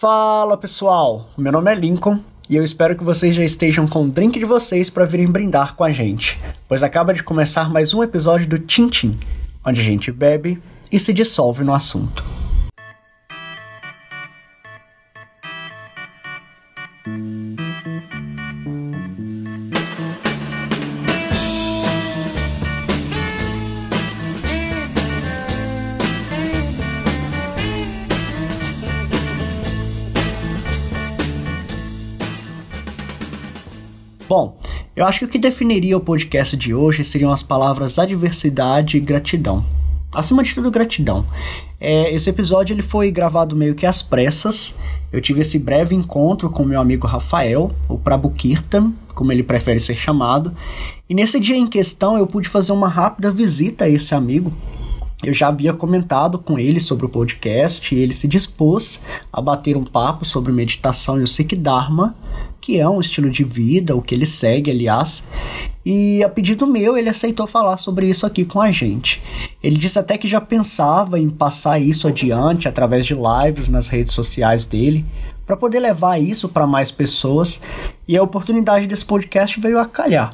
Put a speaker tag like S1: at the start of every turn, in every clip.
S1: Fala pessoal, meu nome é Lincoln e eu espero que vocês já estejam com o drink de vocês para virem brindar com a gente, pois acaba de começar mais um episódio do Tintin, onde a gente bebe e se dissolve no assunto. Eu acho que o que definiria o podcast de hoje seriam as palavras adversidade e gratidão. Acima de tudo, gratidão. É, esse episódio ele foi gravado meio que às pressas. Eu tive esse breve encontro com meu amigo Rafael, o Prabhu Kirtan, como ele prefere ser chamado. E nesse dia em questão eu pude fazer uma rápida visita a esse amigo, eu já havia comentado com ele sobre o podcast e ele se dispôs a bater um papo sobre meditação e o Sikh Dharma, que é um estilo de vida, o que ele segue, aliás. E a pedido meu, ele aceitou falar sobre isso aqui com a gente. Ele disse até que já pensava em passar isso adiante através de lives nas redes sociais dele, para poder levar isso para mais pessoas, e a oportunidade desse podcast veio a calhar.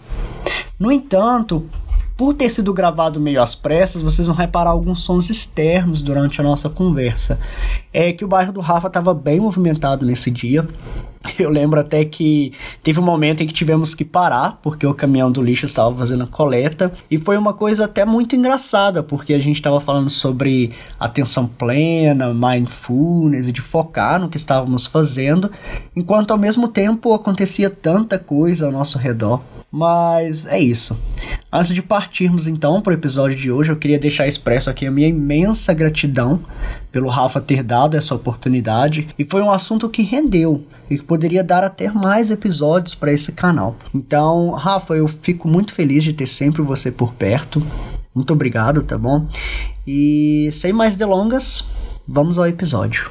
S1: No entanto, por ter sido gravado meio às pressas, vocês vão reparar alguns sons externos durante a nossa conversa. É que o bairro do Rafa estava bem movimentado nesse dia. Eu lembro até que teve um momento em que tivemos que parar, porque o caminhão do lixo estava fazendo a coleta. E foi uma coisa até muito engraçada, porque a gente estava falando sobre atenção plena, mindfulness e de focar no que estávamos fazendo, enquanto ao mesmo tempo acontecia tanta coisa ao nosso redor. Mas é isso. Antes de partirmos então para o episódio de hoje, eu queria deixar expresso aqui a minha imensa gratidão pelo Rafa ter dado essa oportunidade. E foi um assunto que rendeu e que poderia dar até mais episódios para esse canal. Então, Rafa, eu fico muito feliz de ter sempre você por perto. Muito obrigado, tá bom? E sem mais delongas, vamos ao episódio.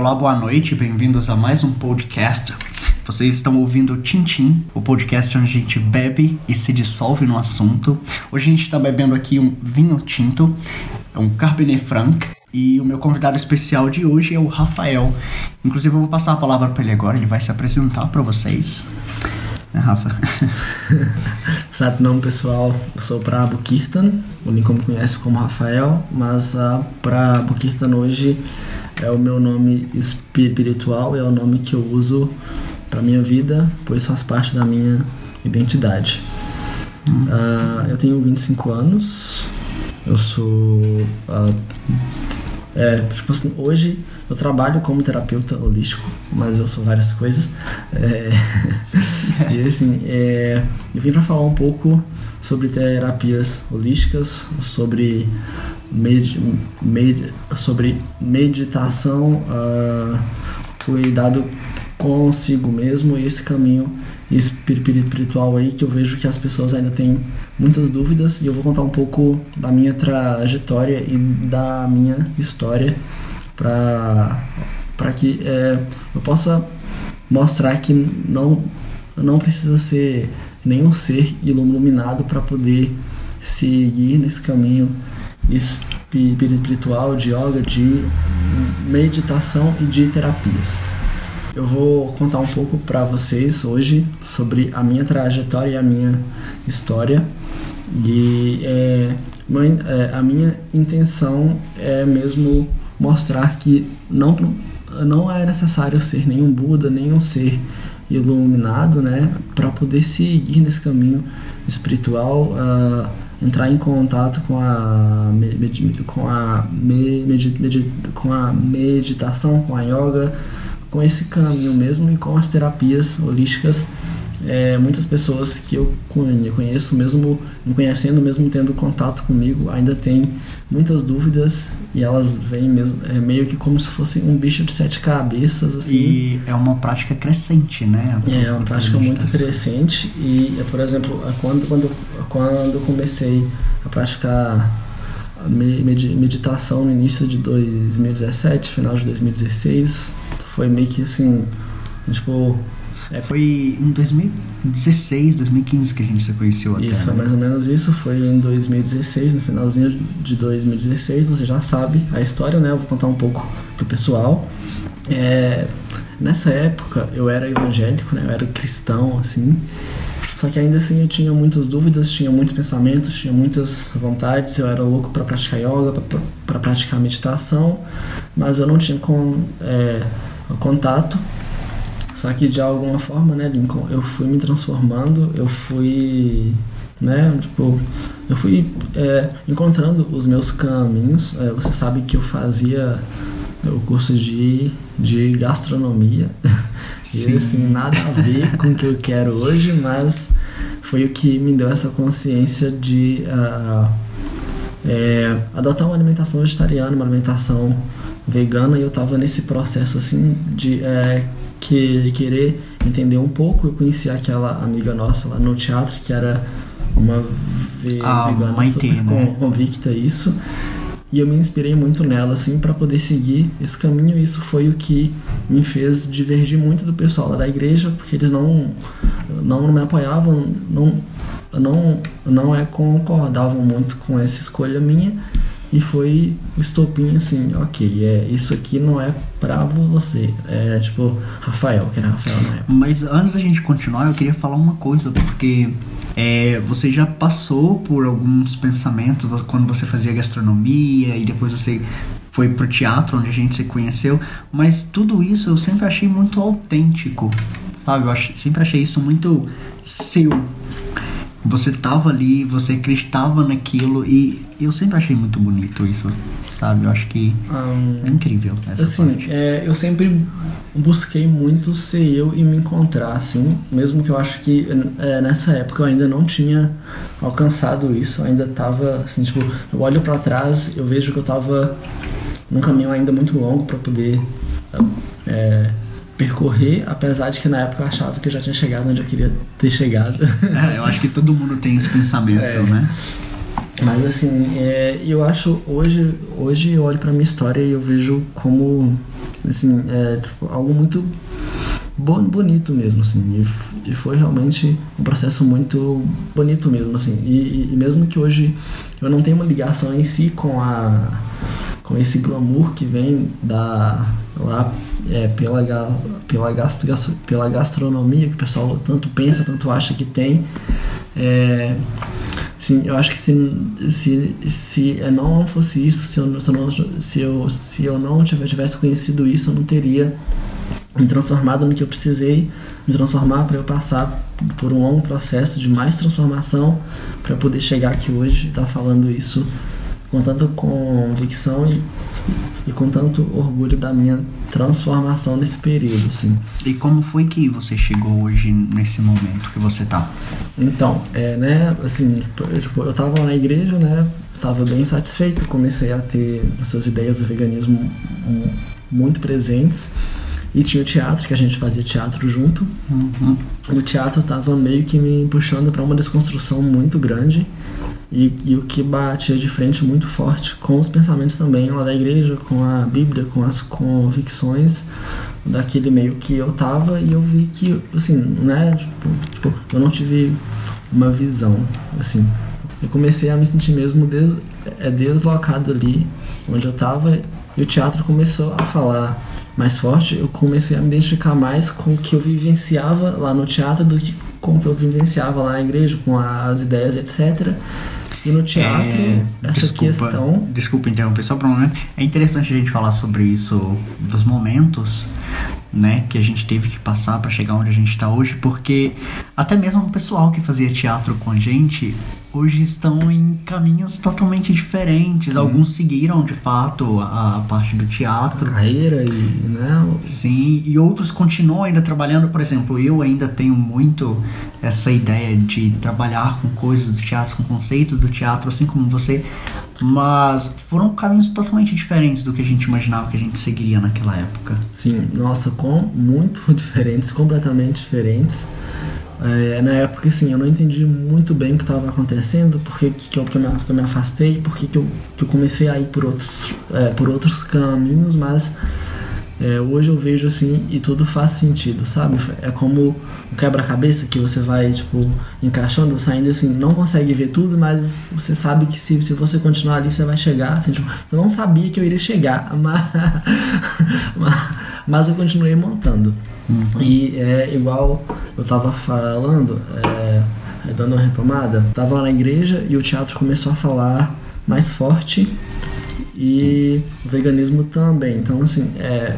S1: Olá, boa noite, bem-vindos a mais um podcast. Vocês estão ouvindo o Tintim, o podcast onde a gente bebe e se dissolve no assunto. Hoje a gente está bebendo aqui um vinho tinto, um Cabernet Franc, e o meu convidado especial de hoje é o Rafael. Inclusive eu vou passar a palavra para ele agora, ele vai se apresentar para vocês. Né, Rafa?
S2: Sabe nome pessoal, eu sou para Kirtan, o Lincoln me conhece como Rafael, mas uh, para Kirtan hoje é o meu nome espiritual, é o nome que eu uso para minha vida, pois faz parte da minha identidade. Uh, eu tenho 25 anos, eu sou. Uh, é, tipo assim, hoje eu trabalho como terapeuta holístico, mas eu sou várias coisas. É, e assim, é, eu vim para falar um pouco sobre terapias holísticas, sobre med, med, sobre meditação, uh, cuidado consigo mesmo e esse caminho espiritual aí que eu vejo que as pessoas ainda têm muitas dúvidas e eu vou contar um pouco da minha trajetória e da minha história para para que é, eu possa mostrar que não não precisa ser nenhum ser iluminado para poder seguir nesse caminho espiritual, de yoga, de meditação e de terapias. Eu vou contar um pouco para vocês hoje sobre a minha trajetória e a minha história. E é, é, a minha intenção é mesmo mostrar que não, não é necessário ser nenhum Buda, nenhum ser iluminado, né, para poder seguir nesse caminho espiritual. Uh, entrar em contato com a, med, com a, med, med, com a meditação, com a yoga, com esse caminho mesmo e com as terapias holísticas. É, muitas pessoas que eu conheço, mesmo me conhecendo, mesmo tendo contato comigo, ainda têm muitas dúvidas e elas vêm mesmo, é meio que como se fosse um bicho de sete cabeças. Assim.
S1: E é uma prática crescente, né?
S2: É, uma prática muito crescente e, por exemplo, quando, quando, quando eu comecei a praticar meditação no início de 2017, final de 2016, foi meio que assim, tipo,
S1: É, foi em 2016, 2015 que a gente se conheceu até.
S2: Isso,
S1: né?
S2: mais ou menos isso. Foi em 2016, no finalzinho de 2016. Você já sabe a história, né? Eu vou contar um pouco pro pessoal. É, nessa época eu era evangélico, né? Eu era cristão, assim. Só que ainda assim eu tinha muitas dúvidas, tinha muitos pensamentos, tinha muitas vontades. Eu era louco para praticar yoga, para praticar meditação, mas eu não tinha com, é, contato só que de alguma forma, né, Lincoln, eu fui me transformando, eu fui, né, tipo, eu fui é, encontrando os meus caminhos. É, você sabe que eu fazia o curso de, de gastronomia. Sim. E assim, nada a ver com o que eu quero hoje, mas foi o que me deu essa consciência de uh, é, adotar uma alimentação vegetariana, uma alimentação vegana, e eu estava nesse processo assim de é, que querer entender um pouco. Eu conheci aquela amiga nossa lá no teatro que era uma ve ah, vegana super né? convicta isso. E eu me inspirei muito nela assim para poder seguir esse caminho. E isso foi o que me fez divergir muito do pessoal lá da igreja, porque eles não não me apoiavam, não não não é concordavam muito com essa escolha minha e foi o estopim assim, ok, é, isso aqui não é pra você. É tipo, Rafael, que era Rafael na época.
S1: Mas antes da gente continuar, eu queria falar uma coisa, porque é, você já passou por alguns pensamentos quando você fazia gastronomia e depois você foi pro teatro onde a gente se conheceu, mas tudo isso eu sempre achei muito autêntico, sabe? Eu ach, sempre achei isso muito seu você tava ali, você acreditava naquilo e eu sempre achei muito bonito isso, sabe? Eu acho que um, é incrível essa
S2: assim,
S1: parte.
S2: É, eu sempre busquei muito ser eu e me encontrar, assim, mesmo que eu acho que é, nessa época eu ainda não tinha alcançado isso, ainda tava, assim, tipo, eu olho para trás, eu vejo que eu tava num caminho ainda muito longo para poder é, percorrer, apesar de que na época eu achava que eu já tinha chegado onde eu queria ter chegado.
S1: É, eu acho que todo mundo tem esse pensamento, é. né?
S2: Mas assim, é, eu acho hoje, hoje eu olho para minha história e eu vejo como assim, é, tipo, algo muito bonito mesmo, assim, e, e, foi realmente um processo muito bonito mesmo, assim, e, e mesmo que hoje eu não tenha uma ligação em si com a com esse glamour que vem da lá é, pela, pela, gastro, pela gastronomia que o pessoal tanto pensa, tanto acha que tem. É, sim, eu acho que se, se, se não fosse isso, se eu, se eu, não, se eu, se eu não tivesse conhecido isso, eu não teria me transformado no que eu precisei me transformar para eu passar por um longo processo de mais transformação para poder chegar aqui hoje e estar tá falando isso com tanta convicção e, e com tanto orgulho da minha transformação nesse período, assim.
S1: E como foi que você chegou hoje nesse momento que você tá?
S2: Então, é, né, assim, tipo, eu tava na igreja, né, tava bem satisfeito, comecei a ter essas ideias do veganismo muito presentes. E tinha o teatro, que a gente fazia teatro junto. Uhum. E o teatro tava meio que me puxando para uma desconstrução muito grande e, e, o que batia de frente muito forte com os pensamentos também lá da igreja, com a Bíblia, com as convicções daquele meio que eu tava e eu vi que, assim, né, tipo, tipo eu não tive uma visão, assim, eu comecei a me sentir mesmo des, é, deslocado ali onde eu tava e o teatro começou a falar mais forte, eu comecei a me identificar mais com o que eu vivenciava lá no teatro do que com o que eu vivenciava lá na igreja, com as ideias, etc. E no teatro, é, essa desculpa, questão.
S1: Desculpa interromper, só para um momento. É interessante a gente falar sobre isso, dos momentos né, que a gente teve que passar para chegar onde a gente está hoje, porque até mesmo o pessoal que fazia teatro com a gente hoje estão em caminhos totalmente diferentes. Sim. Alguns seguiram de fato a, parte do teatro,
S2: a carreira e, né?
S1: Sim, e outros continuam ainda trabalhando. Por exemplo, eu ainda tenho muito essa ideia de trabalhar com coisas do teatro, com conceitos do teatro, assim como você. Mas foram caminhos totalmente diferentes do que a gente imaginava que a gente seguiria naquela época.
S2: Sim, nossa, com muito diferentes, completamente diferentes. É, na época, assim, eu não entendi muito bem o que estava acontecendo, porque que, que, eu, que, eu me, que eu me afastei, porque que eu, que eu comecei a ir por outros, é, por outros caminhos, mas é, hoje eu vejo assim e tudo faz sentido, sabe? É como um quebra-cabeça que você vai, tipo, encaixando, saindo assim, não consegue ver tudo, mas você sabe que se, se você continuar ali, você vai chegar. Assim, tipo, eu não sabia que eu iria chegar, mas, mas eu continuei montando. Uhum. E é igual eu tava falando, é, dando uma retomada, tava lá na igreja e o teatro começou a falar mais forte e Sim. o veganismo também. Então, assim, é,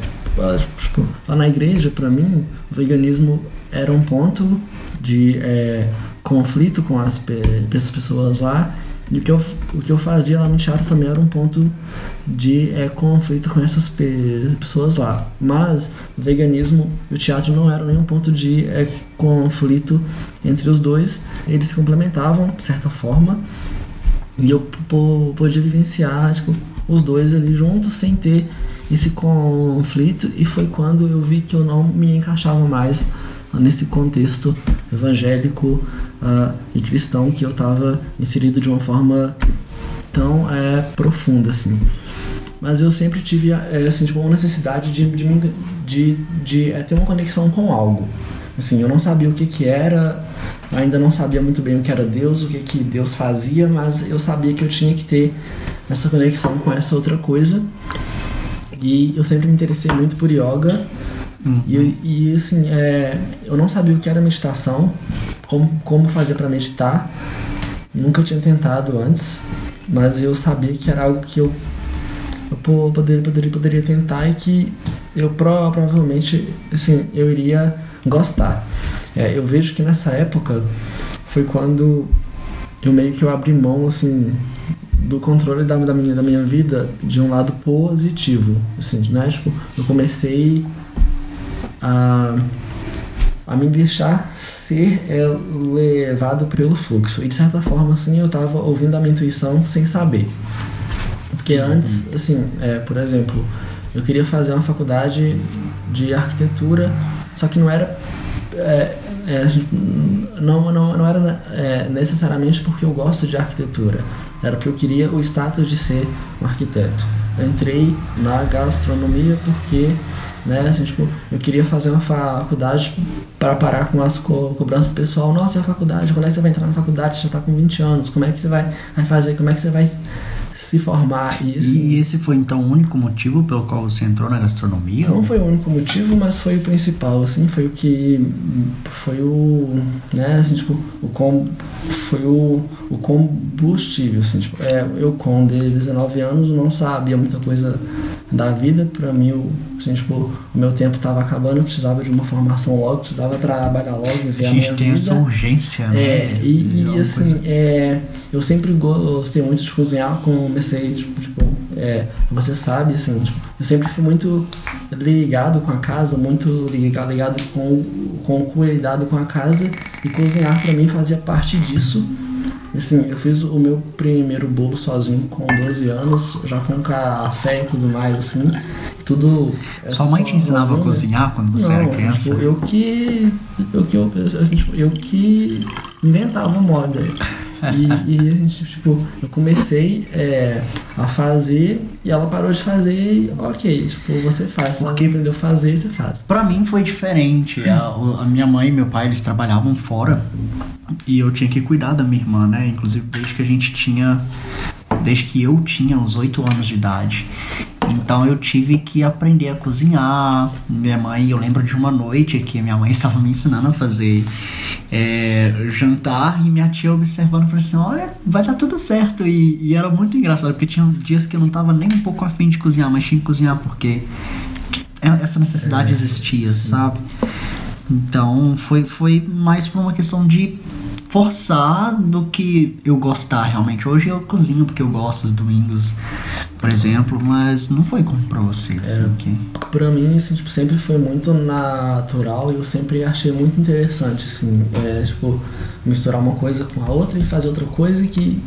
S2: tipo, lá na igreja, para mim, o veganismo era um ponto de é, conflito com as pessoas lá. E o que, eu, o que eu fazia lá no teatro também era um ponto de é, conflito com essas pessoas lá. Mas o veganismo e o teatro não eram nenhum ponto de é, conflito entre os dois. Eles se complementavam, de certa forma. E eu podia vivenciar tipo, os dois ali juntos sem ter esse conflito e foi quando eu vi que eu não me encaixava mais nesse contexto evangélico uh, e cristão que eu estava inserido de uma forma tão é, profunda assim mas eu sempre tive é, assim, tipo, uma necessidade de, de, de, de, é, ter uma conexão com algo assim eu não sabia o que que era ainda não sabia muito bem o que era Deus o que que Deus fazia mas eu sabia que eu tinha que ter essa conexão com essa outra coisa. E eu sempre me interessei muito por yoga. Uhum. E, e, assim, é, eu não sabia o que era meditação, como, como fazer para meditar. Nunca tinha tentado antes, mas eu sabia que era algo que eu, eu poderia, poderia, poderia tentar e que eu provavelmente assim, eu iria gostar. É, eu vejo que nessa época foi quando eu meio que eu abri mão assim do controle da, da, minha, da minha vida de um lado positivo. Assim, né? Tipo, eu comecei a, a me deixar ser é, levado pelo fluxo. E de certa forma, assim, eu estava ouvindo a minha intuição sem saber. Porque antes, assim, é, por exemplo, eu queria fazer uma faculdade de arquitetura, só que não era. É, é, não, não, não era é, necessariamente porque eu gosto de arquitetura, era porque eu queria o status de ser um arquiteto. Eu entrei na gastronomia porque né, assim, tipo, eu queria fazer uma faculdade para parar com as co cobranças pessoal. Nossa, é a faculdade, quando é que você vai entrar na faculdade? Você já está com 20 anos, como é que você vai, vai fazer? Como é que você vai se formar.
S1: E, assim, e esse foi então o único motivo pelo qual você entrou na gastronomia?
S2: Não ou? foi o único motivo, mas foi o principal, assim, foi o que foi o, né, assim, tipo, o com, foi o, o combustível, assim, tipo, é, eu com 19 anos não sabia muita coisa da vida, para mim, o, assim, tipo, o meu tempo estava acabando, eu precisava de uma formação logo, precisava trabalhar logo, viver a, a minha
S1: tem
S2: vida.
S1: essa urgência, né?
S2: É, e, e assim, é, eu sempre gostei muito de cozinhar, comecei, tipo, tipo é, você sabe, assim, tipo, eu sempre fui muito ligado com a casa, muito ligado, ligado com, com o cuidado com a casa, e cozinhar para mim fazia parte disso. Assim, eu fiz o meu primeiro bolo sozinho com 12 anos, já com café e tudo mais, assim. Tudo.
S1: É Sua mãe te ensinava sozinho. a cozinhar quando você
S2: Não,
S1: era criança?
S2: Tipo, eu que. Eu que, eu, assim, tipo, eu que inventava moda. E, e a gente, tipo, eu comecei é, a fazer e ela parou de fazer e ok, tipo, você faz. Porque aprendeu a fazer, você faz.
S1: Pra mim foi diferente. A, a minha mãe e meu pai, eles trabalhavam fora e eu tinha que cuidar da minha irmã, né? Inclusive desde que a gente tinha desde que eu tinha uns 8 anos de idade. Então eu tive que aprender a cozinhar. Minha mãe, eu lembro de uma noite que minha mãe estava me ensinando a fazer é, jantar e minha tia observando falou assim: Olha, vai dar tudo certo. E, e, era muito engraçado porque tinha dias que eu não estava nem um pouco afim de cozinhar, mas tinha que cozinhar porque essa necessidade é, existia, sim. sabe? Então foi, foi mais por uma questão de forçar do que eu gostar realmente. Hoje eu cozinho porque eu gosto dos domingos, por exemplo, mas não foi como pra você. Assim,
S2: é, que... Pra mim, assim, tipo, sempre foi muito natural e eu sempre achei muito interessante, assim, é, tipo, misturar uma coisa com a outra e fazer outra coisa que,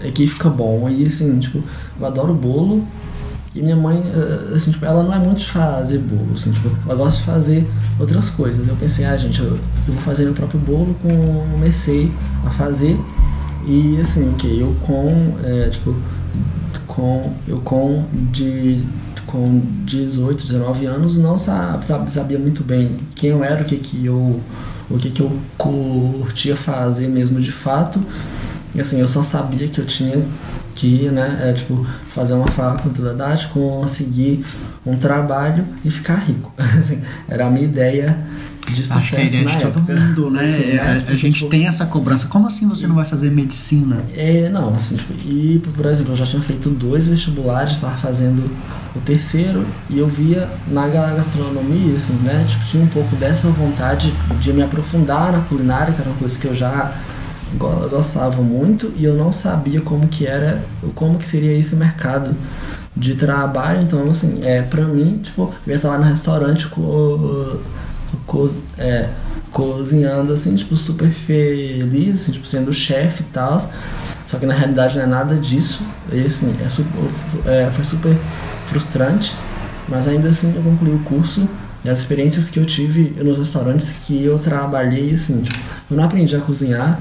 S2: que, que fica bom. E assim, tipo, eu adoro bolo, e minha mãe, eh, assim, tipo, ela não é muito de fazer bolo, assim, tipo, ela gosta de fazer outras coisas. Eu pensei, ah, gente, eu, eu vou fazer meu próprio bolo, comecei a fazer e, assim, que eu com, é, tipo, com eu com de com 18, 19 anos não sabia, sabia muito bem quem eu era, o que que eu o que que eu curtia fazer mesmo de fato. E, assim, eu só sabia que eu tinha que, né, é, tipo, fazer uma faculdade, conseguir um trabalho e ficar rico. Assim, era a minha ideia de sucesso
S1: Acho que é a ideia de todo mundo, né? Assim, é, a, a, gente tipo, tem essa cobrança. Como assim você não vai fazer medicina?
S2: É, não, assim, tipo, e, por exemplo, eu já tinha feito dois vestibulares, estava fazendo o terceiro e eu via na gastronomia, assim, né? Tipo, tinha um pouco dessa vontade de me aprofundar na culinária, que era uma coisa que eu já gostava muito e eu não sabia como que era, como que seria esse mercado de trabalho. Então, assim, é, pra mim, tipo, eu ia estar lá no restaurante com co é, cozinhando, assim, tipo, super feliz, assim, tipo, sendo chefe e tal. Só que na realidade não é nada disso. E assim, é super, é, foi super frustrante. Mas ainda assim eu concluí o curso e as experiências que eu tive nos restaurantes que eu trabalhei, assim, tipo, eu não aprendi a cozinhar,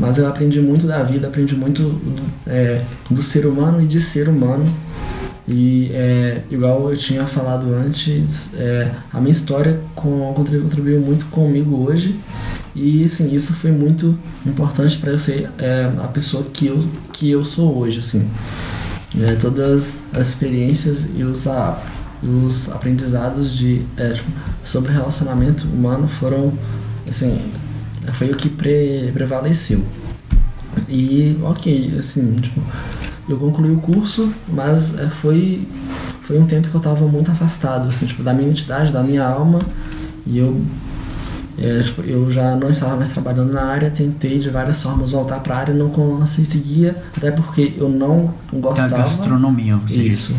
S2: mas eu aprendi muito da vida, aprendi muito do, é, do ser humano e de ser humano e é, igual eu tinha falado antes, é, a minha história com, contribuiu muito comigo hoje e assim, isso foi muito importante para eu ser é, a pessoa que eu, que eu sou hoje. Assim. É, todas as experiências e os, a, os aprendizados de, é, tipo, sobre relacionamento humano foram assim, foi o que pre, prevaleceu. E ok, assim, tipo, eu concluí o curso, mas é, foi, foi um tempo que eu estava muito afastado, assim, tipo, da minha identidade, da minha alma, e eu, é, tipo, eu já não estava mais trabalhando na área, tentei de várias formas voltar para a área, não conseguia, até porque eu não gostava... Da
S1: gastronomia, você
S2: Isso.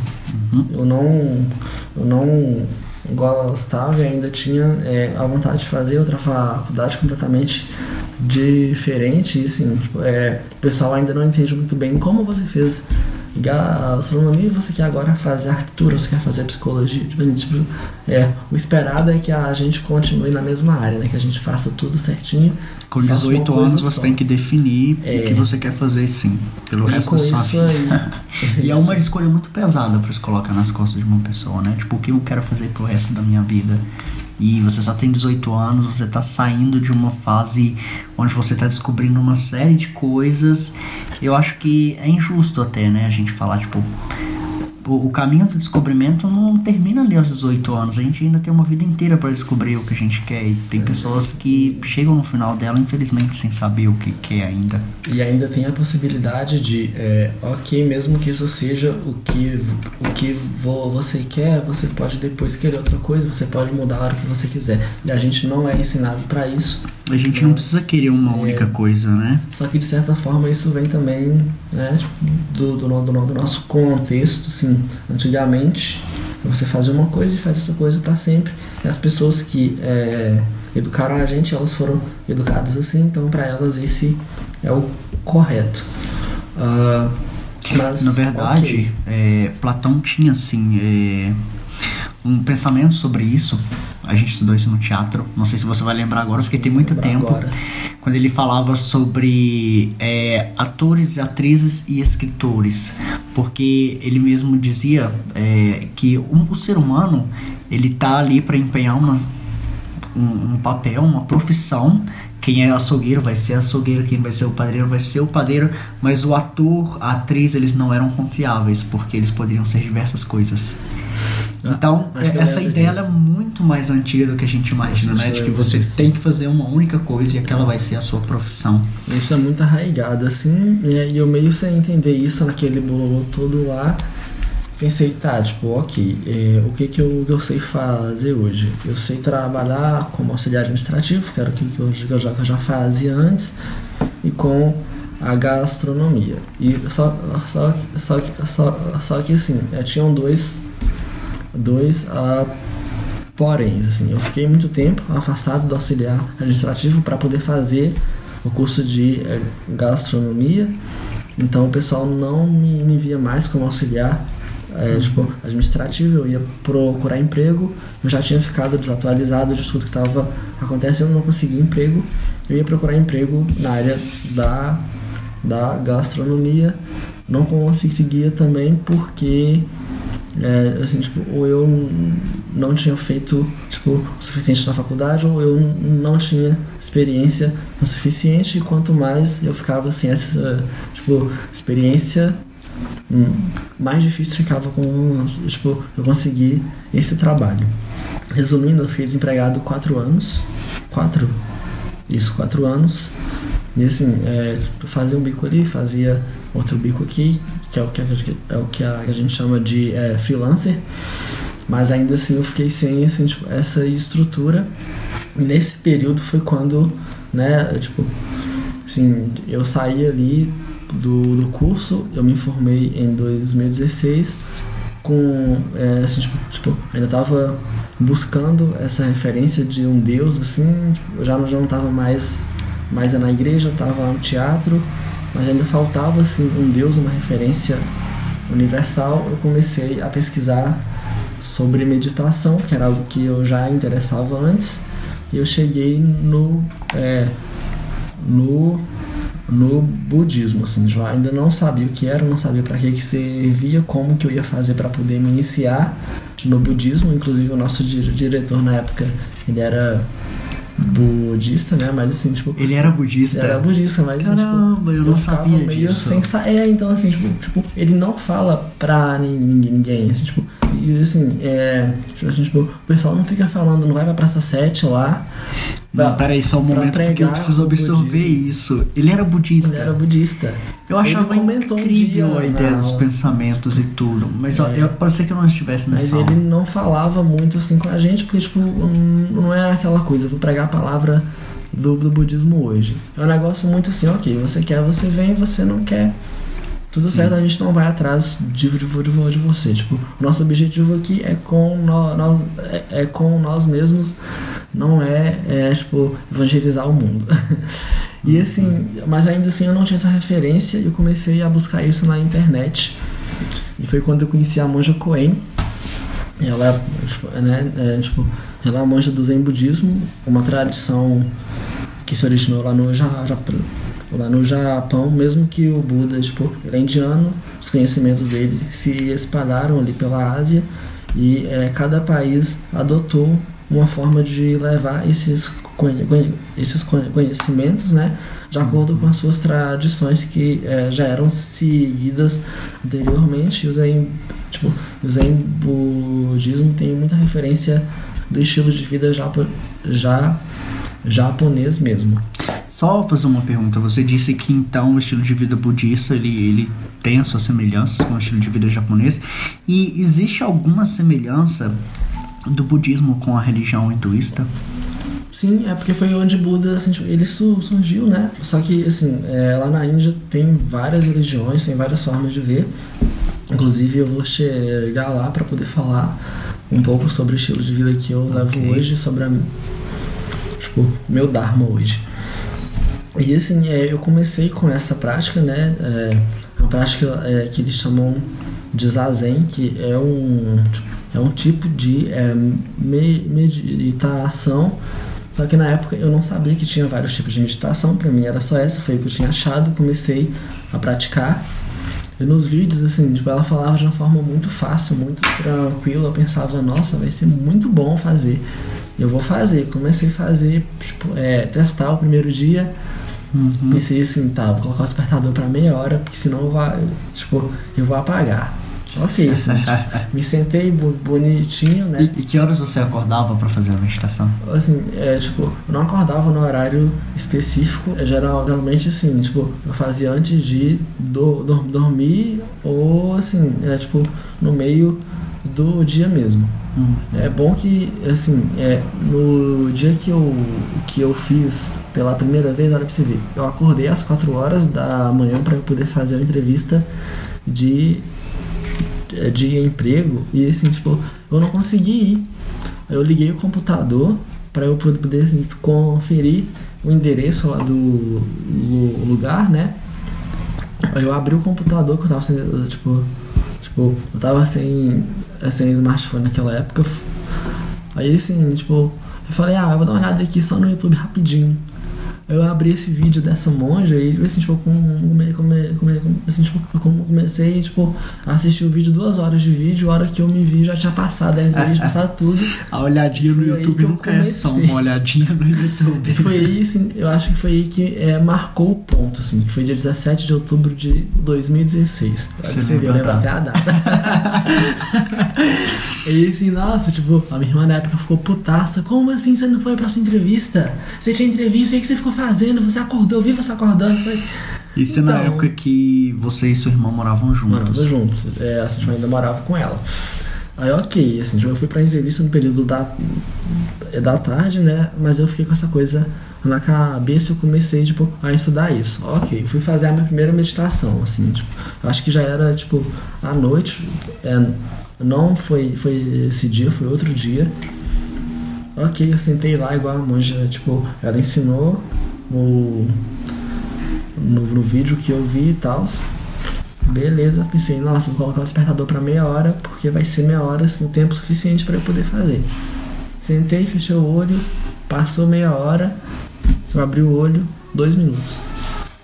S2: Uhum. Eu não... Eu não gostava e ainda tinha é, a vontade de fazer outra faculdade completamente diferente, e assim, tipo, é, o pessoal ainda não entende muito bem como você fez gastronomia você quer agora fazer arquitetura, você quer fazer psicologia. Tipo, assim, tipo, é, o esperado é que a gente continue na mesma área, né? Que a gente faça tudo certinho.
S1: Com 18 anos você tem que definir é. o que você quer fazer sim, pelo e resto da sua vida. Aí, e é uma escolha muito pesada para se colocar nas costas de uma pessoa, né? Tipo, o que eu quero fazer pro resto da minha vida? E você só tem 18 anos, você está saindo de uma fase onde você está descobrindo uma série de coisas. Eu acho que é injusto até, né, a gente falar, tipo, o, caminho do descobrimento não termina ali aos 18 anos. A gente ainda tem uma vida inteira para descobrir o que a gente quer. E tem pessoas que chegam no final dela, infelizmente, sem saber o que quer ainda.
S2: E ainda tem a possibilidade de, é, ok, mesmo que isso seja o que, o que você quer, você pode depois querer outra coisa, você pode mudar a hora que você quiser. E a gente não é ensinado para isso.
S1: A gente mas, não precisa querer uma é, única coisa, né?
S2: Só que de certa forma isso vem também né, tipo, do, do, do, do nosso contexto, sim antigamente você fazia uma coisa e faz essa coisa para sempre. E as pessoas que é, educaram a gente, elas foram educadas assim, então para elas esse é o correto. Uh, mas,
S1: Na verdade, okay. é, Platão tinha assim é, um pensamento sobre isso. A gente estudou isso no teatro. Não sei se você vai lembrar agora, porque tem muito tempo. Agora. Quando ele falava sobre é, atores, atrizes e escritores. Porque ele mesmo dizia é, que um, o ser humano ele tá ali para empenhar uma, um, um papel, uma profissão quem é açougueiro vai ser açougueiro, quem vai ser o padeiro vai ser o padeiro, mas o ator, a atriz, eles não eram confiáveis, porque eles poderiam ser diversas coisas. Ah, então, essa ideia é muito mais antiga do que a gente imagina, né? De que você tem que fazer uma única coisa e aquela vai ser a sua profissão.
S2: Isso é muito arraigado, assim, e eu meio sem entender isso naquele bolo todo lá pensei, tá, tipo, ok, é, o que que eu, que eu sei fazer hoje? Eu sei trabalhar como auxiliar administrativo, que era o que eu, que eu, já, que eu já fazia antes, e com a gastronomia. E só, só, só, só, só que assim, é, tinham dois, dois uh, poréns, assim, eu fiquei muito tempo afastado do auxiliar administrativo para poder fazer o curso de é, gastronomia, então o pessoal não me, me via mais como auxiliar é, tipo, administrativo, eu ia procurar emprego, eu já tinha ficado desatualizado de tudo que estava acontecendo, não conseguia emprego, eu ia procurar emprego na área da da gastronomia. Não conseguia também porque é, assim, tipo, ou eu não tinha feito tipo, o suficiente na faculdade, ou eu não tinha experiência o suficiente, e quanto mais eu ficava sem essa tipo, experiência, hum, mais difícil ficava com tipo, eu conseguir esse trabalho. Resumindo, eu fiquei desempregado quatro anos. Quatro? Isso, quatro anos. E assim, é, fazia um bico ali, fazia outro bico aqui, que é o que a, é o que a, gente chama de é, freelancer. Mas ainda assim eu fiquei sem assim, tipo, essa estrutura. E nesse período foi quando, né, tipo, assim, eu saí ali do, do curso, eu me formei em 2016 com, é, assim, tipo, tipo, ainda tava buscando essa referência de um Deus, assim, tipo, já, já não tava mais, mais na igreja, tava no teatro, mas ainda faltava, assim, um Deus, uma referência universal. Eu comecei a pesquisar sobre meditação, que era algo que eu já interessava antes, e eu cheguei no, é, no no budismo, assim, eu ainda não sabia o que era, não sabia para que que servia, como que eu ia fazer para poder me iniciar no budismo, inclusive o nosso diretor na época, ele era budista, né? Mas assim, tipo.
S1: Ele era budista?
S2: Era budista, mas.
S1: Assim, Caramba,
S2: tipo,
S1: eu não sabia meio disso.
S2: Sem é, então assim, tipo, tipo, ele não fala pra ninguém, ninguém assim, tipo. E assim, é. Tipo, assim, tipo, o pessoal não fica falando, não vai pra Praça 7 lá.
S1: Não, peraí, só um momento porque eu preciso absorver isso. Ele era budista.
S2: Ele era budista.
S1: Eu achava incrível um dia, a ideia dos pensamentos e tudo. Mas é. eu, ser que eu não estivesse nessa
S2: Mas ele não falava muito assim com a gente, porque tipo, não é aquela coisa, vou pregar a palavra do, do budismo hoje. É um negócio muito assim, ok, você quer, você vem, você não quer. Tudo Sim. certo, a gente não vai atrás de, de, de, de você. Tipo, nosso objetivo aqui é com, nós, nós é, é, com nós mesmos, não é, é tipo, evangelizar o mundo. e uhum. assim, mas ainda assim eu não tinha essa referência e eu comecei a buscar isso na internet. E foi quando eu conheci a Monja Coen. Ela, tipo, né, é, tipo, ela é a monja do Zen Budismo, uma tradição que se originou lá no Japão lá no Japão, mesmo que o Buda, tipo, ele é indiano, os conhecimentos dele se espalharam ali pela Ásia e é, cada país adotou uma forma de levar esses, esses conhecimentos, né, de acordo com as suas tradições que é, já eram seguidas anteriormente. O Zen, tipo, o Zen budismo tem muita referência do estilo de vida já, já japonês mesmo.
S1: Só fazer uma pergunta. Você disse que então o estilo de vida budista ele, ele tem as suas semelhanças com o estilo de vida japonês. E existe alguma semelhança do budismo com a religião hinduísta?
S2: Sim, é porque foi onde Buda assim, ele surgiu, né? Só que assim, é, lá na Índia tem várias religiões, tem várias formas de ver. Inclusive eu vou chegar lá para poder falar um pouco sobre o estilo de vida que eu okay. levo hoje, sobre a, tipo, meu dharma hoje. E assim, é, eu comecei com essa prática, né? É, uma prática é, que eles chamam de zazen, que é um, é um tipo de é, meditação. Só que na época eu não sabia que tinha vários tipos de meditação, para mim era só essa, foi o que eu tinha achado, comecei a praticar. E nos vídeos, assim, tipo, ela falava de uma forma muito fácil, muito tranquila. Eu pensava, nossa, vai ser muito bom fazer. Eu vou fazer. Comecei a fazer, tipo, é, testar o primeiro dia Uhum. Pensei assim, tá, vou colocar o despertador pra meia hora, porque senão eu vou, tipo, eu vou apagar. Ok, assim, me sentei bonitinho, né?
S1: E, e, que horas você acordava para fazer a meditação?
S2: Assim, é, tipo, eu não acordava no horário específico, é, geralmente assim, tipo, eu fazia antes de do, do, dormir ou assim, é tipo, no meio do dia mesmo. Hum. É bom que, assim, é, no dia que eu, que eu fiz pela primeira vez, olha pra você ver, eu acordei às 4 horas da manhã para eu poder fazer uma entrevista de, de emprego e, assim, tipo, eu não consegui ir. Eu liguei o computador para eu poder assim, conferir o endereço lá do lugar, né? Eu abri o computador que eu tava, tipo, tipo, eu tava sem sem smartphone naquela época. Aí assim, tipo, eu falei, ah, eu vou dar uma olhada aqui só no YouTube rapidinho. Eu abri esse vídeo dessa monja e, tipo, assim, tipo, come, come, come, assim, tipo, eu comecei, tipo, a assistir o vídeo, duas horas de vídeo, a hora que eu me vi já tinha passado, aí já tinha passado tudo.
S1: A olhadinha no YouTube
S2: eu
S1: nunca é só uma olhadinha no YouTube.
S2: E foi aí, assim, eu acho que foi aí que é, marcou o ponto, assim, que foi dia 17 de outubro de 2016.
S1: Você
S2: Você viu, eu
S1: lembra a
S2: até a data. e assim, nossa, tipo, a minha irmã na época ficou putaça. Como assim você não foi pra sua entrevista? Você tinha entrevista, e que você ficou fazendo? Você acordou, eu vi você acordando. Falei,
S1: Isso é na
S2: Então-
S1: época que você e sua irmã moravam juntos.
S2: Morava juntos. É, tipo, eu ainda morava com ela. Aí, ok, assim, tipo, eu fui pra entrevista no período da, da tarde, né? Mas eu fiquei com essa coisa na cabeça eu comecei, tipo, a estudar isso. Ok, fui fazer a minha primeira meditação, assim, tipo, acho que já era, tipo, à noite, é, não foi, foi esse dia, foi outro dia. Ok, eu sentei lá igual a monja, tipo, ela ensinou no, no, no vídeo que eu vi e tal. Beleza, pensei, nossa, vou colocar o despertador pra meia hora, porque vai ser meia hora, assim, tempo suficiente pra eu poder fazer. Sentei, fechei o olho, passou meia hora, eu abri o olho, dois minutos.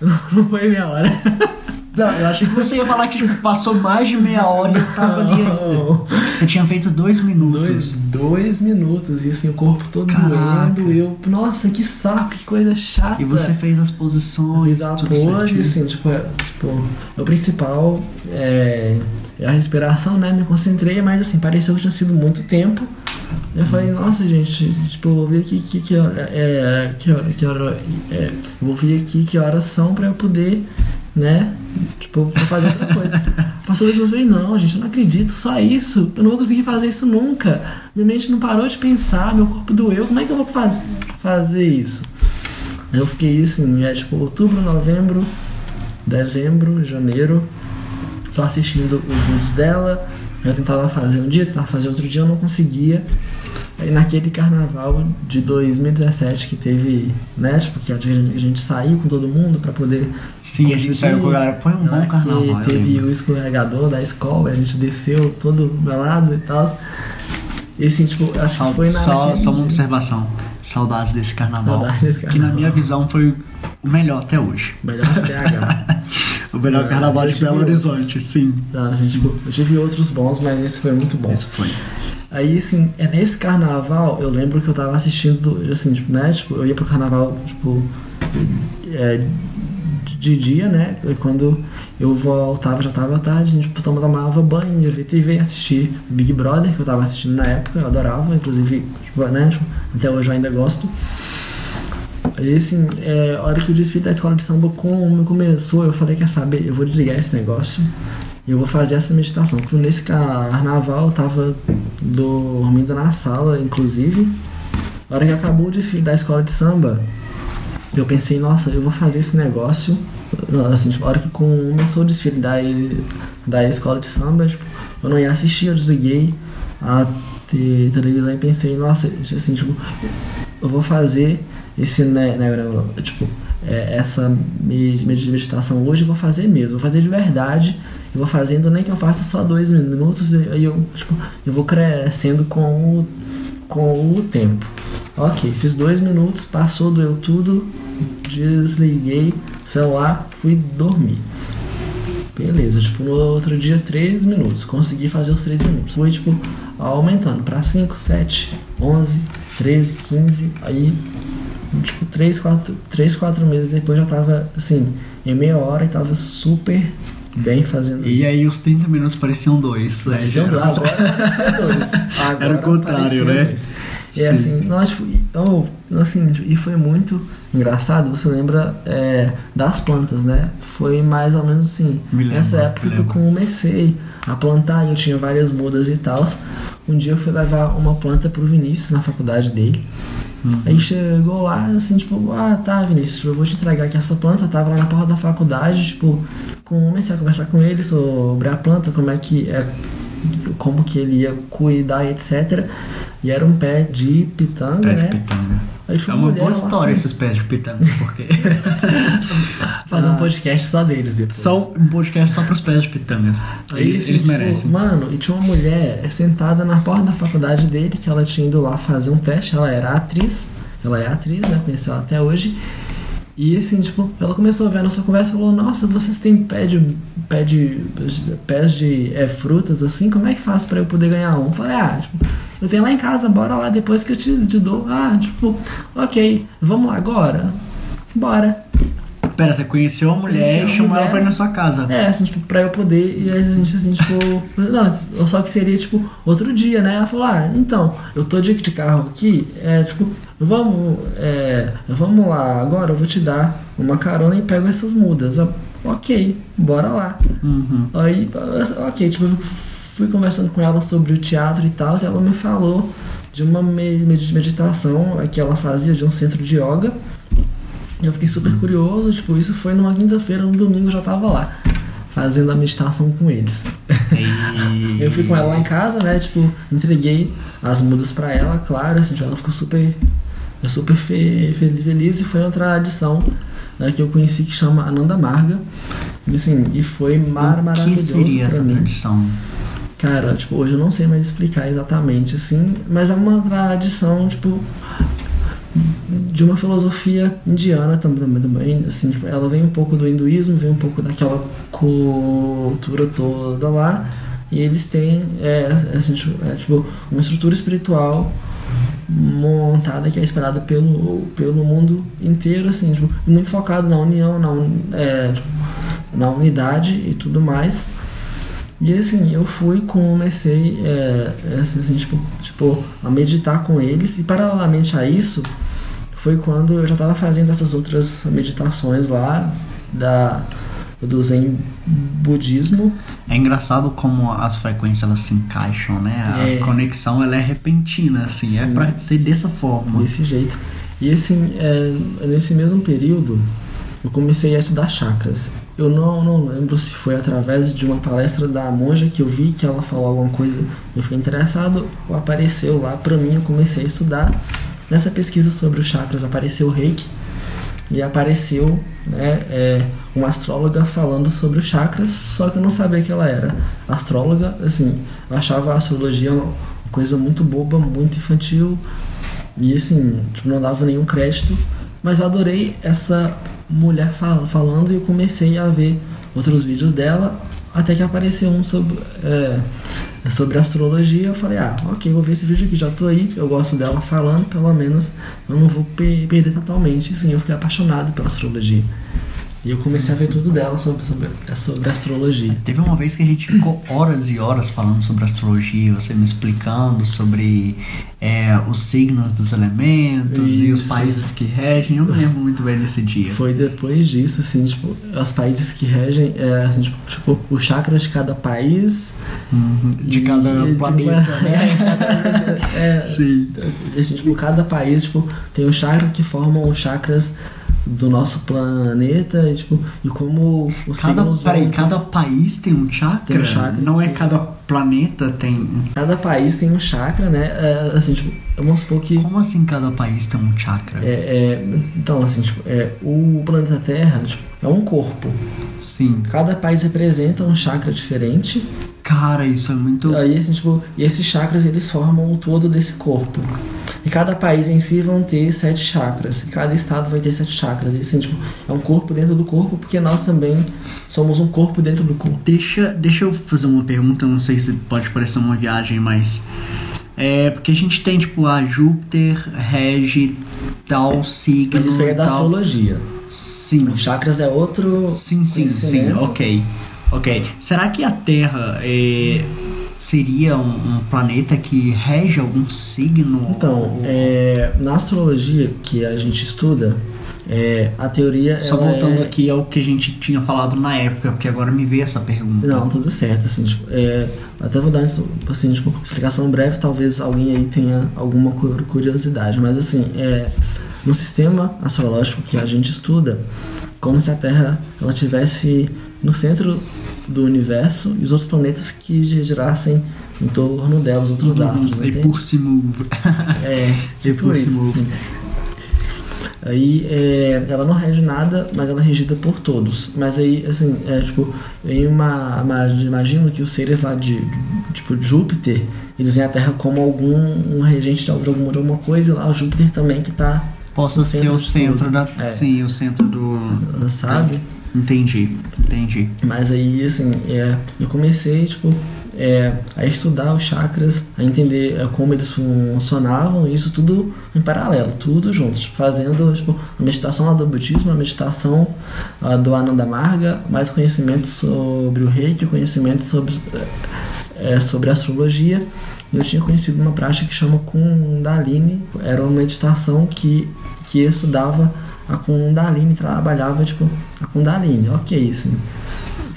S2: Não foi meia hora.
S1: Não, eu achei que você ia falar que tipo, passou mais de meia hora e eu tava ali ainda. Você tinha feito dois minutos.
S2: Dois, dois minutos, e assim, o corpo todo
S1: Caraca.
S2: doendo, e eu, nossa, que saco, que coisa chata.
S1: E você fez as
S2: Eu
S1: posições.
S2: fiz a
S1: tudo
S2: pose,
S1: certinho.
S2: assim, tipo, é, tipo, o principal é, é a respiração, né? Me concentrei, mas assim, pareceu que tinha sido muito tempo. Eu falei, nossa, gente, tipo, eu vou ver aqui que, que hora, é, que hora, que hora, é, eu vou ver aqui que horas são pra eu poder, né, tipo, pra fazer outra coisa. Passou isso, eu falei, não, gente, eu não acredito, só isso, eu não vou conseguir fazer isso nunca. Minha mente não parou de pensar, meu corpo doeu, como é que eu vou faz, fazer isso? Eu fiquei assim, é tipo outubro, novembro, dezembro, janeiro, só assistindo os vídeos dela. Eu tentava fazer um dia, tentava fazer outro dia, eu não conseguia. Aí naquele carnaval de 2017 que teve, né, tipo, que a gente, a gente saiu com todo mundo pra poder.
S1: Sim, a gente saiu com a galera. Foi um
S2: né,
S1: bom carnaval.
S2: Que teve o escorregador da escola, a gente desceu todo melado e tal. E assim, tipo, acho
S1: Só,
S2: que foi na
S1: só, só uma observação. Saudades desse carnaval.
S2: Saudades desse
S1: Que na
S2: carnaval.
S1: minha visão foi o melhor até hoje.
S2: Melhor de BH.
S1: O melhor
S2: Ah,
S1: carnaval de Belo. Horizonte, sim.
S2: Tá, assim, tipo, eu tive outros bons, mas esse foi muito bom.
S1: Esse foi.
S2: Aí, assim, é nesse carnaval, eu lembro que eu tava assistindo, assim, tipo, né? Tipo, eu ia pro carnaval, tipo, é, de dia, né? E quando eu voltava, já tava tarde, a gente tipo, tomava banho, ia ver TV assistir Big Brother, que eu tava assistindo na época, eu adorava, inclusive, tipo, né? Tipo, até hoje eu ainda gosto. Aí, assim, é, a hora que o desfile da escola de samba com- começou, eu falei, quer saber, eu vou desligar esse negócio e eu vou fazer essa meditação. Porque nesse carnaval eu tava dormindo na sala, inclusive. A hora que acabou o desfile da escola de samba, eu pensei, nossa, eu vou fazer esse negócio. Assim, tipo, a hora que começou o desfile da, da escola de samba, tipo, eu não ia assistir, eu desliguei a te- televisão e pensei, nossa, assim, tipo, eu vou fazer esse, né, né, né, tipo, é, essa me- med- meditação hoje, eu vou fazer mesmo, vou fazer de verdade, eu vou fazendo, nem que eu faça só dois minutos, aí eu, tipo, eu vou crescendo com o, com o tempo. Ok, fiz dois minutos, passou, doeu tudo, desliguei o celular, fui dormir. Beleza, tipo, no outro dia, 3 minutos. Consegui fazer os 3 minutos. Fui, tipo, aumentando pra 5, 7, 11, 13, 15. Aí, tipo, 3, 4, 3, 4 meses depois já tava, assim, em meia hora e tava super bem fazendo
S1: E
S2: isso.
S1: aí os 30 minutos pareciam dois. né?
S2: Parecia um dois, agora parecia dois. Agora
S1: Era o contrário, né?
S2: dois. E
S1: Sim.
S2: assim, nós, tipo, e- oh, assim, e foi muito engraçado, você lembra é, das plantas, né? Foi mais ou menos assim.
S1: Me lembro,
S2: Nessa época que eu comecei a plantar, e eu tinha várias mudas e tal. Um dia eu fui levar uma planta pro Vinícius na faculdade dele.
S1: Uhum.
S2: Aí chegou lá, assim, tipo, ah, tá, Vinícius, eu vou te entregar aqui essa planta. Tava lá na porta da faculdade, tipo, comecei a conversar com ele sobre a planta, como é que é, como que ele ia cuidar etc. E era um pé de pitanga,
S1: Pé
S2: né?
S1: de pitanga. É uma boa história
S2: assim,
S1: esses pés de pitanga, porque
S2: Fazer um podcast só deles depois.
S1: só um podcast só pros pés de pitangas.
S2: Aí,
S1: Eles,
S2: assim,
S1: eles
S2: tipo,
S1: merecem.
S2: Mano, e tinha uma mulher sentada na porta da faculdade dele, que ela tinha ido lá fazer um teste, ela era atriz, ela é atriz, né? Conheci ela até hoje. E assim, tipo, ela começou a ver a nossa conversa e falou, nossa, vocês têm pé de. pé de. pés de é, frutas assim, como é que faz pra eu poder ganhar um? Eu falei, ah, tipo, eu tenho lá em casa, bora lá depois que eu te, te dou. Ah, tipo, ok, vamos lá agora? Bora.
S1: Pera, você conheceu a mulher e chamou ela pra ir na sua casa.
S2: É, assim, tipo, pra eu poder. E a gente, assim, tipo. Não, só que seria, tipo, outro dia, né? Ela falou, ah, então, eu tô de, de carro aqui, é, tipo, vamos. É, vamos lá, agora eu vou te dar uma carona e pego essas mudas. Eu, ok, bora lá.
S1: Uhum.
S2: Aí, ok, tipo, eu fui conversando com ela sobre o teatro e tal, e ela me falou de uma me- med- meditação que ela fazia de um centro de yoga. Eu fiquei super curioso, tipo, isso foi numa quinta-feira, no domingo eu já tava lá, fazendo a meditação com eles.
S1: E...
S2: Eu fui com ela lá em casa, né, tipo, entreguei as mudas pra ela, claro, assim, tipo, ela ficou super, super fe- fe- feliz e foi uma tradição né, que eu conheci que chama Ananda Marga. E assim, e foi mar
S1: O
S2: maravilhoso
S1: que seria essa
S2: mim.
S1: tradição?
S2: Cara, tipo, hoje eu não sei mais explicar exatamente, assim, mas é uma tradição, tipo, de uma filosofia indiana também, também assim, tipo, ela vem um pouco do hinduísmo, vem um pouco daquela cultura toda lá, e eles têm, é, assim, tipo, é, tipo, uma estrutura espiritual montada que é esperada pelo, pelo mundo inteiro, assim, tipo, muito focado na união, na, un- é, tipo, na unidade e tudo mais. E assim, eu fui, comecei é, assim, assim, tipo, tipo, a meditar com eles, e paralelamente a isso, foi quando eu já estava fazendo essas outras meditações lá da, do Zen budismo.
S1: É engraçado como as frequências elas se encaixam, né? A
S2: É.
S1: conexão ela é repentina, assim, é
S2: Sim.
S1: pra ser dessa forma.
S2: desse jeito. E assim, é, nesse mesmo período, eu comecei a estudar chakras. Eu não, não lembro se foi através de uma palestra da monja que eu vi que ela falou alguma coisa, eu fiquei interessado, ou apareceu lá pra mim, eu comecei a estudar. Nessa pesquisa sobre os chakras apareceu o reiki e apareceu né, é, uma astróloga falando sobre os chakras, só que eu não sabia que ela era astróloga. Assim, achava a astrologia uma coisa muito boba, muito infantil e assim, tipo, não dava nenhum crédito. Mas eu adorei essa mulher fal- falando e eu comecei a ver outros vídeos dela até que apareceu um sobre, é, sobre astrologia. Eu falei, ah, ok, vou ver esse vídeo aqui, já tô aí, eu gosto dela falando, pelo menos eu não vou pe- perder totalmente. Sim, eu fiquei apaixonado pela astrologia. E eu comecei a ver tudo dela sobre, sobre, sobre astrologia.
S1: Teve uma vez que a gente ficou horas e horas falando sobre astrologia, você me explicando sobre é, os signos dos elementos e os
S2: Isso.
S1: países que regem. Eu me lembro muito bem desse dia.
S2: Foi depois disso, assim, tipo, os países que regem, é, assim, tipo, tipo, o chakra de cada país.
S1: Uhum, De
S2: e-
S1: cada
S2: de-
S1: planeta,
S2: é,
S1: né?
S2: cada- é,
S1: Sim.
S2: assim, tipo, cada país, tipo, tem o chakra que formam os chakras do nosso planeta, e, tipo, e como os
S1: Cada,
S2: signos
S1: peraí,
S2: vão-
S1: cada país tem um chakra?
S2: Tem um chakra
S1: Não é cada planeta tem.
S2: cada país tem um chakra, né? É, assim, tipo, vamos supor que
S1: Como assim cada país tem um chakra?
S2: é, é, então, assim, tipo, é, o planeta Terra tipo, é um corpo.
S1: Sim.
S2: Cada país representa um chakra diferente.
S1: Cara, isso é muito.
S2: Aí, assim, tipo, e esses chakras eles formam o todo desse corpo. E cada país em si vão ter sete chakras. Cada estado vai ter sete chakras. E assim, tipo, é um corpo dentro do corpo, porque nós também somos um corpo dentro do corpo.
S1: Deixa, deixa eu fazer uma pergunta, não sei se pode parecer uma viagem, mas. É porque a gente tem, tipo, a Júpiter rege tal signo.
S2: Mas isso aí é da
S1: tal...
S2: astrologia.
S1: Sim.
S2: Os chakras é outro.
S1: Sim, sim, sim, ok. Ok. Será que a Terra é, seria um, um planeta que rege algum signo?
S2: Então,
S1: Ou-
S2: é, na astrologia que a gente estuda, é, a teoria.
S1: Só voltando
S2: é...
S1: aqui ao que a gente tinha falado na época, porque agora me veio essa pergunta.
S2: Não, tudo certo, assim, tipo, é, até vou dar assim, tipo, explicação breve, talvez alguém aí tenha alguma cu- curiosidade, mas assim, é, no sistema astrológico que a gente estuda, como se a Terra ela tivesse no centro do universo e os outros planetas que girassem em torno dela, os outros astros,
S1: Uhum, e
S2: entende?
S1: por se move.
S2: É, tipo
S1: por
S2: isso. assim. Aí é, ela não rege nada, mas ela é regida por todos. Mas aí, assim, é tipo, em uma. uma- Imagino que os seres lá de, de- tipo Júpiter, eles veem a Terra como algum um regente de alguma, alguma coisa, e lá o Júpiter também que tá
S1: possa ser o centro
S2: tudo.
S1: da.
S2: É.
S1: Sim, o centro do.
S2: sabe?
S1: Entendi, entendi.
S2: Mas aí, assim, é, eu comecei, tipo, é, a estudar os chakras, a entender é, como eles funcionavam, isso tudo em paralelo, tudo juntos, fazendo, tipo, a meditação lá do budismo, a meditação do Ananda Marga, mais conhecimento sobre o reiki, conhecimento sobre, é, sobre astrologia. Eu tinha conhecido uma prática que chama Kundalini, era uma meditação que, que estudava a Kundalini, trabalhava, tipo, a Kundalini, ok, assim.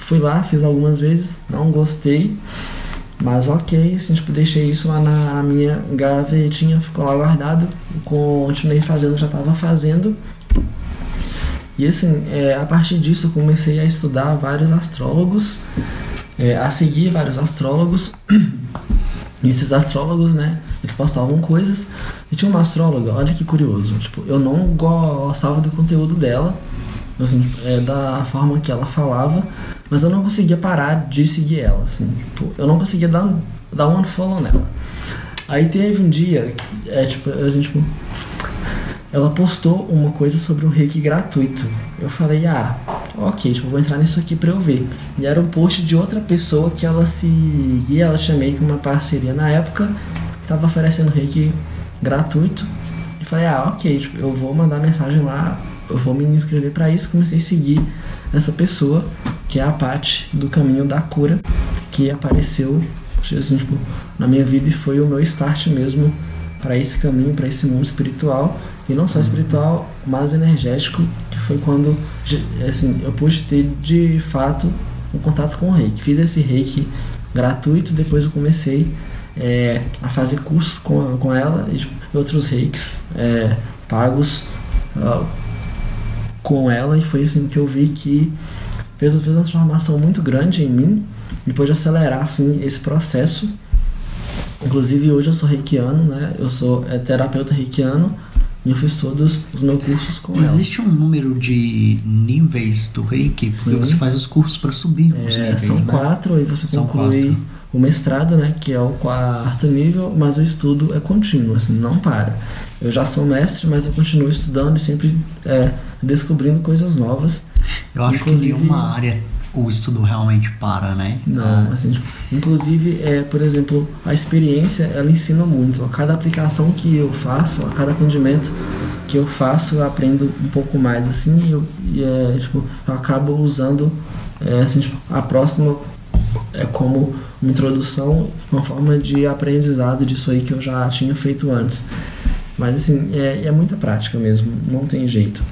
S2: Fui lá, fiz algumas vezes, não gostei, mas ok, assim, tipo, deixei isso lá na minha gavetinha, ficou lá guardado, continuei fazendo, já estava fazendo. E assim, é, a partir disso eu comecei a estudar vários astrólogos, é, a seguir vários astrólogos. E esses astrólogos, né, eles postavam coisas. E tinha uma astróloga, olha que curioso, tipo, eu não gostava do conteúdo dela, assim, é, da forma que ela falava, mas eu não conseguia parar de seguir ela, assim, tipo, eu não conseguia dar, dar um unfollow nela. Aí teve um dia, é, tipo, a gente, tipo, ela postou uma coisa sobre um reiki gratuito. Eu falei, ah, ok, tipo, vou entrar nisso aqui pra eu ver. E era um post de outra pessoa que ela seguia, ela meio que uma parceria na época, tava oferecendo reiki gratuito. E falei, ah, ok, tipo, eu vou mandar mensagem lá, eu vou me inscrever pra isso. Comecei a seguir essa pessoa, que é a Paty do Caminho da Cura, que apareceu assim, tipo, na minha vida e foi o meu start mesmo para esse caminho, para esse mundo espiritual e não só espiritual, mas energético, que foi quando assim, eu pude ter de fato um contato com o reiki. Fiz esse reiki gratuito, depois eu comecei é, a fazer cursos com, com ela e tipo, outros reikis é, pagos com ela. E foi assim que eu vi que fez, fez uma transformação muito grande em mim depois de acelerar assim esse processo. Inclusive hoje eu sou reikiano, né? Eu sou é, terapeuta reikiano e eu fiz todos os meus cursos com ela.
S1: Existe um número de níveis do reiki? Porque
S2: Sim.
S1: você faz os cursos para subir
S2: É,
S1: níveis,
S2: são
S1: né?
S2: quatro, aí você
S1: São
S2: conclui
S1: quatro.
S2: o mestrado, né? Que é o quarto nível, mas o estudo é contínuo, assim, não para. Eu já sou mestre, mas eu continuo estudando e sempre é, descobrindo coisas novas.
S1: Eu acho
S2: Inclusive-
S1: que nenhuma área o estudo realmente para, né?
S2: Não,
S1: Ah,
S2: assim, tipo, inclusive, é, por exemplo, a experiência ela ensina muito. A cada aplicação que eu faço, a cada atendimento que eu faço, eu aprendo um pouco mais, assim, e eu, e, é, tipo, eu acabo usando é, assim, tipo, a próxima é como uma introdução, uma forma de aprendizado disso aí que eu já tinha feito antes. Mas assim, é, é muita prática mesmo, não tem jeito.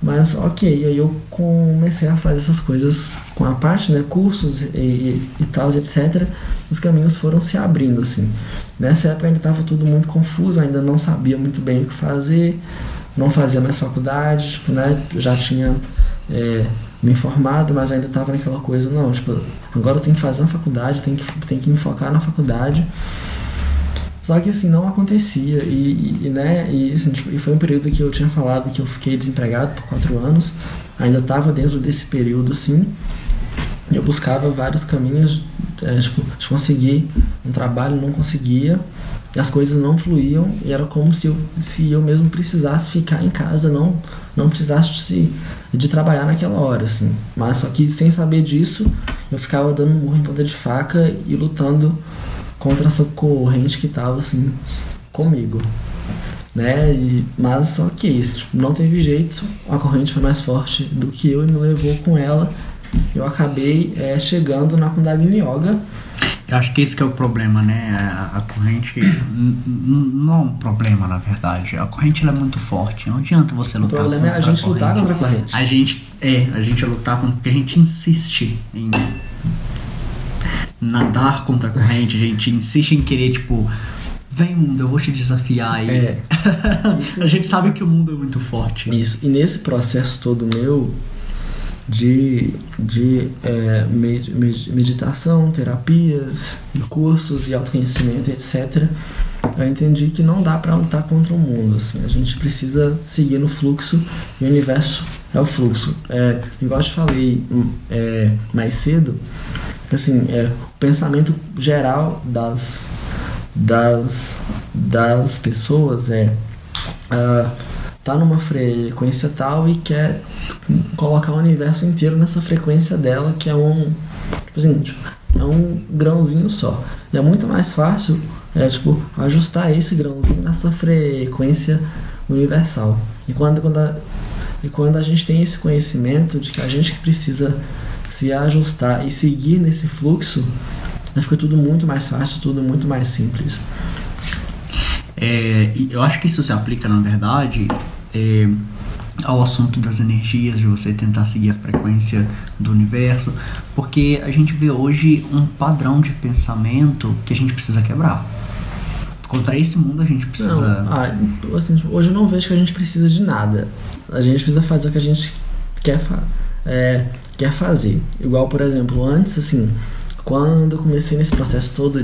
S2: Mas ok, aí eu comecei a fazer essas coisas com a parte, né, cursos e, e, e tal, etc. Os caminhos foram se abrindo, assim. Nessa época ainda estava tudo muito confuso, ainda não sabia muito bem o que fazer, não fazia mais faculdade, tipo, né, eu já tinha é, me informado, mas ainda estava naquela coisa, não, tipo, agora eu tenho que fazer uma faculdade, tenho que, tenho que me focar na faculdade. Só que assim, não acontecia. E, e, né, e, assim, tipo, e foi um período que eu tinha falado que eu fiquei desempregado por quatro anos. Ainda estava dentro desse período, assim. Eu buscava vários caminhos é, tipo, de conseguir um trabalho, não conseguia. As coisas não fluíam. E era como se eu, se eu mesmo precisasse ficar em casa, não, não precisasse de, de trabalhar naquela hora, assim. Mas só que sem saber disso, eu ficava dando murro em ponta de faca e lutando contra essa corrente que estava assim comigo, né? E, mas só que isso, tipo, não teve jeito, a corrente foi mais forte do que eu e me levou com ela. Eu acabei é, chegando na Kundalini Yoga.
S1: Eu acho que esse que é o problema, né? A, a corrente não é um problema, na verdade. A corrente é muito forte. Não adianta você
S2: O
S1: lutar
S2: problema é a
S1: contra
S2: gente lutar
S1: corrente.
S2: contra a corrente.
S1: A gente é, a gente lutar contra porque a gente insiste em nadar contra a corrente, a gente insiste em querer tipo vem mundo, eu vou te desafiar aí.
S2: É.
S1: a gente sabe que o mundo é muito forte.
S2: Isso. E nesse processo todo meu de, de é, med- med- meditação, terapias, e cursos e autoconhecimento, etc., eu entendi que não dá para lutar contra o mundo. Assim. A gente precisa seguir no fluxo e o universo é o fluxo. É, igual eu te falei hum, é, mais cedo, assim, é, o pensamento geral das, das, das pessoas é. ah, tá numa frequência tal e quer colocar o universo inteiro nessa frequência dela, que é um. Tipo assim, tipo, é um grãozinho só. E é muito mais fácil é, tipo, ajustar esse grãozinho nessa frequência universal. E quando, quando, a, e quando a gente tem esse conhecimento de que a gente precisa se ajustar e seguir nesse fluxo, fica tudo muito mais fácil, tudo muito mais simples.
S1: É, eu acho que isso se aplica, na verdade, é, ao assunto das energias, de você tentar seguir a frequência do universo, porque a gente vê hoje um padrão de pensamento que a gente precisa quebrar. Contra esse mundo a gente precisa.
S2: Não, ah, assim, hoje eu não vejo que a gente precisa de nada. A gente precisa fazer o que a gente quer, fa é, quer fazer. Igual, por exemplo, antes, assim, quando eu comecei nesse processo todo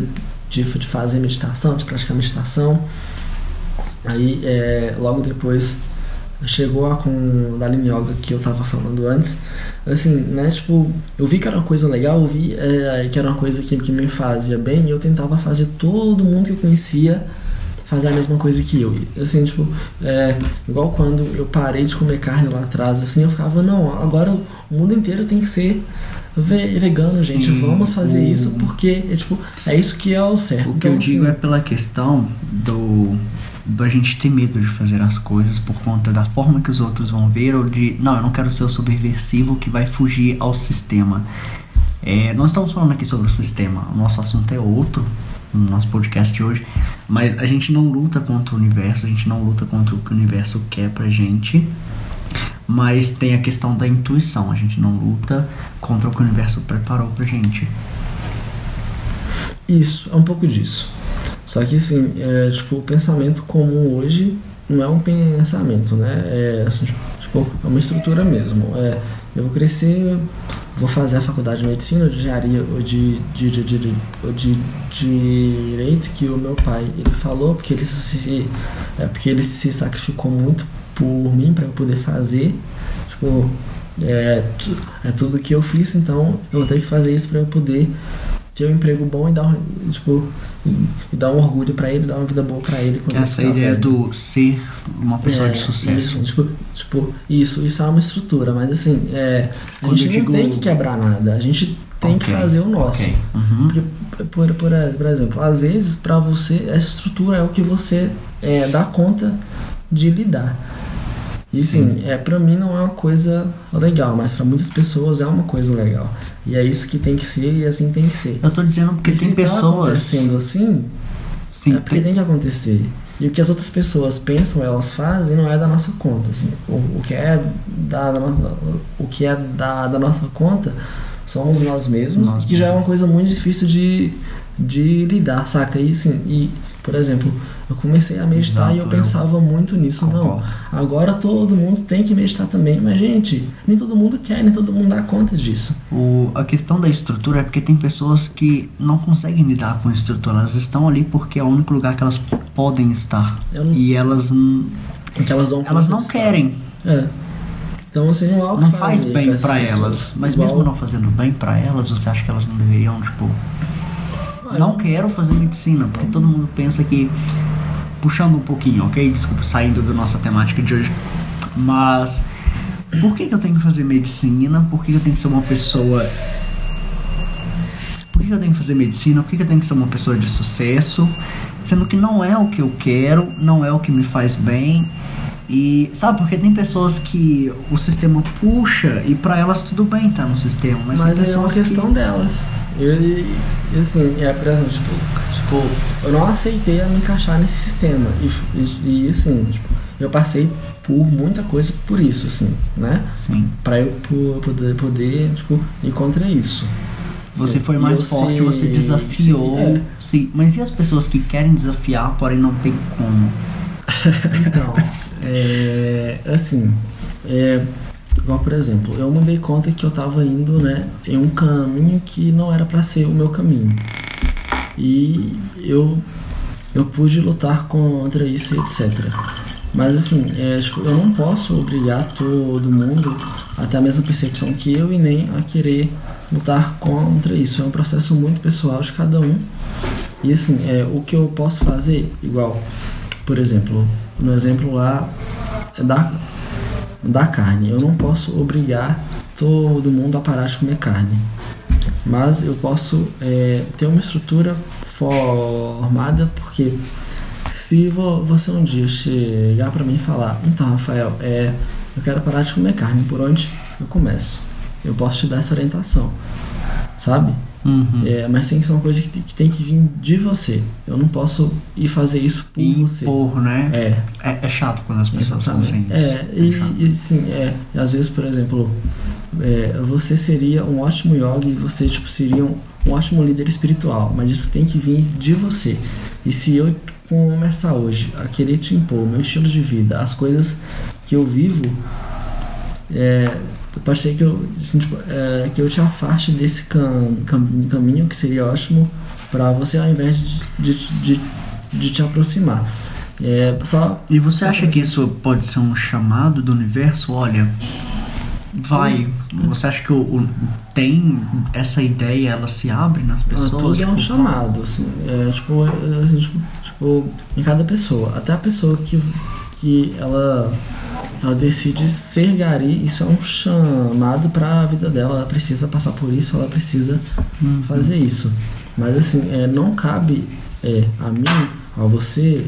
S2: de, de fazer meditação, de praticar meditação, aí é, logo depois chegou a com o Dalin Yoga que eu tava falando antes, assim, né, tipo, eu vi que era uma coisa legal, eu vi é, que era uma coisa que, que me fazia bem e eu tentava fazer todo mundo que eu conhecia fazer a mesma coisa que eu. Assim, tipo, é, igual quando eu parei de comer carne lá atrás, assim, eu ficava, não, agora o mundo inteiro tem que ser vegano, Sim, gente, vamos fazer o... isso porque, é, tipo, é isso que é o certo.
S1: O que então, eu digo assim, é pela questão do da gente ter medo de fazer as coisas por conta da forma que os outros vão ver ou de não, eu não quero ser o subversivo que vai fugir ao sistema. É, nós estamos falando aqui sobre o sistema, o nosso assunto é outro no nosso podcast de hoje, mas a gente não luta contra o universo, a gente não luta contra o que o universo quer pra gente, mas tem a questão da intuição, a gente não luta contra o que o universo preparou pra gente.
S2: Isso, é um pouco disso. Só que assim, é, tipo, o pensamento comum hoje não é um pensamento, né? É, assim, tipo, é uma estrutura mesmo. É, eu vou crescer, vou fazer a faculdade de medicina ou de engenharia ou de, de, de, de, de, de direito que o meu pai ele falou, porque ele se, é, porque ele se sacrificou muito por mim para eu poder fazer. Tipo, é, é tudo que eu fiz, então eu vou ter que fazer isso para eu poder ter um emprego bom e dar um, tipo, e dar um orgulho para ele, dar uma vida boa para ele.
S1: Essa ideia do ser uma pessoa é, de sucesso.
S2: Isso, tipo, tipo, isso, isso é uma estrutura, mas assim, é, a gente não digo... tem que quebrar nada, a gente tem okay, que fazer o nosso. Okay. Uhum. Porque, por, por, por exemplo, às vezes para você essa estrutura é o que você é, dá conta de lidar. E sim, é, pra mim não é uma coisa legal, mas para muitas pessoas é uma coisa legal. E é isso que tem que ser e assim tem que ser.
S1: Eu tô dizendo porque e tem se pessoas. Tá
S2: acontecendo assim, sim, é porque tem... tem que acontecer. E o que as outras pessoas pensam, elas fazem, não é da nossa conta. Assim. O, o que é da, da, nossa, o que é da, da nossa conta somos nós mesmos, nós que já é uma coisa muito difícil de, de lidar, saca? E, assim, e por exemplo, eu comecei a meditar Exato, e eu pensava eu muito nisso. Concordo. Não, agora todo mundo tem que meditar também. Mas, gente, nem todo mundo quer, nem todo mundo dá conta disso.
S1: O, a questão da estrutura é porque tem pessoas que não conseguem lidar com a estrutura. Elas estão ali porque é o único lugar que elas podem estar. Não, e elas.
S2: Que elas não,
S1: elas não querem.
S2: É. Então, assim, não, há
S1: não faz bem para elas. Mas Igual... mesmo não fazendo bem para elas, você acha que elas não deveriam, tipo não quero fazer medicina, porque todo mundo pensa que. Puxando um pouquinho, ok? Desculpa, saindo da nossa temática de hoje. Mas. Por que, que eu tenho que fazer medicina? Por que, que eu tenho que ser uma pessoa. Por que, que eu tenho que fazer medicina? Por que, que eu tenho que ser uma pessoa de sucesso? Sendo que não é o que eu quero, não é o que me faz bem. E sabe, porque tem pessoas que o sistema puxa e para elas tudo bem tá no sistema, mas,
S2: mas é uma questão que... delas. E, assim, é, por exemplo, tipo, tipo, eu não aceitei a me encaixar nesse sistema. E, e, e assim, tipo, eu passei por muita coisa por isso, assim, né?
S1: Sim.
S2: Pra eu poder, poder tipo, ir contra isso.
S1: Você foi mais forte, você desafiou. Sim, é. sim, mas e as pessoas que querem desafiar, porém não tem como?
S2: então, é, assim, é, Igual, por exemplo, eu me dei conta que eu estava indo né, em um caminho que não era para ser o meu caminho. E eu, eu pude lutar contra isso etc. Mas assim, é, eu não posso obrigar todo mundo a ter a mesma percepção que eu e nem a querer lutar contra isso. É um processo muito pessoal de cada um. E assim, é, o que eu posso fazer, igual, por exemplo, no exemplo lá da, da carne. Eu não posso obrigar todo mundo a parar de comer carne. Mas eu posso é, ter uma estrutura formada, porque se você um dia chegar para mim e falar, então Rafael, é, eu quero parar de comer carne, por onde eu começo? Eu posso te dar essa orientação, sabe?
S1: Uhum.
S2: É, mas tem que ser uma coisa que, que, tem que vir de você. Eu não posso ir fazer isso por
S1: e
S2: você.
S1: Impor, né?
S2: É.
S1: é. É, chato quando as pessoas fazem isso.
S2: É, e, é e sim, é. E às vezes, por exemplo, é, você seria um ótimo yogi, você tipo, seria um, um ótimo líder espiritual, mas isso tem que vir de você. E se eu começar hoje a querer te impor o meu estilo de vida, as coisas que eu vivo, é, pode ser que eu, assim, tipo, é, que eu te afaste desse cam, cam, caminho que seria ótimo para você ao invés de, de, de, de te aproximar. É, só,
S1: e você acha que isso pode ser um chamado do universo? Olha, vai. Você acha que o, o, tem essa ideia, ela se abre nas pessoas? Ah,
S2: tudo tipo, é um chamado, assim, é, tipo, assim, tipo, tipo, em cada pessoa. Até a pessoa que, que ela ela decide ser gari, isso é um chamado para a vida dela, ela precisa passar por isso, ela precisa uhum. fazer isso. Mas assim, é, não cabe é, a mim, a você,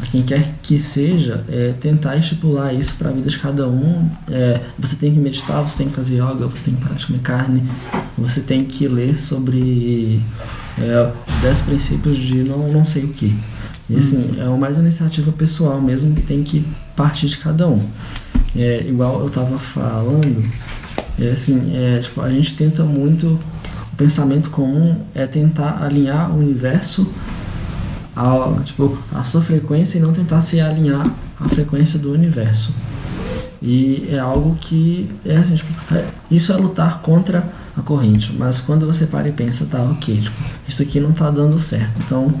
S2: a quem quer que seja, é, tentar estipular isso para a vida de cada um. É, você tem que meditar, você tem que fazer yoga, você tem que parar de comer carne, você tem que ler sobre é, os 10 princípios de não, não sei o que. E assim, é mais uma iniciativa pessoal mesmo que tem que partir de cada um. É, igual eu estava falando, é assim, é, tipo, a gente tenta muito, o pensamento comum é tentar alinhar o universo ao, tipo, a sua frequência e não tentar se alinhar à frequência do universo. E é algo que é assim, tipo, é, isso é lutar contra a corrente. Mas quando você para e pensa, tá, ok, tipo, isso aqui não tá dando certo. Então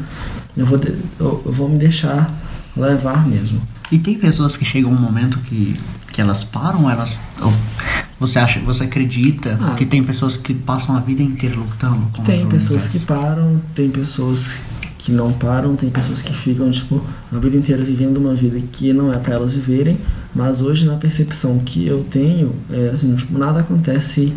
S2: eu vou, de, eu, eu vou me deixar levar mesmo.
S1: E tem pessoas que chegam um momento que, que elas param, elas. Você acha, você acredita ah, que tem pessoas que passam a vida inteira lutando?
S2: Tem pessoas que param, tem pessoas que não param, tem pessoas que ficam tipo a vida inteira vivendo uma vida que não é para elas viverem, mas hoje na percepção que eu tenho, é assim, tipo, nada acontece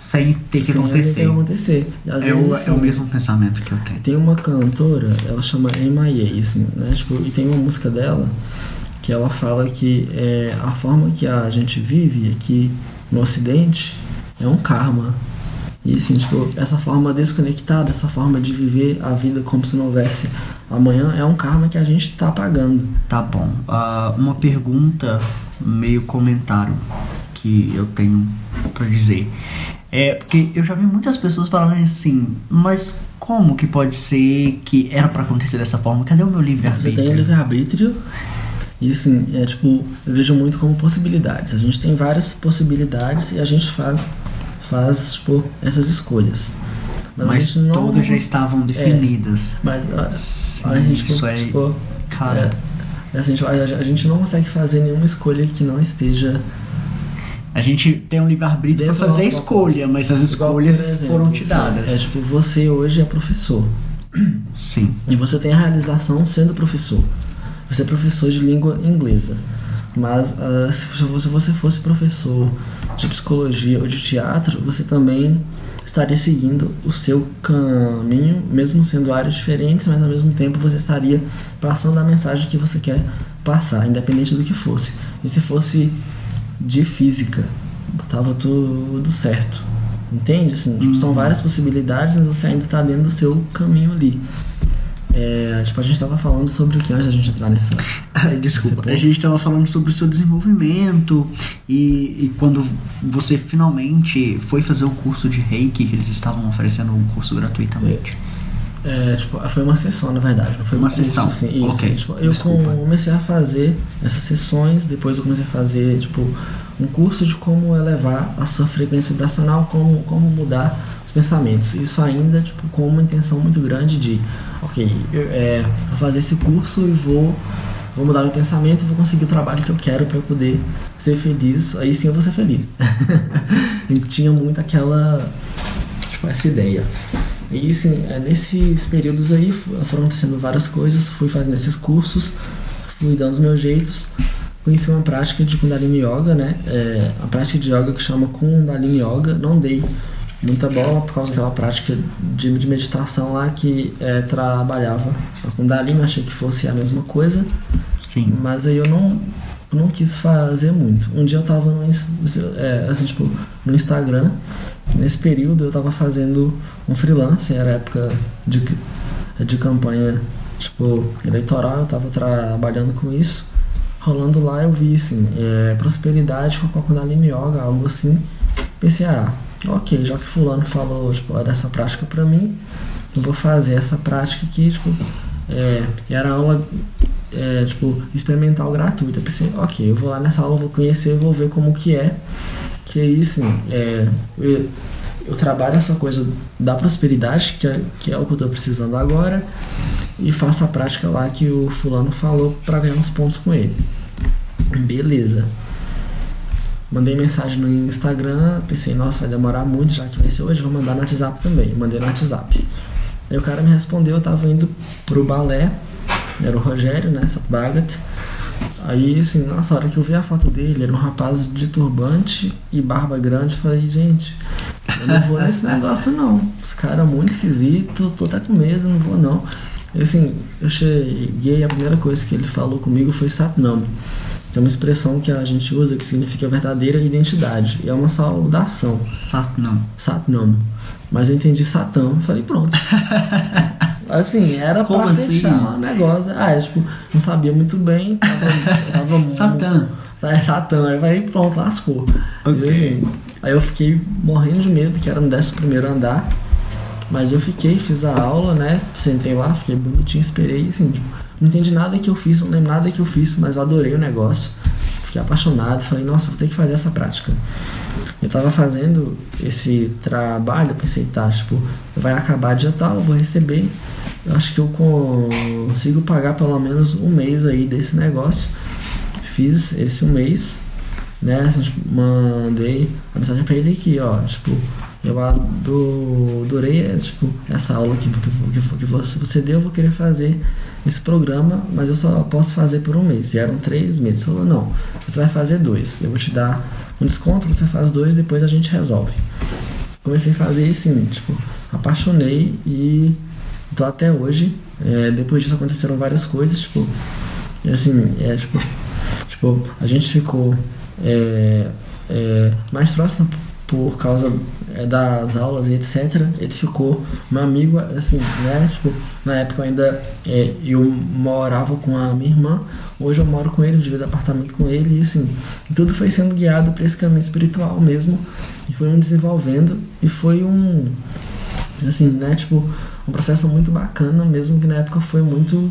S1: sem ter que sem acontecer. Ter
S2: acontecer.
S1: Às é, vezes, o, assim, é o mesmo pensamento que eu tenho.
S2: Tem uma cantora, ela chama M.I.A., assim, né? Tipo, e tem uma música dela que ela fala que é, a forma que a gente vive aqui no Ocidente é um karma. E assim, tipo, essa forma desconectada, essa forma de viver a vida como se não houvesse amanhã é um karma que a gente está pagando.
S1: Tá bom. Uh, uma pergunta, meio comentário que eu tenho para dizer. É, porque eu já vi muitas pessoas falando assim, mas como que pode ser que era para acontecer dessa forma? Cadê o meu livre-arbítrio?
S2: Você tem o livre-arbítrio e assim, é tipo, eu vejo muito como possibilidades. A gente tem várias possibilidades e a gente faz, faz tipo, essas escolhas.
S1: Mas, mas não, todas já estavam definidas.
S2: É, mas, Sim, a gente,
S1: isso é, tipo, cara.
S2: É, a, gente, a, a gente não consegue fazer nenhuma escolha que não esteja
S1: a gente tem um livre-arbítrio para fazer a escolha, mas as escolhas exemplo, foram te dadas.
S2: É tipo, você hoje é professor.
S1: Sim.
S2: E você tem a realização sendo professor. Você é professor de língua inglesa. Mas uh, se você fosse professor de psicologia ou de teatro, você também estaria seguindo o seu caminho, mesmo sendo áreas diferentes, mas ao mesmo tempo você estaria passando a mensagem que você quer passar, independente do que fosse. E se fosse de física. Tava tudo certo. Entende? Assim, tipo, São uhum. várias possibilidades, mas você ainda está dentro do seu caminho ali. É, tipo, a gente estava falando sobre o que antes da gente entrar nessa.
S1: Ai, desculpa, a gente estava falando sobre o seu desenvolvimento e, e, quando você finalmente foi fazer o curso de reiki, que eles estavam oferecendo um curso gratuitamente.
S2: É. É, tipo, foi uma sessão, na verdade. Não foi
S1: uma
S2: um curso,
S1: sessão.
S2: Assim, isso,
S1: ok.
S2: Tipo, eu Desculpa. comecei a fazer essas sessões, depois eu comecei a fazer, tipo, um curso de como elevar a sua frequência vibracional, como, como mudar os pensamentos. Isso ainda, tipo, com uma intenção muito grande de, ok, eu, é, vou fazer esse curso e vou vou mudar meu pensamento e vou conseguir o trabalho que eu quero para poder ser feliz. Aí sim eu vou ser feliz. gente tinha muito aquela, tipo, essa ideia. E sim, é, nesses períodos aí foram acontecendo várias coisas, fui fazendo esses cursos, fui dando os meus jeitos, conheci uma prática de Kundalini Yoga, né? É, a prática de yoga que chama Kundalini Yoga, não dei muita bola por causa daquela prática de, de meditação lá que é, trabalhava a Kundalini, achei que fosse a mesma coisa.
S1: Sim.
S2: Mas aí eu não, não quis fazer muito. Um dia eu tava no, é, assim, tipo, no Instagram, nesse período eu tava fazendo um freelance, era época de, de campanha tipo, eleitoral, eu tava trabalhando com isso. Rolando lá eu vi assim, é, prosperidade com a Kundalini Yoga, algo assim. Pensei, ah, ok, já que fulano falou tipo, dessa prática pra mim, eu vou fazer essa prática aqui, tipo, é, era aula é, tipo, experimental gratuita. Pensei, ok, eu vou lá nessa aula, vou conhecer, vou ver como que é. Que aí, sim, é, eu, eu trabalho essa coisa da prosperidade, que é, que é o que eu estou precisando agora, e faço a prática lá que o fulano falou para ganhar uns pontos com ele. Beleza. Mandei mensagem no Instagram, pensei, nossa, vai demorar muito, já que vai ser hoje, vou mandar no WhatsApp também. Mandei no WhatsApp. Aí o cara me respondeu, eu tava indo pro balé, era o Rogério, né, Bagat. Aí, assim, nossa, a hora que eu vi a foto dele, era um rapaz de turbante e barba grande, falei, gente, eu não vou nesse negócio não. Esse cara é muito esquisito, tô até com medo, não vou não. E, assim, eu cheguei, a primeira coisa que ele falou comigo foi Satnam. Tem uma expressão que a gente usa que significa verdadeira identidade. E é uma saudação.
S1: Satnam.
S2: Satnam. Mas eu entendi Satã. Falei, pronto. assim, era Como pra assim? fechar o negócio. Ah, eu, tipo, não sabia muito bem. Tava, tava
S1: Satã.
S2: É, Satã. Aí falei, pronto, lascou.
S1: Okay.
S2: Assim, aí eu fiquei morrendo de medo, que era no 11 primeiro andar. Mas eu fiquei, fiz a aula, né? Sentei lá, fiquei bonitinho, esperei, assim, tipo, não entendi nada que eu fiz, não lembro nada que eu fiz, mas eu adorei o negócio. Fiquei apaixonado, falei, nossa, vou ter que fazer essa prática. Eu tava fazendo esse trabalho, pensei, tá, tipo, vai acabar dia tal, vou receber. Eu acho que eu consigo pagar pelo menos um mês aí desse negócio. Fiz esse um mês, né? Mandei a mensagem pra ele aqui, ó, tipo, eu adorei é, tipo, essa aula que, que, que, você deu, eu vou querer fazer esse programa, mas eu só posso fazer por um mês. E eram três meses. Falou, não, você vai fazer dois. Eu vou te dar um desconto, você faz dois, depois a gente resolve. Comecei a fazer assim, tipo, apaixonei e tô até hoje. É, depois disso aconteceram várias coisas, tipo, assim, é, tipo, tipo a gente ficou é, é, mais próximo por causa é, das aulas e etc. Ele ficou meu amigo, assim, né? Tipo, na época eu ainda é, eu morava com a minha irmã, hoje eu moro com ele, divido apartamento com ele, e assim, tudo foi sendo guiado para esse caminho espiritual mesmo, e foi um desenvolvendo, e foi um, assim, né? Tipo, um processo muito bacana, mesmo que na época foi muito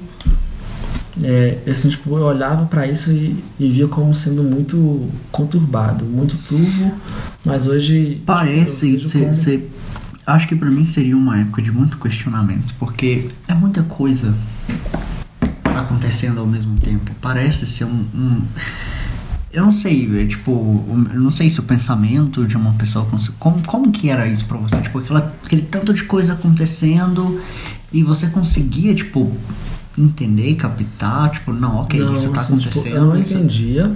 S2: é, assim, tipo, eu olhava para isso e, e, via como sendo muito conturbado, muito turvo, mas hoje.
S1: Parece, você, como... acho que para mim seria uma época de muito questionamento, porque é muita coisa acontecendo ao mesmo tempo. Parece ser um, um eu não sei, tipo, eu não sei se o pensamento de uma pessoa como como que era isso para você, tipo, aquela, aquele tanto de coisa acontecendo e você conseguia, tipo, entender e captar, tipo, não, ok, não, isso tá assim, acontecendo. Tipo,
S2: eu não isso... entendia,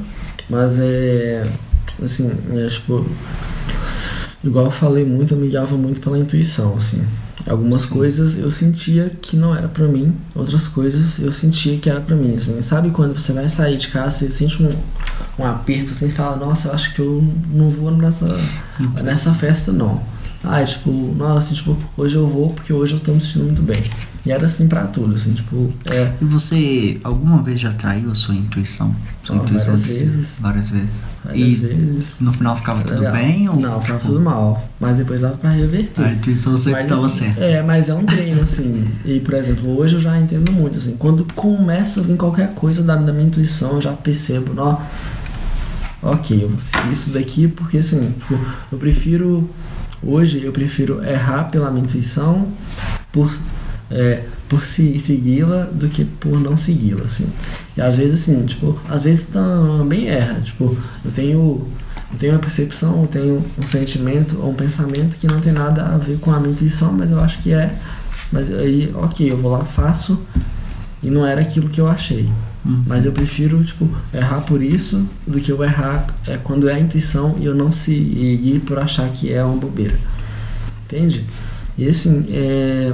S2: mas é. Assim, é, tipo. Igual eu falei muito, eu me guiava muito pela intuição, assim. Algumas Sim. coisas eu sentia que não era para mim, outras coisas eu sentia que era para mim. Assim. Sabe quando você vai sair de casa, você sente um, um aperto assim e fala, nossa, eu acho que eu não vou nessa, nessa festa não. Ah, tipo, nossa, assim, tipo, hoje eu vou porque hoje eu tô me sentindo muito bem. E era assim pra tudo, assim, tipo. É...
S1: E você alguma vez já traiu a sua intuição? Sua
S2: oh, intuição várias vezes.
S1: Várias vezes.
S2: Várias e vezes.
S1: no final ficava tudo bem? Ou...
S2: Não, ficava tudo mal. Mas depois dava pra reverter.
S1: A intuição sempre estava certa.
S2: É, mas é um treino, assim. E, por exemplo, hoje eu já entendo muito, assim. Quando começa a vir qualquer coisa da, da minha intuição, eu já percebo, ó. Ok, eu vou seguir isso daqui porque, assim, tipo, eu prefiro. Hoje eu prefiro errar pela minha intuição por é, por se, segui-la do que por não segui-la, assim. E às vezes, assim, tipo, às vezes também erra. Tipo, eu tenho, eu tenho uma percepção, eu tenho um sentimento ou um pensamento que não tem nada a ver com a minha intuição, mas eu acho que é. Mas aí, ok, eu vou lá, faço e não era aquilo que eu achei. Uhum. Mas eu prefiro, tipo, errar por isso do que eu errar é, quando é a intuição e eu não seguir por achar que é uma bobeira. Entende? E assim, é,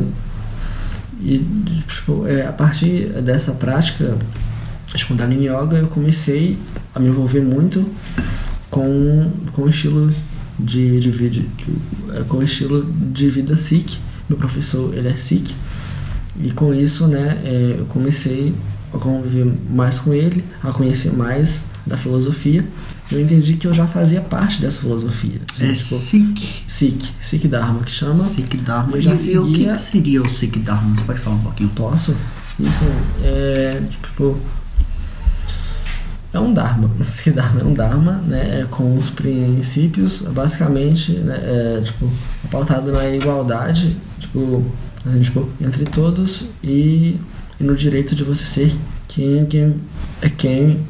S2: e, tipo, é, a partir dessa prática de Kundalini Yoga, eu comecei a me envolver muito com, com o estilo de, de, de, é, com o estilo de vida Sikh. Meu professor, ele é Sikh. E com isso, né, é, eu comecei a conviver mais com ele, a conhecer mais da filosofia. Eu entendi que eu já fazia parte dessa filosofia.
S1: Assim, é tipo, Sikh?
S2: Sikh. Sikh Dharma que chama.
S1: Sikh Dharma. Eu já e, seguia... o que, que, seria o Sikh Dharma? Você pode falar um pouquinho?
S2: Posso? Isso é, tipo, é um Dharma. Sikh Dharma é um Dharma, né? É com os princípios, basicamente, né? É, tipo, pautado na igualdade, tipo, assim, tipo, entre todos e, e no direito de você ser quem, quem é quem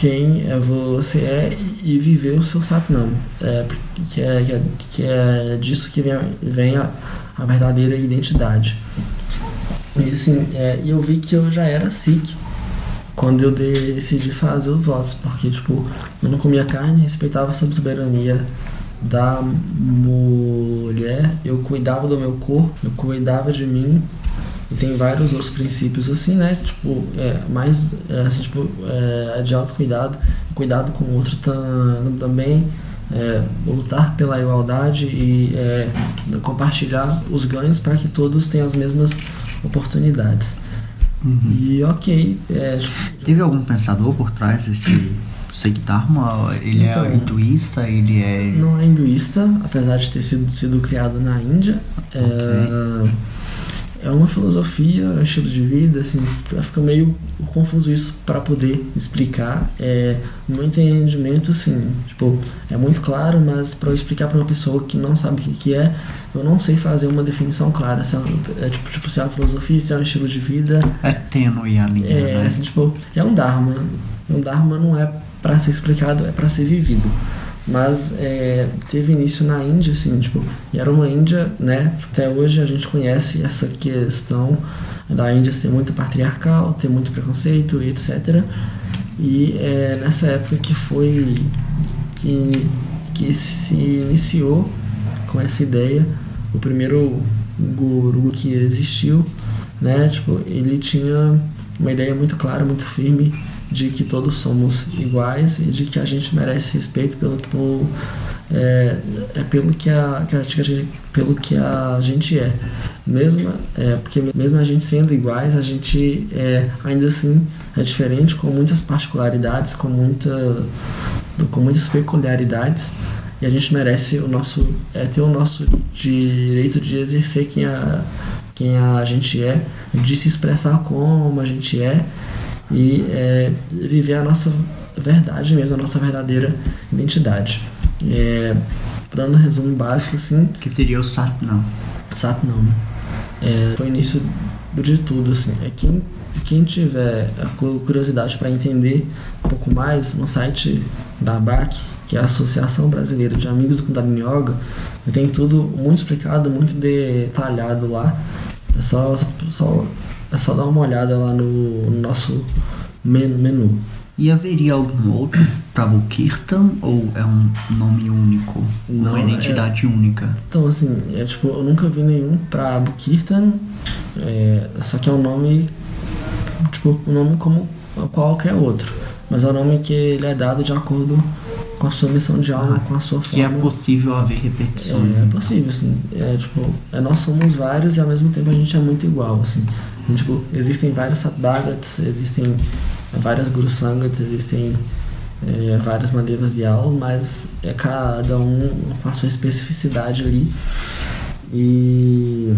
S2: quem é você é e viver o seu Satnam. É, que, é, que, é, que é disso que vem, vem a, a verdadeira identidade. E assim, é, eu vi que eu já era Sikh quando eu decidi fazer os votos, porque tipo, eu não comia carne, respeitava a soberania da mulher, eu cuidava do meu corpo, eu cuidava de mim e tem vários outros princípios assim, né? Tipo, é, mais é, assim, tipo, é, de autocuidado, cuidado com o outro também, é, lutar pela igualdade e é, compartilhar os ganhos para que todos tenham as mesmas oportunidades. Uhum. E ok. É,
S1: Teve algum pensador por trás desse Siddharma? Ele é então, é hinduísta? Ele é.
S2: Não é hinduísta, apesar de ter sido, sido criado na Índia. Okay. É, é uma filosofia, um estilo de vida, assim, fica meio confuso isso para poder explicar. É, no entendimento, assim, tipo, é muito claro, mas para eu explicar para uma pessoa que não sabe o que, que é, eu não sei fazer uma definição clara. Se é, é, tipo, tipo, se é uma filosofia, se é um estilo de vida.
S1: É tênue a linha,
S2: é,
S1: né?
S2: Assim, tipo, é um Dharma. Um Dharma não é para ser explicado, é para ser vivido mas é, teve início na Índia, assim, tipo, e era uma Índia, né, até hoje a gente conhece essa questão da Índia ser muito patriarcal, ter muito preconceito etc. E é nessa época que foi que, que se iniciou com essa ideia, o primeiro guru que existiu, né, tipo, ele tinha uma ideia muito clara, muito firme de que todos somos iguais e de que a gente merece respeito pelo que por, é, é pelo que a, que a, gente, pelo que a gente é. Mesmo é, porque mesmo a gente sendo iguais a gente é, ainda assim é diferente com muitas particularidades com muita com muitas peculiaridades e a gente merece o nosso é, ter o nosso direito de exercer quem a quem a gente é de se expressar como a gente é e é, viver a nossa verdade mesmo, a nossa verdadeira identidade. É, dando um resumo básico, assim.
S1: Que seria o Satnam.
S2: Satnam. É, foi o início de tudo, assim. É quem, quem tiver a curiosidade para entender um pouco mais, no site da ABAC, que é a Associação Brasileira de Amigos do Kundalini Yoga, tem tudo muito explicado, muito detalhado lá. É só, só é só dar uma olhada lá no, nosso menu.
S1: E haveria algum outro para Bukirtan ou é um nome único, Não, uma é identidade é, única?
S2: Então assim, é tipo, eu nunca vi nenhum para Bukirtan, é, só que é um nome tipo, um nome como qualquer outro, mas é um nome que ele é dado de acordo com a sua missão de alma, ah, com a sua
S1: forma. Que é possível haver repetições.
S2: É, é possível, assim. É, tipo, é, nós somos vários e ao mesmo tempo a gente é muito igual, assim. Tipo, existem vários Satbhagats, existem várias Guru Sangats, existem é, várias maneiras de aula, mas é cada um com a sua especificidade ali. E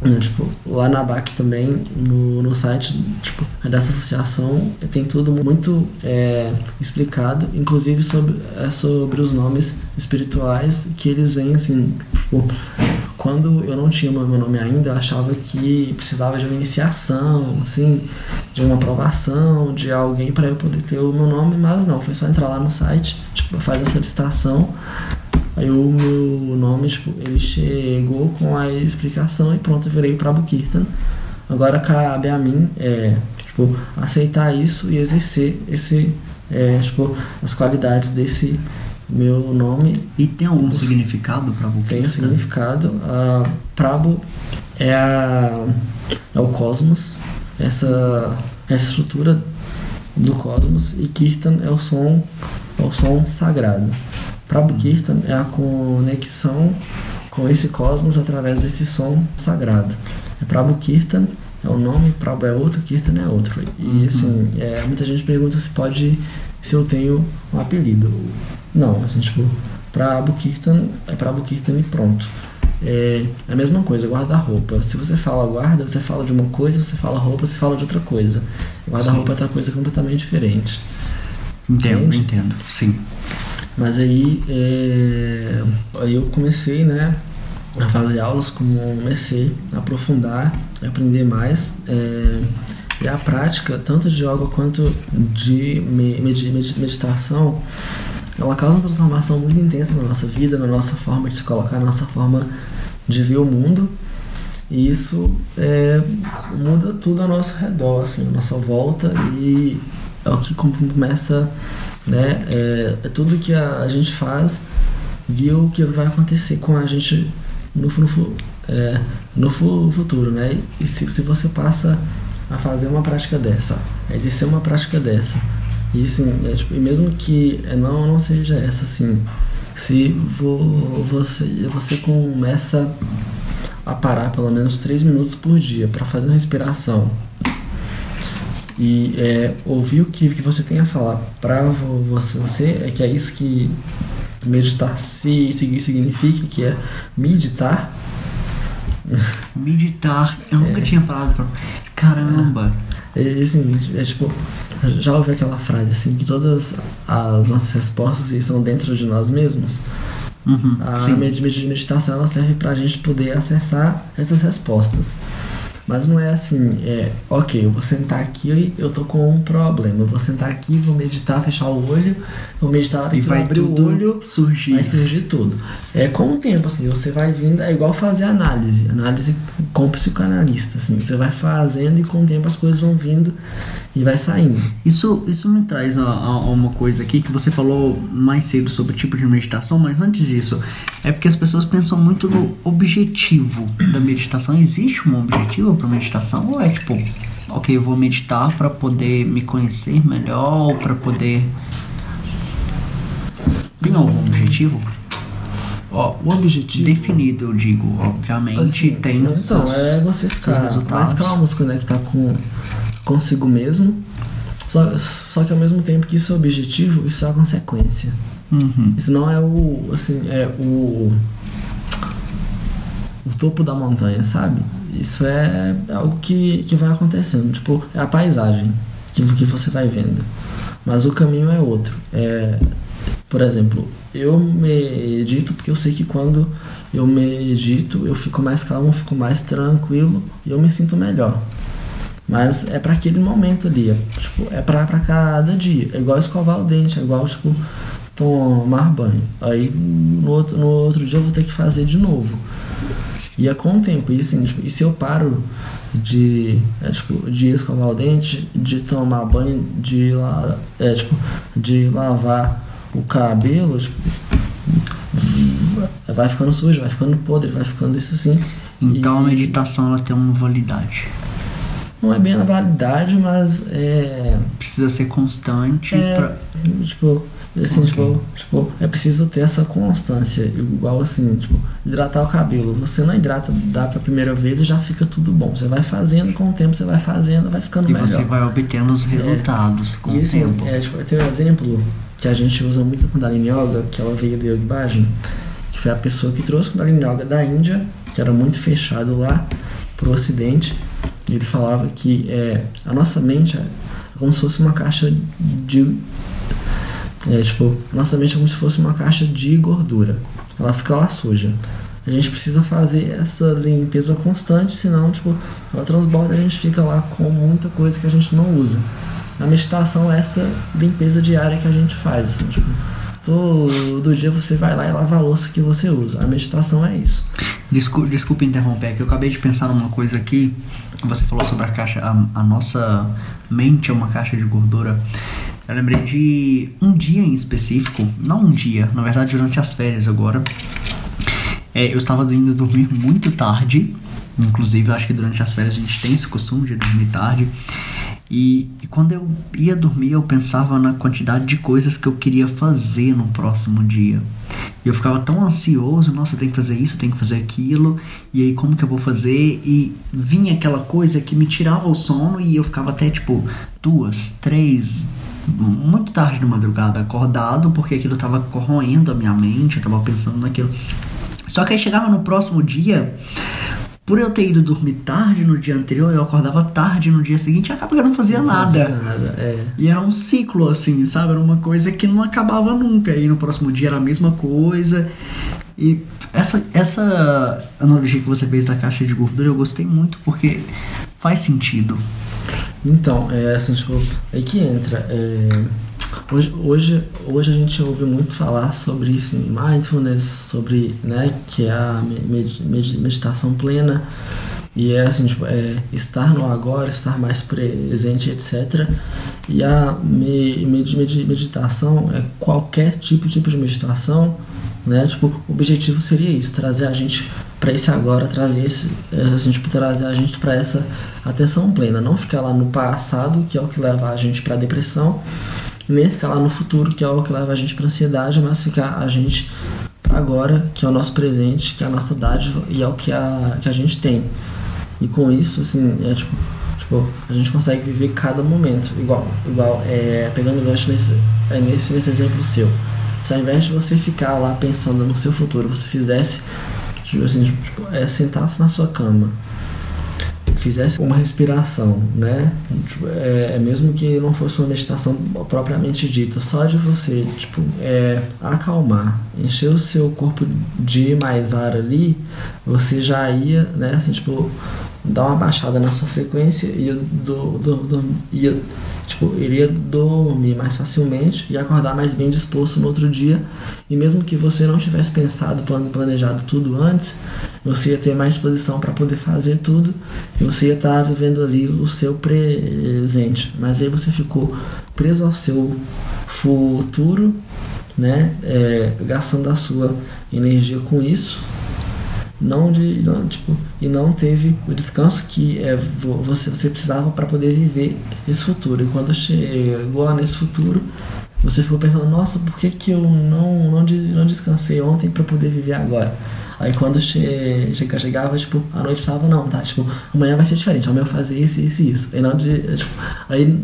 S2: né, tipo, lá na BAC também, no, no site tipo, dessa associação, tem tudo muito é, explicado, inclusive sobre, é, sobre os nomes espirituais que eles vêm assim, tipo, quando eu não tinha meu nome ainda, eu achava que precisava de uma iniciação, assim, de uma aprovação, de alguém para eu poder ter o meu nome, mas não, foi só entrar lá no site, tipo, faz a solicitação, aí o meu nome, tipo, ele chegou com a explicação e pronto, eu virei para Bukirtan. Agora cabe a mim é, tipo, aceitar isso e exercer esse, é, tipo, as qualidades desse meu nome.
S1: E tem algum significado para você?
S2: Tem um significado. Uh, Prabo é, a, é o cosmos, essa, essa estrutura do cosmos, e Kirtan é o som, é o som sagrado. Prabhu Kirtan é a conexão com esse cosmos através desse som sagrado. É Prabhu Kirtan é o nome, Prabhu é outro, Kirtan é outro. E uhum. assim, é, muita gente pergunta se pode, se eu tenho um apelido. Não, a gente, tipo, Prabhu Kirtan é Prabhu Kirtan e pronto. É a mesma coisa, guarda-roupa. Se você fala guarda, você fala de uma coisa, você fala roupa, você fala de outra coisa. Guarda-roupa é outra coisa completamente diferente.
S1: Entendo, Entende? entendo, sim.
S2: Mas aí, é, aí eu comecei, né, a fazer aulas como comecei a aprofundar, a aprender mais. É, e a prática, tanto de yoga quanto de meditação, ela causa uma transformação muito intensa na nossa vida, na nossa forma de se colocar, na nossa forma de ver o mundo. E isso é, muda tudo ao nosso redor, assim, a nossa volta, e é o que começa né? É, é tudo que a, a, gente faz guia o que vai acontecer com a gente no, no, é, no futuro, né? E se, se você passa a fazer uma prática dessa, a exercer uma prática dessa, e assim, é, tipo, e mesmo que não, não seja essa, assim, se vo, você, você começa a parar pelo menos 3 minutos por dia para fazer uma respiração e é, ouvir o que, que você tem a falar para você, é que é isso que meditar se, significa, que é meditar.
S1: Meditar, eu nunca é. tinha falado pra. Caramba!
S2: É, é, assim, é tipo, já ouvi aquela frase assim, que todas as nossas respostas estão dentro de nós mesmos.
S1: Uhum,
S2: a sim. meditação ela serve para a gente poder acessar essas respostas. Mas não é assim, é, ok, eu vou sentar aqui e eu tô com um problema. Eu vou sentar aqui, vou meditar, fechar o olho, vou meditar
S1: e vai abrir o olho, surgir.
S2: Vai surgir tudo. É com o tempo, assim, você vai vindo, é igual fazer análise, análise com psicanalista, assim, você vai fazendo e com o tempo as coisas vão vindo e vai saindo.
S1: Isso, isso me traz a, a, uma coisa aqui que você falou mais cedo sobre o tipo de meditação, mas antes disso, é porque as pessoas pensam muito no objetivo da meditação. Existe um objetivo para meditação ou é tipo, ok, eu vou meditar para poder me conhecer melhor, para poder tem algum objetivo?
S2: Ó, o objetivo
S1: definido, eu digo, obviamente, assim, tem
S2: então seus, é você ficar mais calmo, se conectar com consigo mesmo. Só, só que ao mesmo tempo que isso é objetivo, isso é a consequência.
S1: Uhum.
S2: Isso não é o. assim, é o. o topo da montanha, sabe? Isso é algo que, que vai acontecendo. Tipo, é a paisagem que, que você vai vendo. Mas o caminho é outro. É, por exemplo, eu medito porque eu sei que quando eu medito eu fico mais calmo, eu fico mais tranquilo e eu me sinto melhor. Mas é para aquele momento ali, é, tipo, é para cada dia. É igual escovar o dente, é igual tipo tomar banho. Aí no outro, no outro dia eu vou ter que fazer de novo. E é com o tempo. E, assim, tipo, e se eu paro de, é, tipo, de escovar o dente, de tomar banho, de, la, é, tipo, de lavar o cabelo, tipo, vai ficando sujo, vai ficando podre, vai ficando isso assim.
S1: Então e... a meditação ela tem uma validade
S2: não é bem na validade, mas é.
S1: Precisa ser constante.
S2: É, pra... Tipo, assim, okay. tipo, tipo, é preciso ter essa constância. Igual assim, tipo, hidratar o cabelo. Você não hidrata, dá pra primeira vez e já fica tudo bom. Você vai fazendo com o tempo, você vai fazendo, vai ficando
S1: e
S2: melhor.
S1: E você vai obtendo os resultados é. com
S2: e,
S1: o
S2: assim,
S1: tempo.
S2: É, tipo, tem um exemplo que a gente usa muito com Kundalini Yoga, que ela veio do Yogi Bhajan, que foi a pessoa que trouxe o Kundalini Yoga da Índia, que era muito fechado lá pro ocidente ele falava que é, a nossa mente é como se fosse uma caixa de. É, tipo, nossa mente é como se fosse uma caixa de gordura. Ela fica lá suja. A gente precisa fazer essa limpeza constante, senão, tipo, ela transborda e a gente fica lá com muita coisa que a gente não usa. A meditação é essa limpeza diária que a gente faz, assim, tipo, todo dia você vai lá e lava a louça que você usa. A meditação é isso.
S1: Desculpa, interromper, é que eu acabei de pensar numa coisa aqui. Você falou sobre a caixa, a, a nossa mente é uma caixa de gordura. Eu lembrei de um dia em específico, não um dia, na verdade durante as férias agora. É, eu estava indo dormir muito tarde, inclusive acho que durante as férias a gente tem esse costume de dormir tarde. E, e, quando eu ia dormir, eu pensava na quantidade de coisas que eu queria fazer no próximo dia. E eu ficava tão ansioso, nossa, eu tenho que fazer isso, eu tenho que fazer aquilo, e aí como que eu vou fazer? E vinha aquela coisa que me tirava o sono e eu ficava até tipo duas, três, muito tarde de madrugada acordado, porque aquilo estava corroendo a minha mente, eu estava pensando naquilo. Só que aí chegava no próximo dia, por eu ter ido dormir tarde no dia anterior, eu acordava tarde no dia seguinte e acaba que eu não fazia não nada. Fazia nada é. E era um ciclo, assim, sabe? Era uma coisa que não acabava nunca. E no próximo dia era a mesma coisa. E essa, essa analogia que você fez da caixa de gordura eu gostei muito porque faz sentido.
S2: Então, é assim, tipo, aí que entra. É Hoje, hoje, hoje a gente ouve muito falar sobre isso, mindfulness, sobre, né, que é a meditação plena e é assim, tipo, é estar no agora, estar mais presente, etc. E a meditação é qualquer tipo, tipo de meditação, né? Tipo, o objetivo seria isso, trazer a gente para esse agora, trazer esse, assim, tipo, trazer a gente para essa atenção plena, não ficar lá no passado, que é o que leva a gente para depressão, nem ficar lá no futuro, que é o que leva a gente para ansiedade, mas ficar a gente agora, que é o nosso presente, que é a nossa dádiva e é o que a, que a gente tem. E com isso, assim, é tipo, tipo a gente consegue viver cada momento, igual, igual é, pegando gancho nesse, é, nesse, nesse exemplo seu. Se ao invés de você ficar lá pensando no seu futuro, você fizesse, tipo assim, tipo, é, sentasse na sua cama fizesse uma respiração, né? Tipo, é, é, mesmo que não fosse uma meditação propriamente dita, só de você, tipo, é, acalmar, encher o seu corpo de mais ar ali, você já ia, né? Assim, tipo, dar uma baixada na sua frequência e do, do, do, ia tipo, iria dormir mais facilmente e acordar mais bem disposto no outro dia. E mesmo que você não tivesse pensado, planejado tudo antes, você ia ter mais disposição para poder fazer tudo e você ia estar tá vivendo ali o seu presente. Mas aí você ficou preso ao seu futuro, né? É, gastando a sua energia com isso não de não, tipo e não teve o descanso que é você você precisava para poder viver esse futuro. E quando chegou lá nesse futuro você ficou pensando nossa por que, que eu não não, não descansei ontem para poder viver agora? Aí quando che, chegava, chegava tipo a noite estava não tá tipo amanhã vai ser diferente amanhã eu fazer isso isso isso. E não de tipo, aí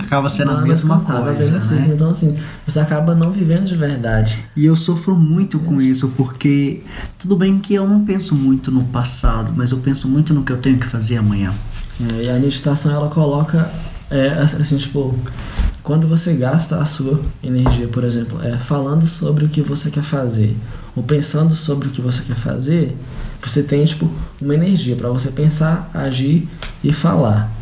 S1: acaba sendo a mesma coisa,
S2: assim,
S1: né?
S2: Então, assim, você acaba não vivendo de verdade.
S1: E eu sofro muito com isso, porque tudo bem que eu não penso muito no passado, mas eu penso muito no que eu tenho que fazer amanhã.
S2: É, e a meditação, ela coloca, é, assim, tipo, quando você gasta a sua energia, por exemplo, é, falando sobre o que você quer fazer, ou pensando sobre o que você quer fazer, você tem, tipo, uma energia para você pensar, agir e falar.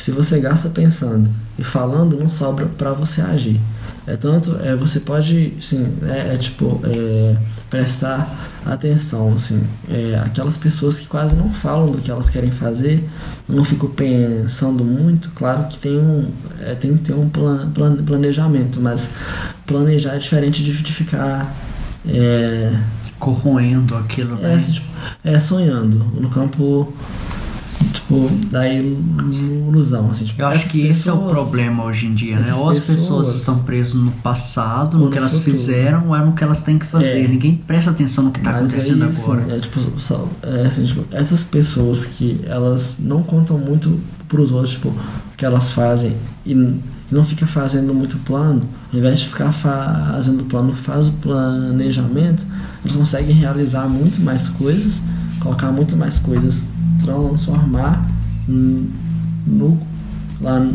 S2: Se você gasta pensando e falando, não sobra para você agir. É tanto, é, você pode, sim, é, é tipo, é, prestar atenção, assim, é, aquelas pessoas que quase não falam do que elas querem fazer, não ficam pensando muito, claro que tem um, é, tem que ter um plan, plan, planejamento, mas planejar é diferente de, de ficar é,
S1: corroendo aquilo,
S2: né? É, tipo, é sonhando no campo tipo, da ilusão. Assim, tipo,
S1: Eu acho que esse é o problema hoje em dia, né? Ou as pessoas, pessoas estão presas no passado, no, que elas futuro. fizeram, ou é no que elas têm que fazer. É. Ninguém presta atenção no que está acontecendo aí, agora.
S2: Sim, é, tipo, só, é, assim, tipo, essas pessoas que elas não contam muito pros outros, tipo, o que elas fazem e não fica fazendo muito plano, ao invés de ficar fazendo plano, faz o planejamento, eles conseguem realizar muito mais coisas, colocar muito mais coisas transformar no lá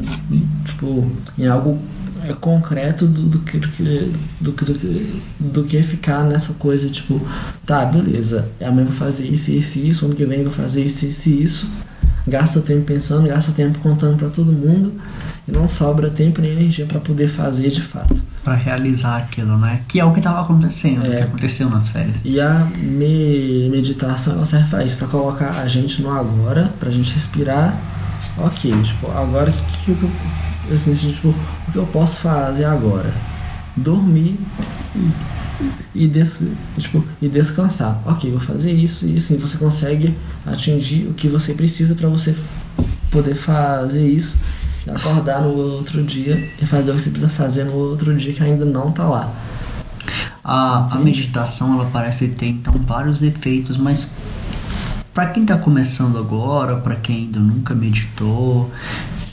S2: tipo em algo é concreto do, do, que, do, que, do, que, do que ficar nessa coisa tipo tá beleza amanhã vou fazer isso isso isso ano que vem vou fazer isso isso isso. Gasta tempo pensando gasta tempo contando para todo mundo e não sobra tempo nem energia para poder fazer de fato
S1: para realizar aquilo né que é o que estava acontecendo é. o que aconteceu nas férias
S2: e a me, meditação ela serve para isso, para colocar a gente no agora, pra gente respirar. Ok, tipo, agora que, que, que eu, assim, tipo, o que eu posso fazer agora? Dormir e, des, tipo, e descansar. Ok, vou fazer isso e assim você consegue atingir o que você precisa para você poder fazer isso, acordar no outro dia e fazer o que você precisa fazer no outro dia que ainda não tá lá.
S1: A, a meditação ela parece ter então vários efeitos, mas para quem está começando agora, para quem ainda nunca meditou,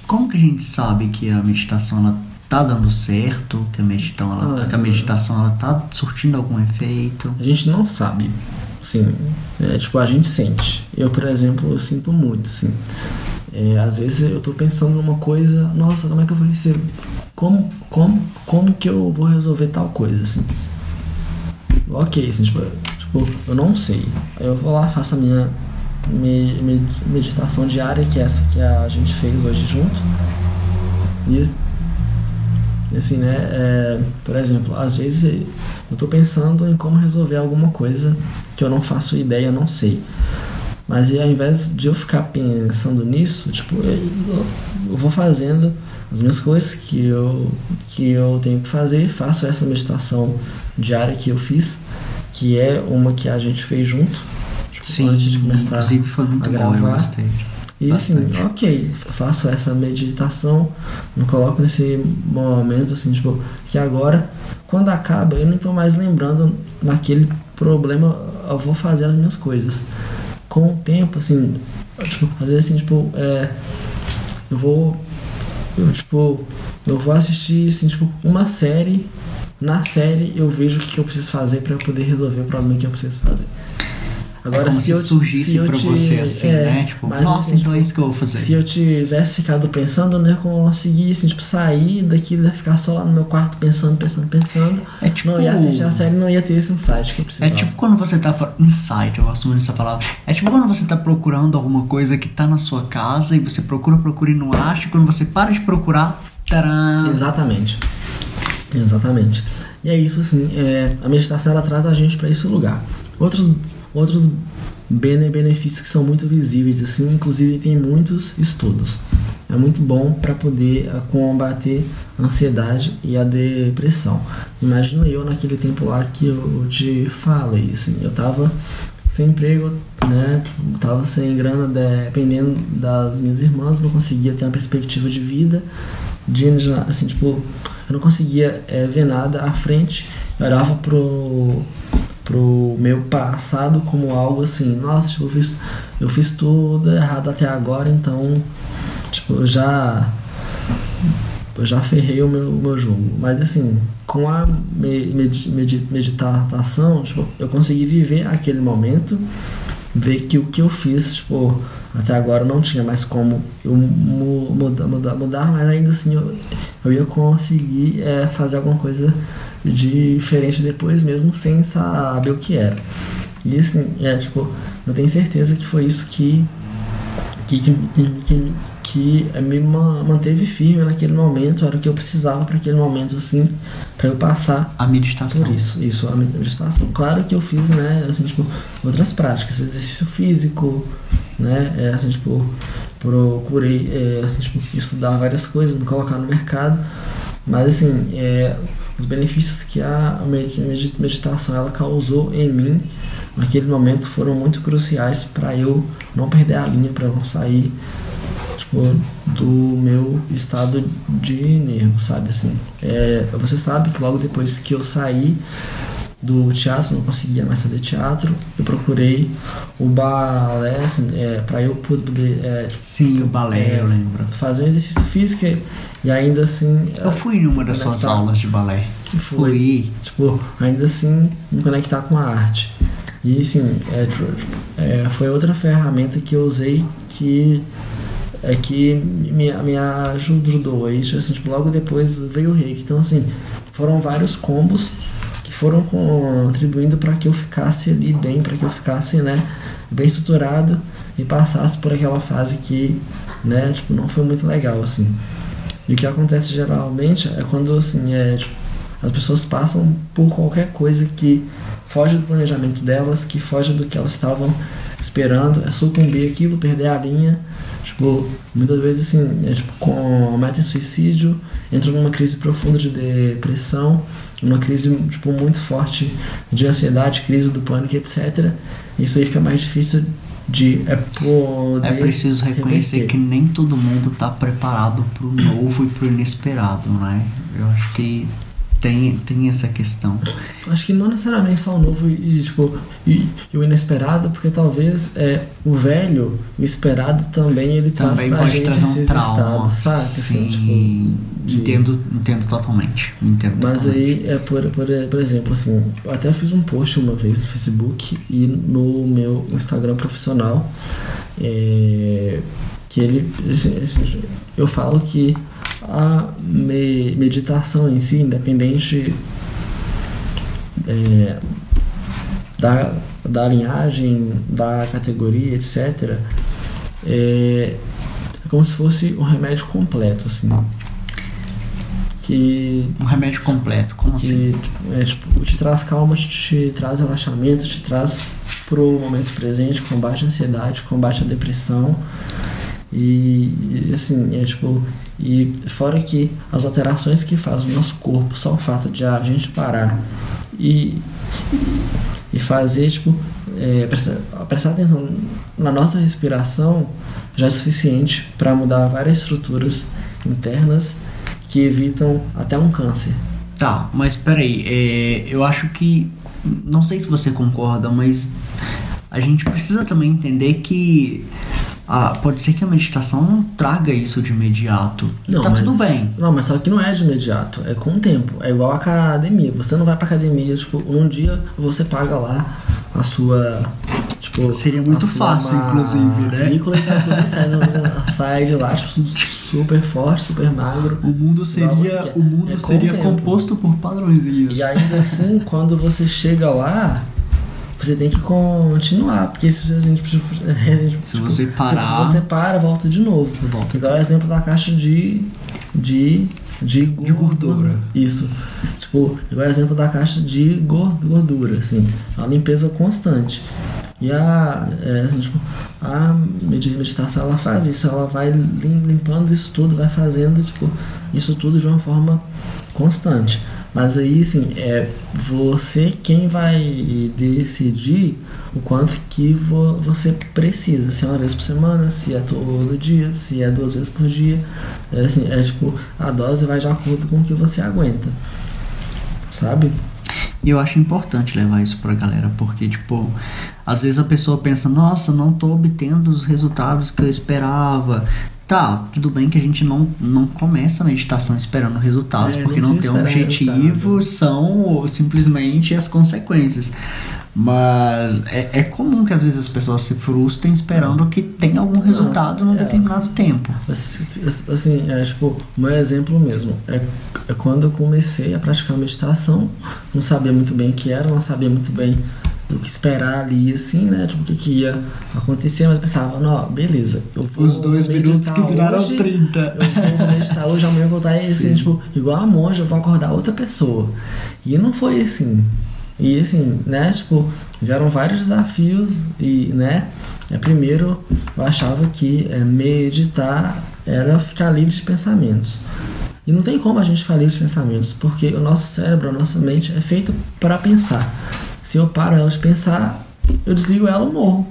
S1: como que a gente sabe que a meditação ela tá dando certo, que a meditação ela, ah, que a meditação ela tá surtindo algum efeito?
S2: A gente não sabe. Sim, é, tipo, a gente sente. Eu, por exemplo, eu sinto muito, sim. É, às vezes eu tô pensando numa coisa, nossa, como é que eu vou receber? Como, como, como que eu vou resolver tal coisa, assim? ok, assim, tipo, tipo, eu não sei. Eu vou lá, faço a minha me, me, meditação diária, que é essa que a gente fez hoje junto. E assim, né, é, por exemplo, às vezes eu tô pensando em como resolver alguma coisa que eu não faço ideia, não sei. Mas e ao invés de eu ficar pensando nisso, tipo, eu, eu vou fazendo as minhas coisas que eu, que eu tenho que fazer, faço essa meditação diária que eu fiz, que é uma que a gente fez junto,
S1: tipo, Sim, antes de começar inclusive foi muito a gravar. Bom,
S2: e assim, ok, faço essa meditação, me coloco nesse momento assim, tipo, que agora, quando acaba, eu não estou mais lembrando naquele problema, eu vou fazer as minhas coisas. Com o tempo, assim, tipo, às vezes assim, tipo, é, eu vou eu, tipo, eu vou assistir assim, tipo, uma série. Na série eu vejo o que, que eu preciso fazer para poder resolver o problema que eu preciso fazer.
S1: Agora, é como se, se eu surgisse para você assim, é, né? Tipo, mas, nossa, assim, então é isso que eu vou fazer.
S2: Se eu tivesse ficado pensando, né, conseguir assim, tipo, sair daqui, né, ficar só lá no meu quarto pensando, pensando, pensando. É tipo, não ia assistir a série, não ia ter esse insight que eu precisava.
S1: É tipo quando você tá insight, eu gosto muito dessa palavra. É tipo quando você tá procurando alguma coisa que tá na sua casa e você procura, procura e não acha, e quando você para de procurar, taram.
S2: Exatamente. Exatamente. E é isso assim, é, a meditação ela traz a gente para esse lugar. Outros outros benefícios que são muito visíveis, assim, inclusive tem muitos estudos. É muito bom para poder eh, combater a ansiedade e a depressão. Imagina eu naquele tempo lá que eu te falei, assim, eu tava sem emprego, né? Tipo, tava sem grana, dependendo das minhas irmãs, não conseguia ter uma perspectiva de vida, de assim, tipo, eu não conseguia é, ver nada à frente. Eu olhava pro pro meu passado como algo assim, nossa, tipo, eu fiz, eu fiz tudo errado até agora, então tipo, eu já eu já ferrei o meu, meu jogo. Mas assim, com a med, med, meditação, tipo, eu consegui viver aquele momento, ver que o que eu fiz, tipo, até agora não tinha mais como eu mudar, mudar, mudar mas ainda assim eu, eu ia conseguir é, fazer alguma coisa diferente depois mesmo sem saber o que era. E assim, é tipo, eu tenho certeza que foi isso que que, que, que, que me manteve firme naquele momento, era o que eu precisava para aquele momento, assim, para eu passar
S1: a meditação.
S2: Por isso, isso, a meditação. Claro que eu fiz, né, assim, tipo, outras práticas, exercício físico, né, é, assim, tipo, procurei, é, assim, tipo, estudar várias coisas, me colocar no mercado, mas assim, é, os benefícios que a meditação ela causou em mim naquele momento foram muito cruciais para eu não perder a linha, para não sair tipo, do meu estado de nervo, sabe assim. É, você sabe que logo depois que eu saí do teatro, não conseguia mais fazer teatro. Eu procurei o balé, assim, é, para eu poder. É,
S1: Sim, o balé, é, eu lembro.
S2: Fazer um exercício físico e ainda assim.
S1: Eu fui em uma das suas aulas de balé.
S2: Fui. Tipo, ainda assim me conectar com a arte. E assim, é, é, foi outra ferramenta que eu usei que é que me, me ajudou. Aí, assim, tipo, logo depois veio o reiki. Então, assim, foram vários combos foram contribuindo para que eu ficasse ali bem, para que eu ficasse, né, bem estruturado e passasse por aquela fase que, né, tipo, não foi muito legal, assim. E o que acontece geralmente é quando, assim, é, tipo, as pessoas passam por qualquer coisa que foge do planejamento delas, que foge do que elas estavam esperando, é sucumbir aquilo, perder a linha. Tipo, muitas vezes assim, é, tipo, cometem suicídio, entram numa crise profunda de depressão, uma crise tipo, muito forte de ansiedade, crise do pânico, etc. Isso aí fica mais difícil de é poder
S1: É preciso reconhecer
S2: reverter.
S1: que nem todo mundo está preparado para o novo e para o inesperado, né? Eu acho que tem, tem essa questão.
S2: Acho que não necessariamente só o novo e, e, tipo, e, e o inesperado, porque talvez é, o velho, o esperado também, ele traz
S1: Também
S2: pra
S1: pode
S2: gente
S1: trazer um
S2: esses
S1: trauma.
S2: estados, sabe?
S1: Sim,
S2: Assim, tipo, de-
S1: entendo, entendo totalmente. Entendo
S2: Mas
S1: totalmente.
S2: aí, é por, por, por exemplo, assim, eu até fiz um post uma vez no Facebook e no meu Instagram profissional, é, que ele, eu falo que a me- meditação em si, independente é, da, da linhagem, da categoria, etc., é, é como se fosse um remédio completo, assim. Que
S1: Um remédio completo, como assim?
S2: que tipo, é, tipo, te traz calma, te, te traz relaxamento, te traz pro momento presente, combate a ansiedade, combate a depressão. E, e, assim, é tipo, e fora que as alterações que faz o nosso corpo, só o fato de a gente parar e, e fazer, tipo, é, prestar, prestar atenção na nossa respiração já é suficiente para mudar várias estruturas internas que evitam até um câncer.
S1: Tá, mas peraí, é, eu acho que. Não sei se você concorda, mas a gente precisa também entender que. Ah, pode ser que a meditação não traga isso de imediato. tá
S2: mas-
S1: tudo bem.
S2: Não, mas só que não é de imediato, é com o tempo. É igual a academia. Você não vai pra academia, tipo, um dia você paga lá a sua. Tipo,
S1: Seria muito fácil, inclusive, né?
S2: matrícula e tá tudo sai, sai de lá, tipo, super forte, super magro.
S1: O mundo seria, o mundo
S2: É
S1: seria composto por padrõezinhos.
S2: E ainda assim, quando você chega lá, você tem que continuar, porque se você, assim, tipo,
S1: Se você parar-
S2: se você para, volta de novo.
S1: Volta.
S2: Igual o exemplo da caixa de de de,
S1: De gordura.
S2: Isso. Tipo, igual o exemplo da caixa de gor- gordura, assim, é uma limpeza constante. E a, é, assim, tipo, a medi- meditação ela faz isso, ela vai lim- limpando isso tudo, vai fazendo tipo, isso tudo de uma forma constante. Mas aí, assim, é você quem vai decidir o quanto que vo- você precisa. Se é uma vez por semana, se é todo dia, se é duas vezes por dia. É, assim, é tipo, a dose vai de acordo com o que você aguenta. Sabe?
S1: E eu acho importante levar isso pra galera, porque, tipo, às vezes a pessoa pensa, nossa, não tô obtendo os resultados que eu esperava. Tá, tudo bem que a gente não, não começa a meditação esperando resultados,
S2: É,
S1: porque
S2: não
S1: tem um objetivo,
S2: resultado.
S1: são simplesmente as consequências. Mas é, é comum que às vezes as pessoas se frustrem esperando que tenha algum resultado num
S2: é.
S1: determinado tempo.
S2: Assim, é tipo, meu exemplo mesmo é, é quando eu comecei a praticar meditação, não sabia muito bem o que era, não sabia muito bem do que esperar ali, assim, né? Tipo, o que, que ia acontecer, mas eu pensava, não, beleza, eu vou
S1: Os dois minutos que viraram
S2: hoje,
S1: 30.
S2: Eu vou meditar hoje, amanhã eu vou estar assim,
S1: Sim.
S2: tipo, igual a monja, eu vou acordar outra pessoa. E não foi assim. E assim, né, tipo, vieram vários desafios e, né, é, primeiro eu achava que é, meditar era ficar livre de pensamentos. E não tem como a gente ficar livre de pensamentos, porque o nosso cérebro, a nossa mente é feita para pensar. Se eu paro ela de pensar, eu desligo ela e morro.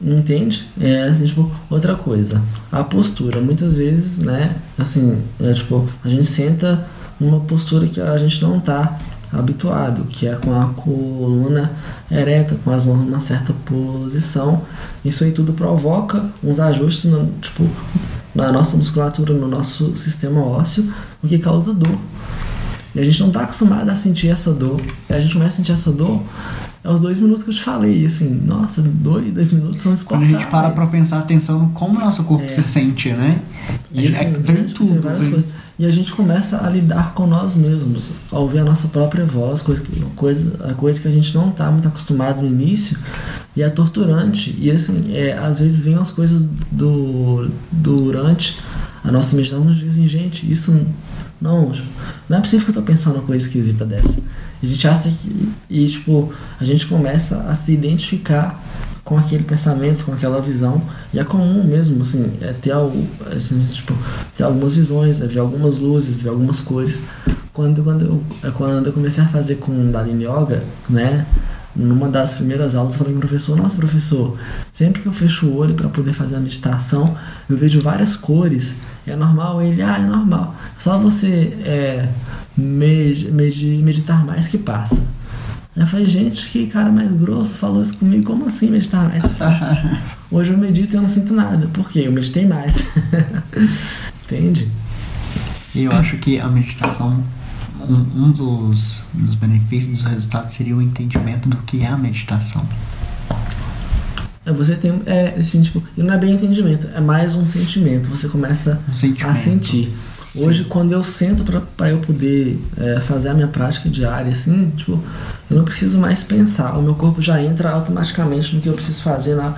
S2: Entende? É assim, tipo, outra coisa. A postura, muitas vezes, né? Assim, é, tipo, a gente senta numa postura que a gente não tá habituado, que é com a coluna ereta, com as mãos numa certa posição. Isso aí tudo provoca uns ajustes, no, tipo, na nossa musculatura, no nosso sistema ósseo, o que causa dor. E a gente não tá acostumado a sentir essa dor. E a gente começa a sentir essa dor é os dois minutos que eu te falei. assim, nossa, dois, dois minutos são
S1: Quando a
S2: escortáveis.
S1: gente para pra prestar atenção no como o nosso corpo
S2: É.
S1: se sente, né?
S2: E assim,
S1: é, vem
S2: tipo, tem
S1: tudo.
S2: E a gente começa a lidar com nós mesmos, a ouvir a nossa própria voz, coisa que, coisa, a coisa que a gente não está muito acostumado no início, e é torturante. E assim, é, às vezes vem as coisas do, durante a nossa meditação e a gente diz assim, gente, isso não, tipo, não é possível que eu tô pensando uma coisa esquisita dessa. A gente acha que. E, tipo, a gente começa a se identificar com aquele pensamento, com aquela visão. E é comum mesmo, assim, é ter, algo, assim, tipo, ter algumas visões, é ver algumas luzes, ver algumas cores. Quando, quando, eu, é quando eu comecei a fazer com Dalini Yoga, né? Numa das primeiras aulas, eu falei com o professor: Nossa, professor, sempre que eu fecho o olho para poder fazer a meditação, eu vejo várias cores. É normal? Ele, ah, é normal. Só você é, med, med, meditar mais que passa. Eu falei, gente, que cara mais grosso falou isso comigo. Como assim meditar mais que passa? Hoje eu medito e eu não sinto nada. Por quê? Eu meditei mais. Entende?
S1: E eu acho que a meditação um, um dos, dos benefícios, dos resultados seria o entendimento do que é a meditação.
S2: É, você tem. É, assim, tipo, e não é bem entendimento, é mais um sentimento. Você começa
S1: um
S2: a sentir. Sim. Hoje, quando eu sento para eu poder é, fazer a minha prática diária, assim, tipo, eu não preciso mais pensar. O meu corpo já entra automaticamente no que eu preciso fazer na,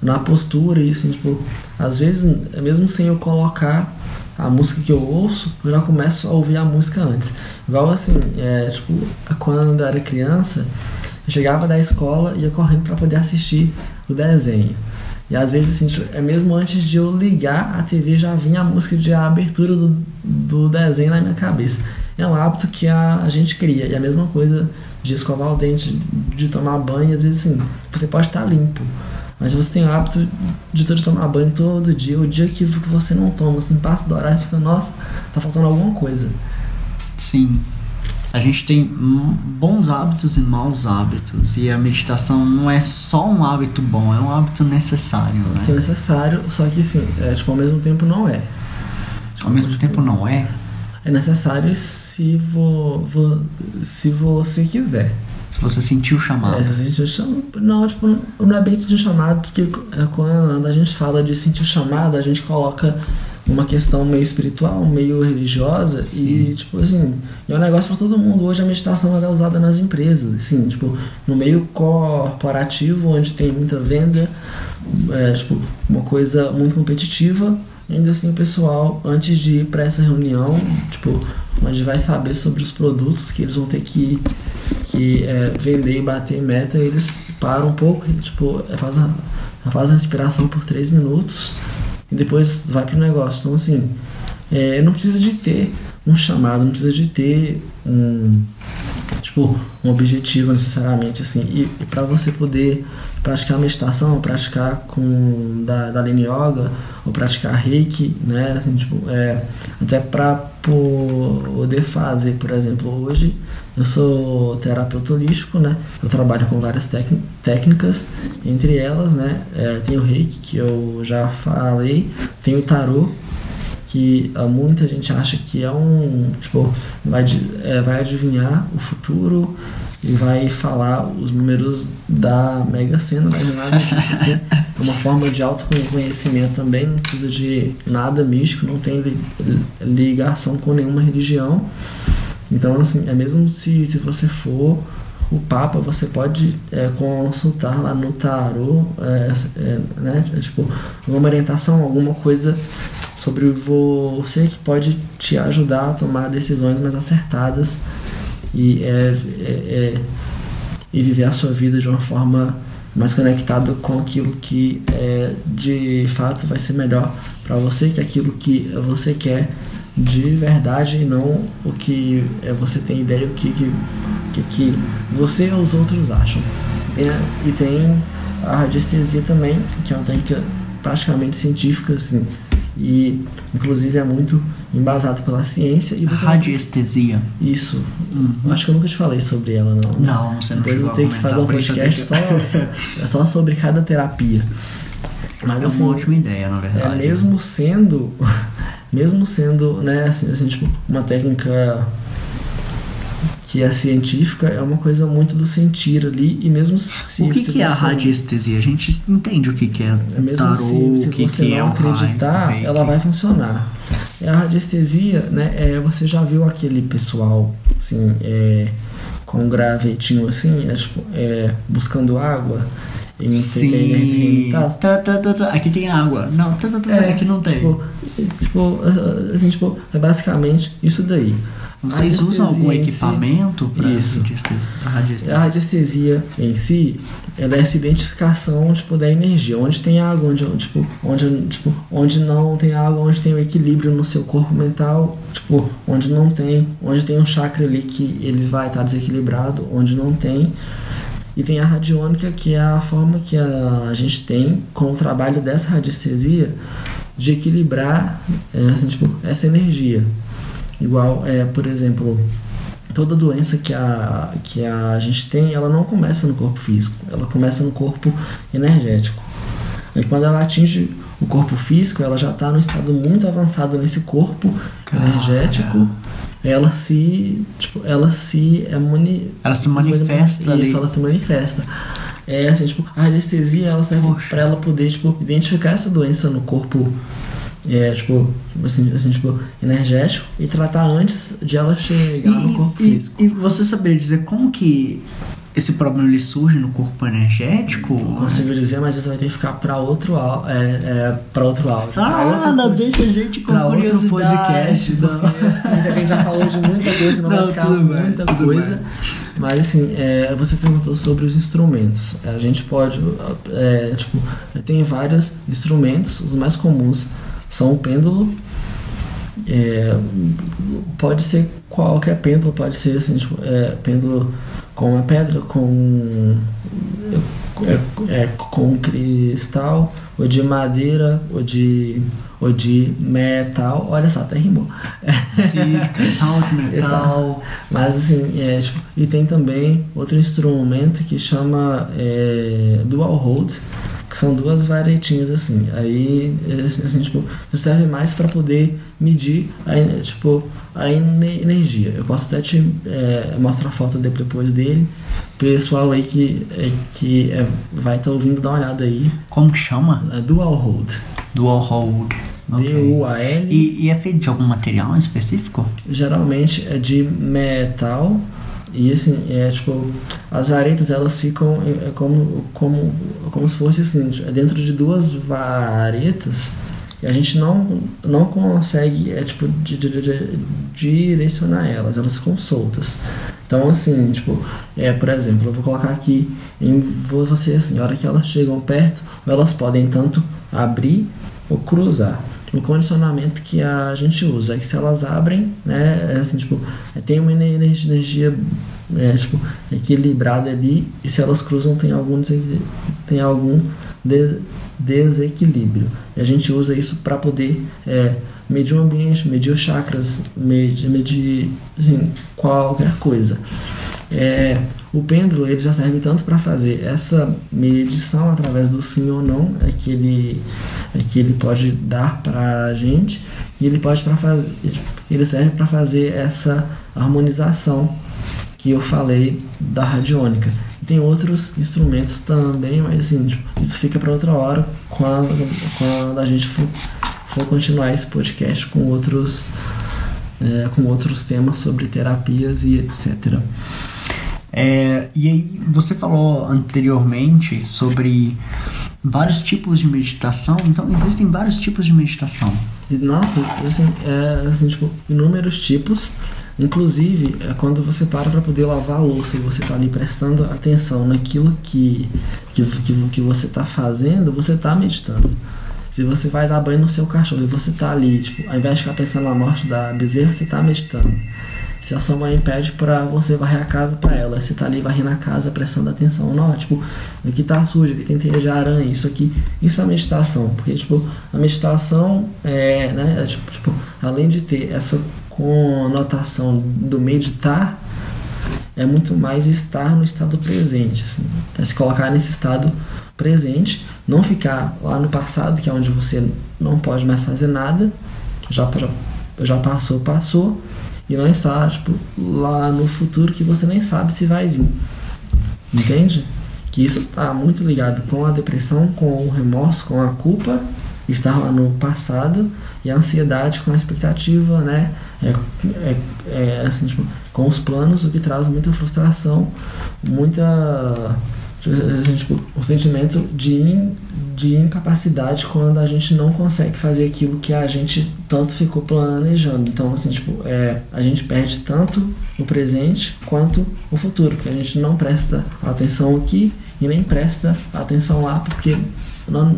S2: na postura e, assim, tipo, às vezes, mesmo sem eu colocar a música que eu ouço, eu já começo a ouvir a música antes. Igual assim, é, tipo, quando eu era criança, eu chegava da escola e ia correndo para poder assistir o desenho. E às vezes, assim, é mesmo antes de eu ligar a TV, já vinha a música de abertura do, do desenho na minha cabeça. É um hábito que a, a gente cria. E a mesma coisa de escovar o dente, de tomar banho, às vezes, assim, você pode estar limpo. Mas você tem o hábito de todo tomar banho todo dia, o dia que você não toma, assim, passa do horário e fica, nossa, tá faltando alguma coisa.
S1: Sim. A gente tem bons hábitos e maus hábitos. E a meditação não é só um hábito bom, é um hábito necessário, né?
S2: É necessário, só que sim, é, tipo, ao mesmo tempo não é.
S1: Ao mesmo tipo, tempo não é?
S2: É necessário se, vo, vo, se você quiser.
S1: Se você sentiu o chamado.
S2: É, se você sentiu o chamado. Não, tipo, não é bem sentir o chamado, porque quando a gente fala de sentir o chamado, a gente coloca uma questão meio espiritual, meio religiosa Sim. e tipo assim, é um negócio para todo mundo. Hoje a meditação é usada nas empresas, assim, tipo, no meio corporativo onde tem muita venda, é, tipo, uma coisa muito competitiva, ainda assim o pessoal antes de ir para essa reunião, tipo, onde vai saber sobre os produtos que eles vão ter que que é, vender e bater meta, eles param um pouco, tipo, é, faz a, faz a respiração por 3 minutos e depois vai pro negócio. Então, assim, é, não precisa de ter um chamado, não precisa de ter um tipo um objetivo necessariamente assim e, e para você poder praticar meditação praticar com da, da Lene Yoga ou praticar Reiki né assim tipo é até para poder fazer por exemplo hoje eu sou terapeuta holístico né eu trabalho com várias técnicas entre elas né é, tem o Reiki que eu já falei tem o tarô que uh, muita gente acha que é um tipo vai, é, vai adivinhar o futuro e vai falar os números da Mega Sena, nada disso assim, é uma forma de autoconhecimento também, não precisa de nada místico, não tem li, ligação com nenhuma religião. Então, assim, é mesmo se, se você for o Papa, você pode é, consultar lá no tarô, é, é, né, tipo, alguma orientação, alguma coisa sobre você que pode te ajudar a tomar decisões mais acertadas e, é, é, é, e viver a sua vida de uma forma mais conectada com aquilo que é, de fato vai ser melhor para você, que é aquilo que você quer de verdade e não o que é, você tem ideia o que, que, que, você ou os outros acham. E, e tem a radiestesia também, que é uma técnica praticamente científica, assim, e inclusive é muito embasado pela ciência. E
S1: você Radiestesia.
S2: Isso. Uhum. Acho que eu nunca te falei sobre ela, não.
S1: Né? Não, você não
S2: Depois eu tenho que fazer um podcast só, é só sobre cada terapia.
S1: Mas, é assim, uma ótima ideia, na verdade.
S2: É mesmo sendo, mesmo sendo, né, assim, assim tipo, uma técnica que é científica é uma coisa muito do sentir ali e mesmo se
S1: o que, que é a radiestesia a gente entende o que, que é,
S2: é mesmo tarô, se, se que você que não é acreditar ela vai funcionar é a radiestesia né é você já viu aquele pessoal assim é, com um gravetinho assim é, tipo, é, buscando água em
S1: Sim. Tá, tá, tá, tá. Aqui tem água. Não, tá, tá, tá.
S2: É,
S1: aqui não tem.
S2: Tipo, tipo, assim, tipo, é basicamente isso daí.
S1: Vocês usam algum
S2: em si-
S1: equipamento para
S2: Isso.
S1: radiestesia?
S2: A radiestesia em si, ela é essa identificação tipo, da energia. Onde tem água, onde, tipo, onde, tipo, onde não tem água, onde tem o equilíbrio no seu corpo mental, tipo, onde não tem, onde tem um chakra ali que ele vai estar desequilibrado, onde não tem. E tem a radiônica, que é a forma que a gente tem com o trabalho dessa radiestesia de equilibrar é, assim, tipo, essa energia. Igual, é, por exemplo, toda doença que a, que a gente tem, ela não começa no corpo físico, ela começa no corpo energético. E quando ela atinge o corpo físico, ela já está num estado muito avançado nesse corpo energético. Ela se, tipo, ela se é mani,
S1: Ela se manifesta
S2: isso,
S1: ali.
S2: ela se manifesta. É assim, tipo, a anestesia ela serve para ela poder, tipo, identificar essa doença no corpo é, tipo, assim, assim, tipo, energético e tratar antes de ela chegar no corpo
S1: e,
S2: físico.
S1: e você saber dizer como que esse problema ele surge no corpo energético?
S2: Não consigo dizer, mas isso vai ter que ficar para outro, é, é, pra outro áudio. pra
S1: Ah,
S2: outro
S1: não
S2: pod-
S1: deixa a gente com
S2: pra outro
S1: curiosidade.
S2: podcast, porque assim, a gente já falou de muita coisa, não,
S1: Não,
S2: vai ficar
S1: bem,
S2: muita coisa.
S1: bem.
S2: Mas assim, é, você perguntou sobre os instrumentos. A gente pode, é, tipo, tem vários instrumentos, os mais comuns são o pêndulo. é, pode ser qualquer pêndulo, pode ser assim, tipo, é, pêndulo com uma pedra, com é, é, com cristal, ou de madeira, ou de, ou de metal. Olha só, até rimou.
S1: Sim, metal.
S2: tal. Mas assim, é, tipo, e tem também outro instrumento que chama é, dual hold, que são duas varetinhas assim. Aí, é, assim, tipo, serve mais para poder medir a, tipo, a ene- energia. Eu posso até te é, mostrar a foto de- depois dele. Pessoal aí que, é, que é, vai estar ouvindo, dá uma olhada aí.
S1: Como que chama?
S2: Dual hold.
S1: Dual hold. Ok.
S2: D-U-A-L.
S1: E, e é feito de algum material em específico?
S2: geralmente é de metal e assim é tipo as varetas elas ficam é, é como como como se fosse assim é dentro de duas varetas e a gente não não consegue é tipo di- di- di- direcionar elas. Elas ficam soltas. Então assim tipo é por exemplo eu vou colocar aqui em vo- você assim a hora que elas chegam perto elas podem tanto abrir ou cruzar o condicionamento que a gente usa é que se elas abrem, né, é assim, tipo, é, tem uma ener- energia é, tipo, equilibrada ali e se elas cruzam tem algum, tem algum de- desequilíbrio. E a gente usa isso para poder é, medir o ambiente, medir os chakras, medir, medir assim, qualquer coisa. É, o pêndulo ele já serve tanto para fazer essa medição através do sim ou não é que ele é que ele pode dar para a gente e ele pode para fazer ele serve para fazer essa harmonização que eu falei da radiônica. Tem outros instrumentos também mas assim tipo, isso fica para outra hora quando quando a gente for, for continuar esse podcast com outros é, com outros temas sobre terapias e etc
S1: É, e aí, você falou anteriormente sobre vários tipos de meditação, então existem vários tipos de meditação.
S2: Nossa, assim, é, assim, tipo, inúmeros tipos. Inclusive, é quando você para para poder lavar a louça e você tá ali prestando atenção naquilo que, que, que, que você tá fazendo, você tá meditando. Se você vai dar banho no seu cachorro e você tá ali, tipo, ao invés de ficar pensando na morte da bezerra, você tá meditando. Se a sua mãe pede pra você varrer a casa pra ela, você tá ali varrendo a casa prestando atenção. Não, tipo, aqui tá sujo, aqui tem teia de aranha, isso aqui, isso é meditação. Porque, tipo, a meditação é, né, é, tipo, tipo, além de ter essa conotação do meditar, é muito mais estar no estado presente, assim, é se colocar nesse estado presente, não ficar lá no passado, que é onde você não pode mais fazer nada, já, já passou, passou, e não estar tipo, lá no futuro que você nem sabe se vai vir. Entende? Que isso está muito ligado com a depressão, com o remorso, com a culpa, estar lá no passado e a ansiedade com a expectativa, né? É, é, é, assim, tipo, com os planos, o que traz muita frustração, muita o sentimento de, de incapacidade quando a gente não consegue fazer aquilo que a gente tanto ficou planejando. Então, assim, tipo, é, a gente perde tanto o presente quanto o futuro, porque a gente não presta atenção aqui e nem presta atenção lá, porque não,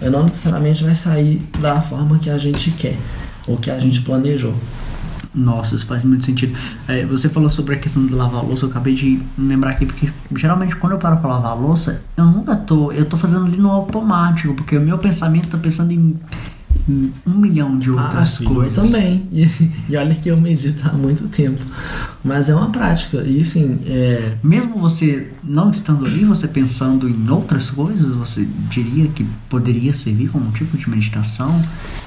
S2: não necessariamente vai sair da forma que a gente quer ou que a gente planejou.
S1: Nossa, isso faz muito sentido. É, você falou sobre a questão de lavar a louça, eu acabei de lembrar aqui, porque geralmente quando eu paro pra lavar a louça, eu nunca tô. Eu tô fazendo ali no automático, porque o meu pensamento tá pensando em um milhão de outras ah, coisas.
S2: Eu também. E, e, olha que eu medito há muito tempo. Mas é uma prática. E assim. É...
S1: Mesmo você não estando ali, você pensando em outras coisas, você diria que poderia servir como um tipo de meditação?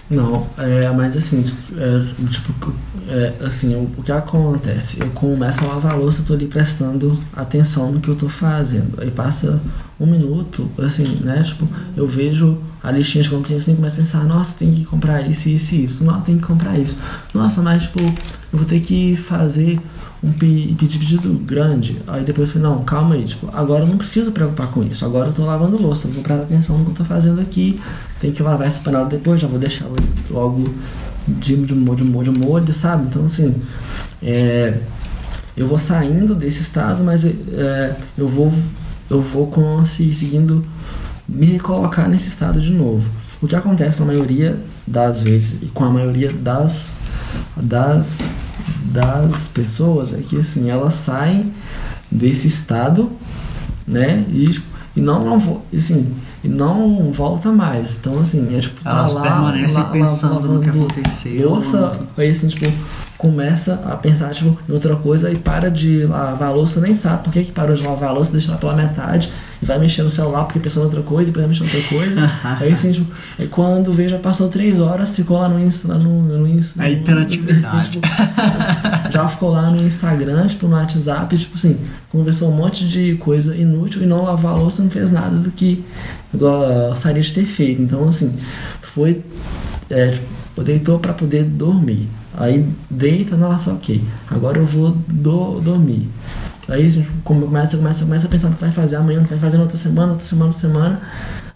S2: Não, é, mas assim, é, tipo, é, assim, o, o, que acontece? Eu começo a lavar a louça, eu tô ali prestando atenção no que eu tô fazendo. Aí passa um minuto, assim, né? Tipo, eu vejo a listinha de compras assim, começo a pensar, nossa, tem que comprar isso, isso e isso. Não, tem que comprar isso. Nossa, mas tipo, eu vou ter que fazer um pedido grande. Aí depois eu falei, não, calma aí, tipo, agora eu não preciso preocupar com isso. Agora eu tô lavando louça, vou prestar atenção no que eu tô fazendo aqui. Tem que lavar essa panela depois, já vou deixar logo de, de, de, de molho, sabe? Então assim, é, eu vou saindo desse estado, mas é, eu vou eu vou conseguindo me recolocar nesse estado de novo. O que acontece na maioria das vezes e com a maioria das das das pessoas é que assim elas saem desse estado, né? E, e não não assim, e não volta mais. Então assim, é tipo
S1: tá elas
S2: lá,
S1: permanecem lá, pensando lá, no que aconteceu.
S2: Louça, aí assim, tipo, começa a pensar tipo, em outra coisa e para de lavar a louça, nem sabe por que, que parou de lavar a louça, deixa lá pela metade e vai mexer no celular porque pensou em outra coisa e depois vai mexer em outra coisa. aí assim, tipo, aí quando vê, já passou três horas, ficou lá no Insta. Lá no, no, Insta
S1: a hiperatividade. Assim, tipo,
S2: já ficou lá no Instagram, tipo, no WhatsApp, tipo assim, conversou um monte de coisa inútil e não lavar a louça não fez nada do que gostaria de ter feito. Então, assim, foi. É, tipo, deitou para poder dormir. Aí deita, nossa, ok. Agora eu vou do, dormir. Aí começa, começa, começa a pensar no que vai fazer amanhã, no que vai fazer na outra semana, outra semana, outra semana.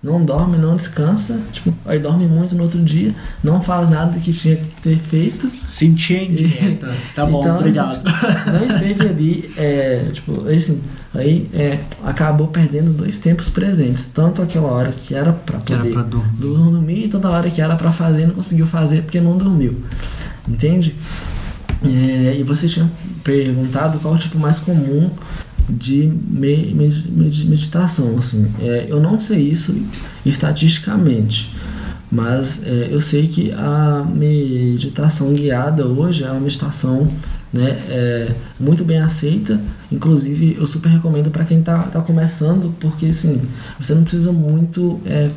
S2: Não dorme, não descansa. Tipo, aí dorme muito no outro dia, não faz nada que tinha que ter feito.
S1: Sentia dieta. Tá bom, então, obrigado.
S2: Não esteve ali, é, tipo, assim, aí é, acabou perdendo dois tempos presentes. Tanto aquela hora que era pra poder era pra dormir. dormir, e tanto a hora que era pra fazer não conseguiu fazer porque não dormiu entende? É, e você tinha perguntado qual é o tipo mais comum de me, med, meditação. Assim, é, eu não sei isso estatisticamente, mas é, eu sei que a meditação guiada hoje é uma meditação né, é, muito bem aceita. Inclusive, eu super recomendo para quem está tá começando, porque assim, você não precisa muito é,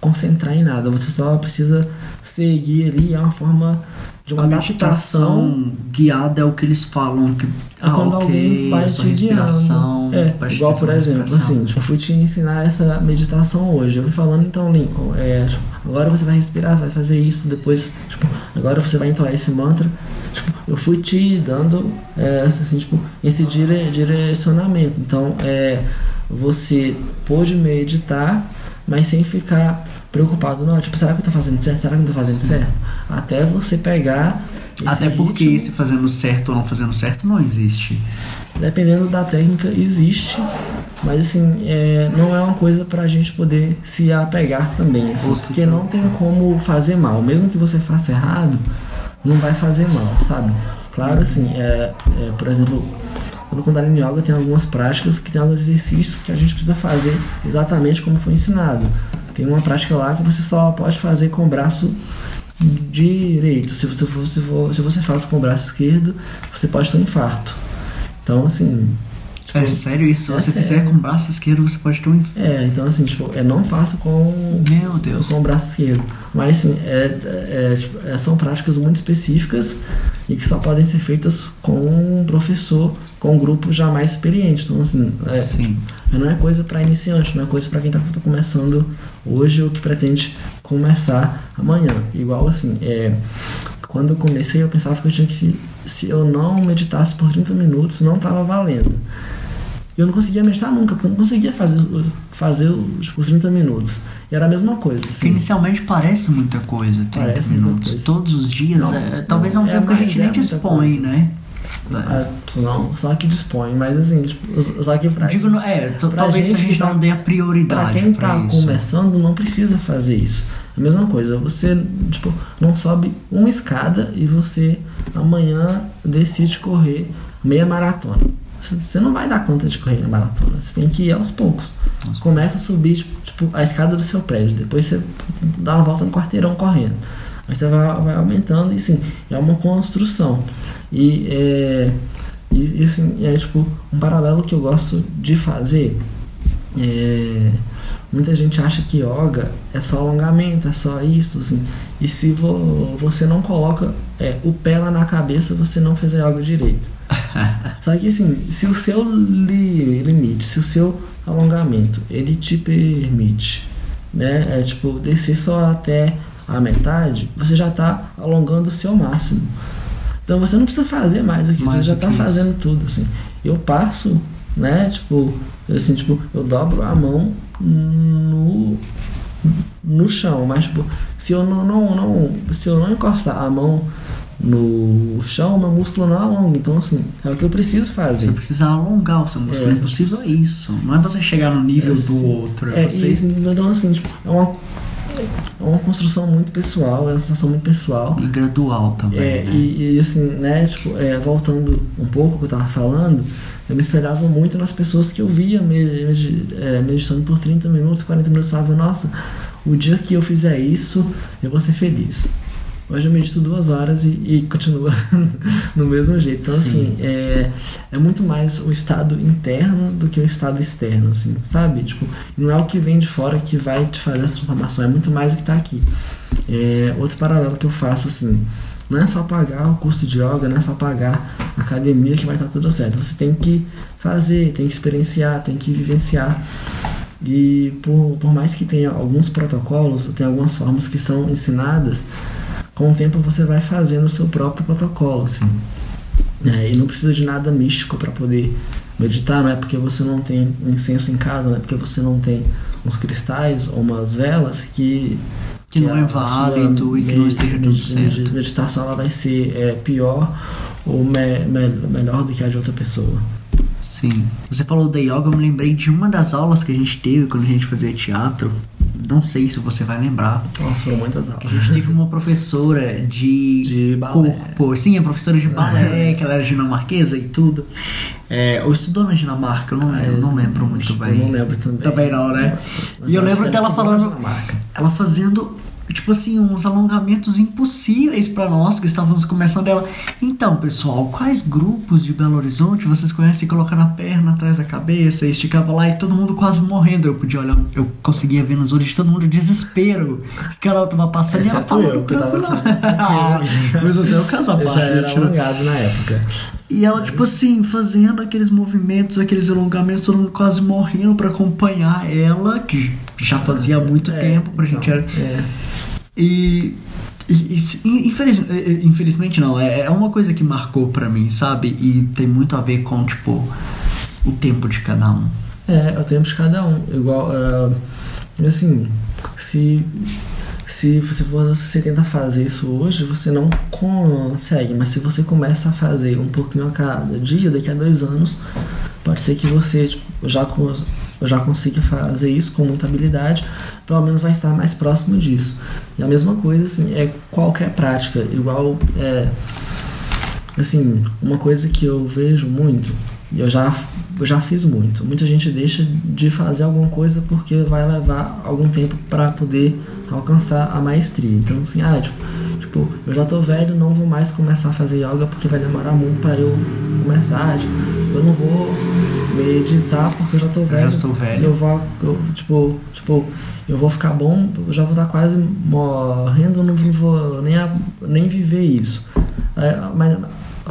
S2: concentrar em nada, você só precisa seguir ali, é uma forma de uma adaptação
S1: guiada é o que eles falam que é
S2: ah, quando okay, alguém faz te guiando. É, igual por exemplo, assim, tipo, eu fui te ensinar essa meditação hoje. Eu fui falando, então, Lincoln, é, tipo, agora você vai respirar, você vai fazer isso, depois, tipo, agora você vai entoar esse mantra. Tipo, eu fui te dando é, assim, tipo, esse dire, direcionamento. Então, é, você pôde meditar, mas sem ficar preocupado, não, tipo, será que eu tô fazendo certo? Será que eu tô fazendo certo? Até você pegar.
S1: Até porque ritmo, esse fazendo certo ou não fazendo certo não existe.
S2: Dependendo da técnica, existe, mas assim, é, não é uma coisa pra gente poder se apegar também, assim, porque não tem como fazer mal. Mesmo que você faça errado, não vai fazer mal, sabe? Claro, assim, é, é por exemplo, no Kundalini Yoga tem algumas práticas que tem alguns exercícios que a gente precisa fazer exatamente como foi ensinado. Tem uma prática lá que você só pode fazer com o braço direito. Se você, for, se, for, se você faz com o braço esquerdo, você pode ter um infarto. Então, assim.
S1: Tipo, é sério isso? Se é você sério. fizer com o braço esquerdo, você pode ter um infarto.
S2: É, então, assim, tipo, é, não faça com,
S1: Meu Deus.
S2: com o braço esquerdo. Mas, assim, é, é, tipo, é, são práticas muito específicas e que só podem ser feitas com um professor, com um grupo já mais experiente. Então, assim, é, Sim. não é coisa para iniciante, não é coisa para quem está começando hoje ou que pretende começar amanhã. Igual assim, é, quando eu comecei eu pensava que eu tinha que se eu não meditasse por 30 minutos não estava valendo. eu não conseguia meditar nunca, porque eu não conseguia fazer, fazer tipo, os 30 minutos. E era a mesma coisa. Assim.
S1: Inicialmente parece muita coisa, 30
S2: Parece
S1: minutos.
S2: coisa.
S1: Todos os dias,
S2: Não,
S1: é, talvez é um
S2: é
S1: tempo que a gente
S2: é
S1: nem dispõe,
S2: coisa.
S1: né?
S2: Ah, não, só que dispõe, mas assim, tipo, só que pra,
S1: Digo, é,
S2: pra
S1: talvez a
S2: gente
S1: gente
S2: que tá-
S1: não dê a
S2: pra
S1: prioridade
S2: quem
S1: pra
S2: tá
S1: isso.
S2: começando não precisa fazer isso. A mesma coisa, você tipo, não sobe uma escada e você amanhã decide correr meia maratona. Você- não vai dar conta de correr a maratona, você tem que ir aos poucos. Começa a subir tipo, tipo, a escada do seu prédio, depois você dá uma volta no quarteirão correndo. Aí você vai, vai aumentando e assim, é uma construção. E é, e, e, assim, é tipo um paralelo que eu gosto de fazer. É, muita gente acha que yoga é só alongamento, é só isso, assim. E se vo- você não coloca é, o pé lá na cabeça, você não fez a yoga direito. Só que assim, se o seu li- limite, se o seu alongamento, ele te permite, né, é tipo descer só até a metade, você já está alongando o seu máximo. Então você não precisa fazer mais aqui,
S1: Mais
S2: você já está fazendo tudo, assim. Eu passo, né, tipo, assim, tipo, eu dobro a mão no no chão, mas tipo, se eu não, não, não se eu não encostar a mão no chão, meu músculo não alonga. Então, assim, é o que eu preciso fazer.
S1: Você precisa alongar o seu músculo.
S2: É.
S1: É impossível é isso. Não é você chegar no nível
S2: É,
S1: do outro. É,
S2: É,
S1: você...
S2: assim, então, assim, tipo, é uma, é uma construção muito pessoal, é uma sensação muito pessoal.
S1: E gradual também.
S2: É,
S1: né?
S2: e, e, assim, né, tipo, é, voltando um pouco ao que eu tava falando, eu me espelhava muito nas pessoas que eu via é, meditando por 30 minutos, 40 minutos, eu falava, nossa, o dia que eu fizer isso, eu vou ser feliz. Hoje eu medito duas horas e, e continua no mesmo jeito. Então,
S1: Sim.
S2: assim, é, é muito mais o estado interno do que o estado externo, assim, sabe? Tipo, não é o que vem de fora que vai te fazer essa transformação, é muito mais o que tá aqui. É, outro paralelo que eu faço, assim, não é só pagar o curso de yoga, não é só pagar a academia que vai estar tudo certo. Você tem que fazer, tem que experienciar, tem que vivenciar. E por, por mais que tenha alguns protocolos, tem algumas formas que são ensinadas, com o tempo você vai fazendo o seu próprio protocolo, assim. É, e não precisa de nada místico para poder meditar, não é porque você não tem um incenso em casa, não é porque você não tem uns cristais ou umas velas que
S1: Que não é válido e que não esteja tudo certo.
S2: meditação ela vai ser é, pior ou me- me- melhor do que a de outra pessoa.
S1: Sim. Você falou da yoga, eu me lembrei de uma das aulas que a gente teve quando a gente fazia teatro. Não sei se você vai lembrar.
S2: Nossa, foram muitas
S1: A
S2: aulas.
S1: gente teve uma professora de,
S2: De balé.
S1: corpo. Sim, a professora de balé, que ela era dinamarquesa e tudo. É, ou estudou na Dinamarca, eu não, eu não lembro muito bem.
S2: Eu não lembro também.
S1: Também não, né?
S2: Mas
S1: E eu lembro dela falando-. Ela fazendo, tipo assim, uns alongamentos impossíveis pra nós que estávamos começando. Ela, então, pessoal, quais grupos de Belo Horizonte vocês conhecem colocando a perna atrás da cabeça? Esticava lá e todo mundo quase morrendo. Eu podia olhar, eu conseguia ver nos olhos de todo mundo o desespero que ela tava passando. e ela falando
S2: eu, aqui,
S1: Ah, Mas você é o caso à
S2: Eu já era
S1: né?
S2: alongado na época.
S1: E ela, tipo assim, fazendo aqueles movimentos, aqueles alongamentos, todo mundo quase morrendo pra acompanhar ela, que já fazia há muito
S2: É,
S1: tempo pra gente.
S2: então, é.
S1: E, e- e infeliz- eh, infelizmente não, é, é uma coisa que marcou pra mim, sabe? E tem muito a ver com, tipo, o tempo de cada um.
S2: É, o tempo de cada um. Igual, ah, assim, se, se você, você tenta fazer isso hoje, você não consegue. Mas se você começa a fazer um pouquinho a cada dia, daqui a dois anos, pode ser que você tipo, já, cons- já consiga fazer isso com muita habilidade, pelo menos vai estar mais próximo disso. E a mesma coisa, assim, é qualquer prática. Igual, é, assim, uma coisa que eu vejo muito, e eu já, eu já fiz muito, muita gente deixa de fazer alguma coisa porque vai levar algum tempo para poder alcançar a maestria. Então, assim, ah, tipo, tipo, eu já tô velho, não vou mais começar a fazer yoga porque vai demorar muito para eu começar. Tipo, eu não vou meditar porque eu já tô
S1: já
S2: velho.
S1: sou velho.
S2: Eu vou, eu, tipo, tipo, eu vou ficar bom, eu já vou estar quase morrendo, eu não vou nem, nem viver isso. É, mas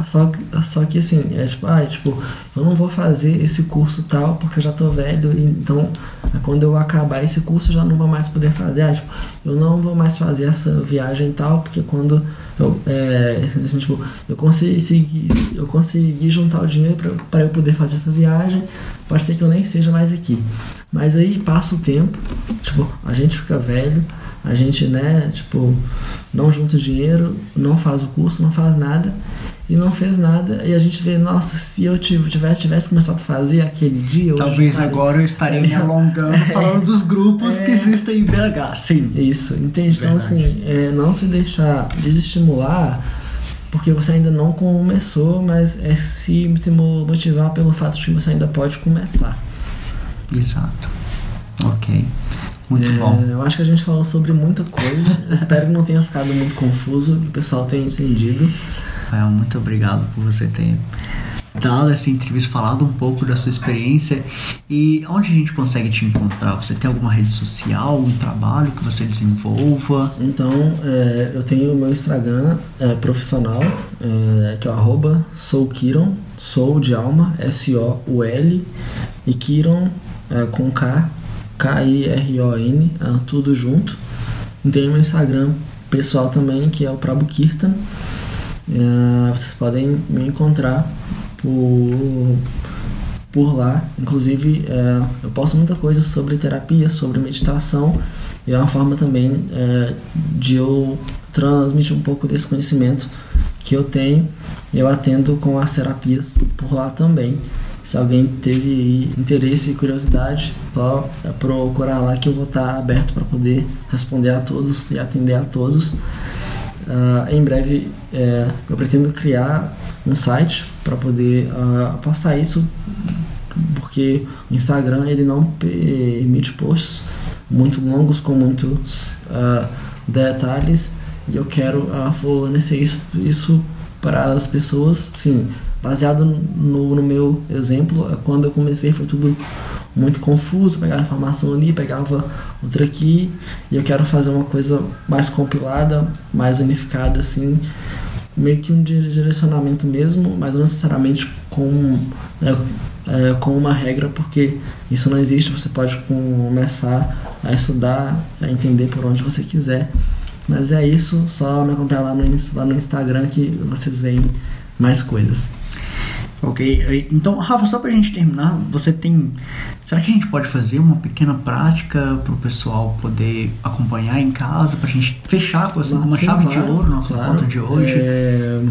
S2: só que, só que assim, é tipo, ah, é, tipo, eu não vou fazer esse curso tal porque eu já tô velho, então quando eu acabar esse curso eu já não vou mais poder fazer. Ah, tipo, eu não vou mais fazer essa viagem tal porque quando eu, é, assim, tipo, eu consegui, eu consegui juntar o dinheiro para eu poder fazer essa viagem, pode ser que eu nem esteja mais aqui. Mas aí passa o tempo, tipo, a gente fica velho, a gente, né, tipo, não junta dinheiro, não faz o curso, não faz nada e não fez nada. E a gente vê, nossa, se eu tivesse, tivesse começado a fazer aquele dia.
S1: Talvez hoje, agora eu estaria me alongando é, falando dos grupos é, que existem em BH. Sim.
S2: Isso, entende? Então, assim, é, não se deixar desestimular porque você ainda não começou, mas é se, se motivar pelo fato de que você ainda pode começar.
S1: Exato. Ok. Muito é, bom.
S2: Eu acho que a gente falou sobre muita coisa. espero que não tenha ficado muito confuso, que o pessoal tenha entendido.
S1: Rafael, muito obrigado por você ter dado essa entrevista, falado um pouco da sua experiência e onde a gente consegue te encontrar? Você tem alguma rede social, um trabalho que você desenvolva?
S2: Então, é, eu tenho o meu Instagram é, profissional, é, que é o soukiron, sou de alma, S-O-U-L, e Kiron é, com K, K-I-R-O-N, é, tudo junto. E tenho meu Instagram pessoal também, que é o Prabo Kirtan, é, vocês podem me encontrar por, por lá. Inclusive, é, eu posto muita coisa sobre terapia, sobre meditação, e é uma forma também é, de eu transmitir um pouco desse conhecimento que eu tenho. Eu atendo com as terapias por lá também. Se alguém teve interesse e curiosidade, só procurar lá que eu vou estar aberto para poder responder a todos e atender a todos. Uh, em breve é, eu pretendo criar um site para poder uh, postar isso, porque o Instagram ele não permite posts muito longos com muitos uh, detalhes e eu quero fornecer isso, isso para as pessoas, sim, baseado no, no meu exemplo, quando eu comecei foi tudo muito confuso, pegava informação ali, pegava outra aqui, e eu quero fazer uma coisa mais compilada, mais unificada, assim, meio que um direcionamento mesmo, mas não necessariamente com, né, é, com uma regra, porque isso não existe, você pode começar a estudar, a entender por onde você quiser. Mas é isso, só me acompanhar lá no, lá no Instagram que vocês veem mais coisas.
S1: Ok, então, Rafa, só pra gente terminar, você tem. Será que a gente pode fazer uma pequena prática pro pessoal poder acompanhar em casa, pra gente fechar com, assim, com uma Sim, chave claro, de ouro nossa claro. de hoje?
S2: É...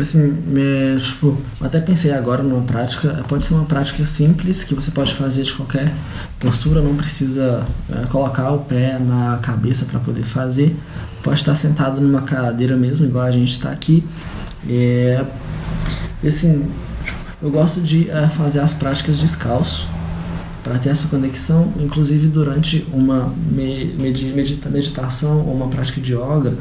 S2: Assim, me, tipo, até pensei agora numa prática, pode ser uma prática simples que você pode fazer de qualquer postura, não precisa é, colocar o pé na cabeça para poder fazer, pode estar sentado numa cadeira mesmo, igual a gente está aqui. É, assim, eu gosto de é, fazer as práticas descalço para ter essa conexão, inclusive durante uma medita meditação ou uma prática de yoga,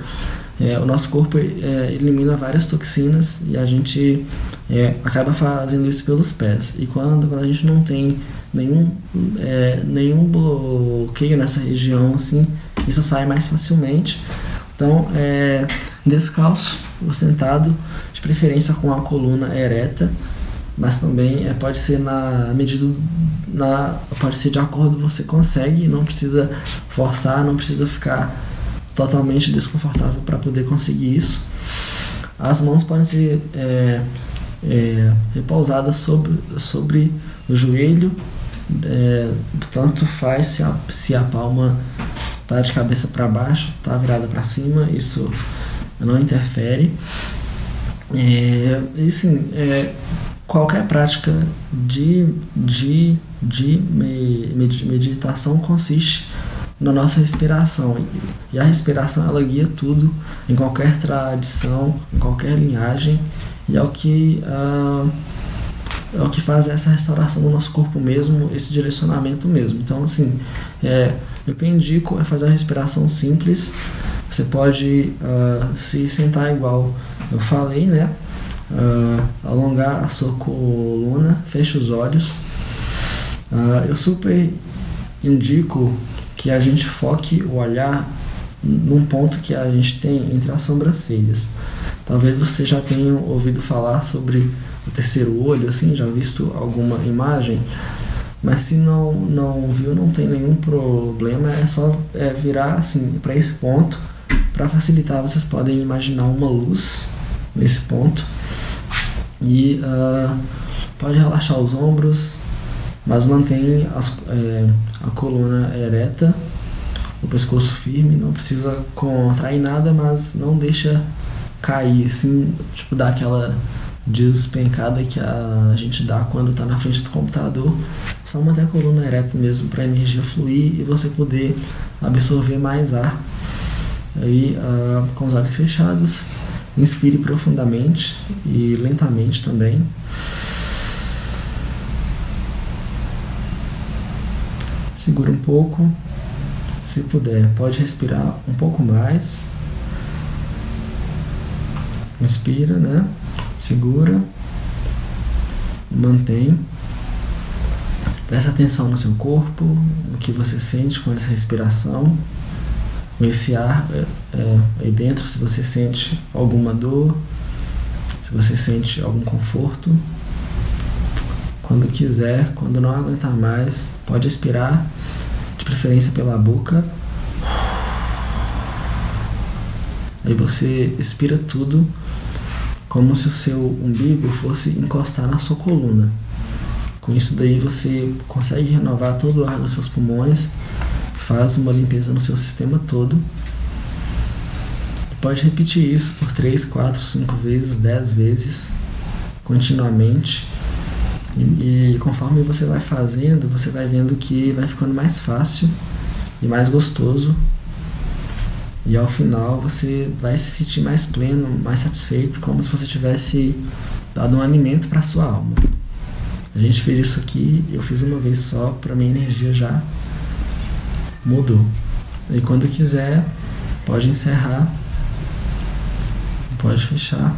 S2: é, o nosso corpo é, elimina várias toxinas e a gente é, acaba fazendo isso pelos pés. E quando, quando a gente não tem nenhum, nenhum bloqueio nessa região, assim, isso sai mais facilmente. Então, é, descalço ou sentado, de preferência com a coluna ereta, mas também é, pode ser na medida na pode ser de acordo você consegue, não precisa forçar, não precisa ficar totalmente desconfortável para poder conseguir isso. As mãos podem ser é, é, repousadas sobre, sobre o joelho, é, tanto faz se a, se a palma está de cabeça para baixo, está virada para cima, isso não interfere. É, e sim, é, qualquer prática de, de, de meditação consiste na nossa respiração. E a respiração ela guia tudo em qualquer tradição, em qualquer linhagem, e é o que, uh, é o que faz essa restauração do nosso corpo mesmo, esse direcionamento mesmo. Então, assim, é, o que eu indico é fazer uma respiração simples. Você pode uh, se sentar igual eu falei, né? Uh, alongar a sua coluna, feche os olhos. Uh, eu super indico que a gente foque o olhar num ponto que a gente tem entre as sobrancelhas. Talvez você já tenha ouvido falar sobre o terceiro olho, assim, já visto alguma imagem. Mas se não, não viu, não tem nenhum problema, é só é, virar assim para esse ponto. Para facilitar, vocês podem imaginar uma luz nesse ponto e uh, pode relaxar os ombros, mas mantém as, é, a coluna ereta, o pescoço firme, não precisa contrair nada, mas não deixa cair, assim, tipo dar aquela despencada que a gente dá quando está na frente do computador. Só manter a coluna ereta mesmo para a energia fluir e você poder absorver mais ar. Aí, uh, com os olhos fechados, inspire profundamente e lentamente também. Segura um pouco, se puder, pode respirar um pouco mais. Inspira, né? Segura, mantém. Presta atenção no seu corpo, no que você sente com essa respiração, esse ar é, é, aí dentro, se você sente alguma dor, se você sente algum conforto. Quando quiser, quando não aguentar mais, pode expirar, de preferência pela boca. Aí você expira tudo como se o seu umbigo fosse encostar na sua coluna. Com isso daí você consegue renovar todo o ar dos seus pulmões, faz uma limpeza no seu sistema todo. Pode repetir isso por 3, 4, 5 vezes, 10 vezes, continuamente. E, e conforme você vai fazendo, você vai vendo que vai ficando mais fácil e mais gostoso e ao final você vai se sentir mais pleno, mais satisfeito, como se você tivesse dado um alimento para sua alma. A gente fez isso aqui, eu fiz uma vez só, para minha energia já mudou. E quando quiser, pode encerrar, pode fechar.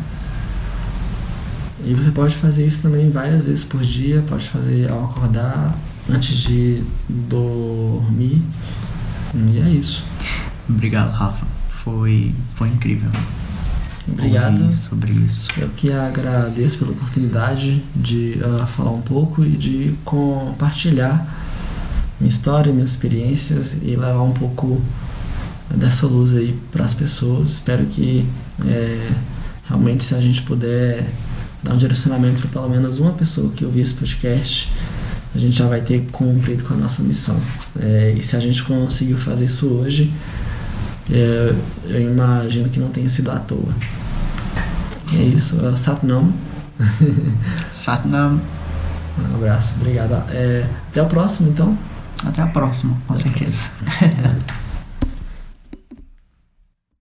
S2: E você pode fazer isso também várias vezes por dia, pode fazer ao acordar, antes de dormir. E é isso.
S1: Obrigado, Rafa. Foi, foi incrível.
S2: Obrigado.
S1: sobre isso.
S2: Eu que agradeço pela oportunidade de uh, falar um pouco e de compartilhar minha história, minhas experiências e levar um pouco dessa luz aí para as pessoas. Espero que é, realmente, se a gente puder dar um direcionamento para pelo menos uma pessoa que ouvir esse podcast, a gente já vai ter cumprido com a nossa missão. É, e se a gente conseguiu fazer isso hoje, é, eu imagino que não tenha sido à toa. É isso, é Satnam.
S1: Satnam.
S2: Um abraço, obrigado. É, até o próximo, então.
S1: Até a próxima, com certeza.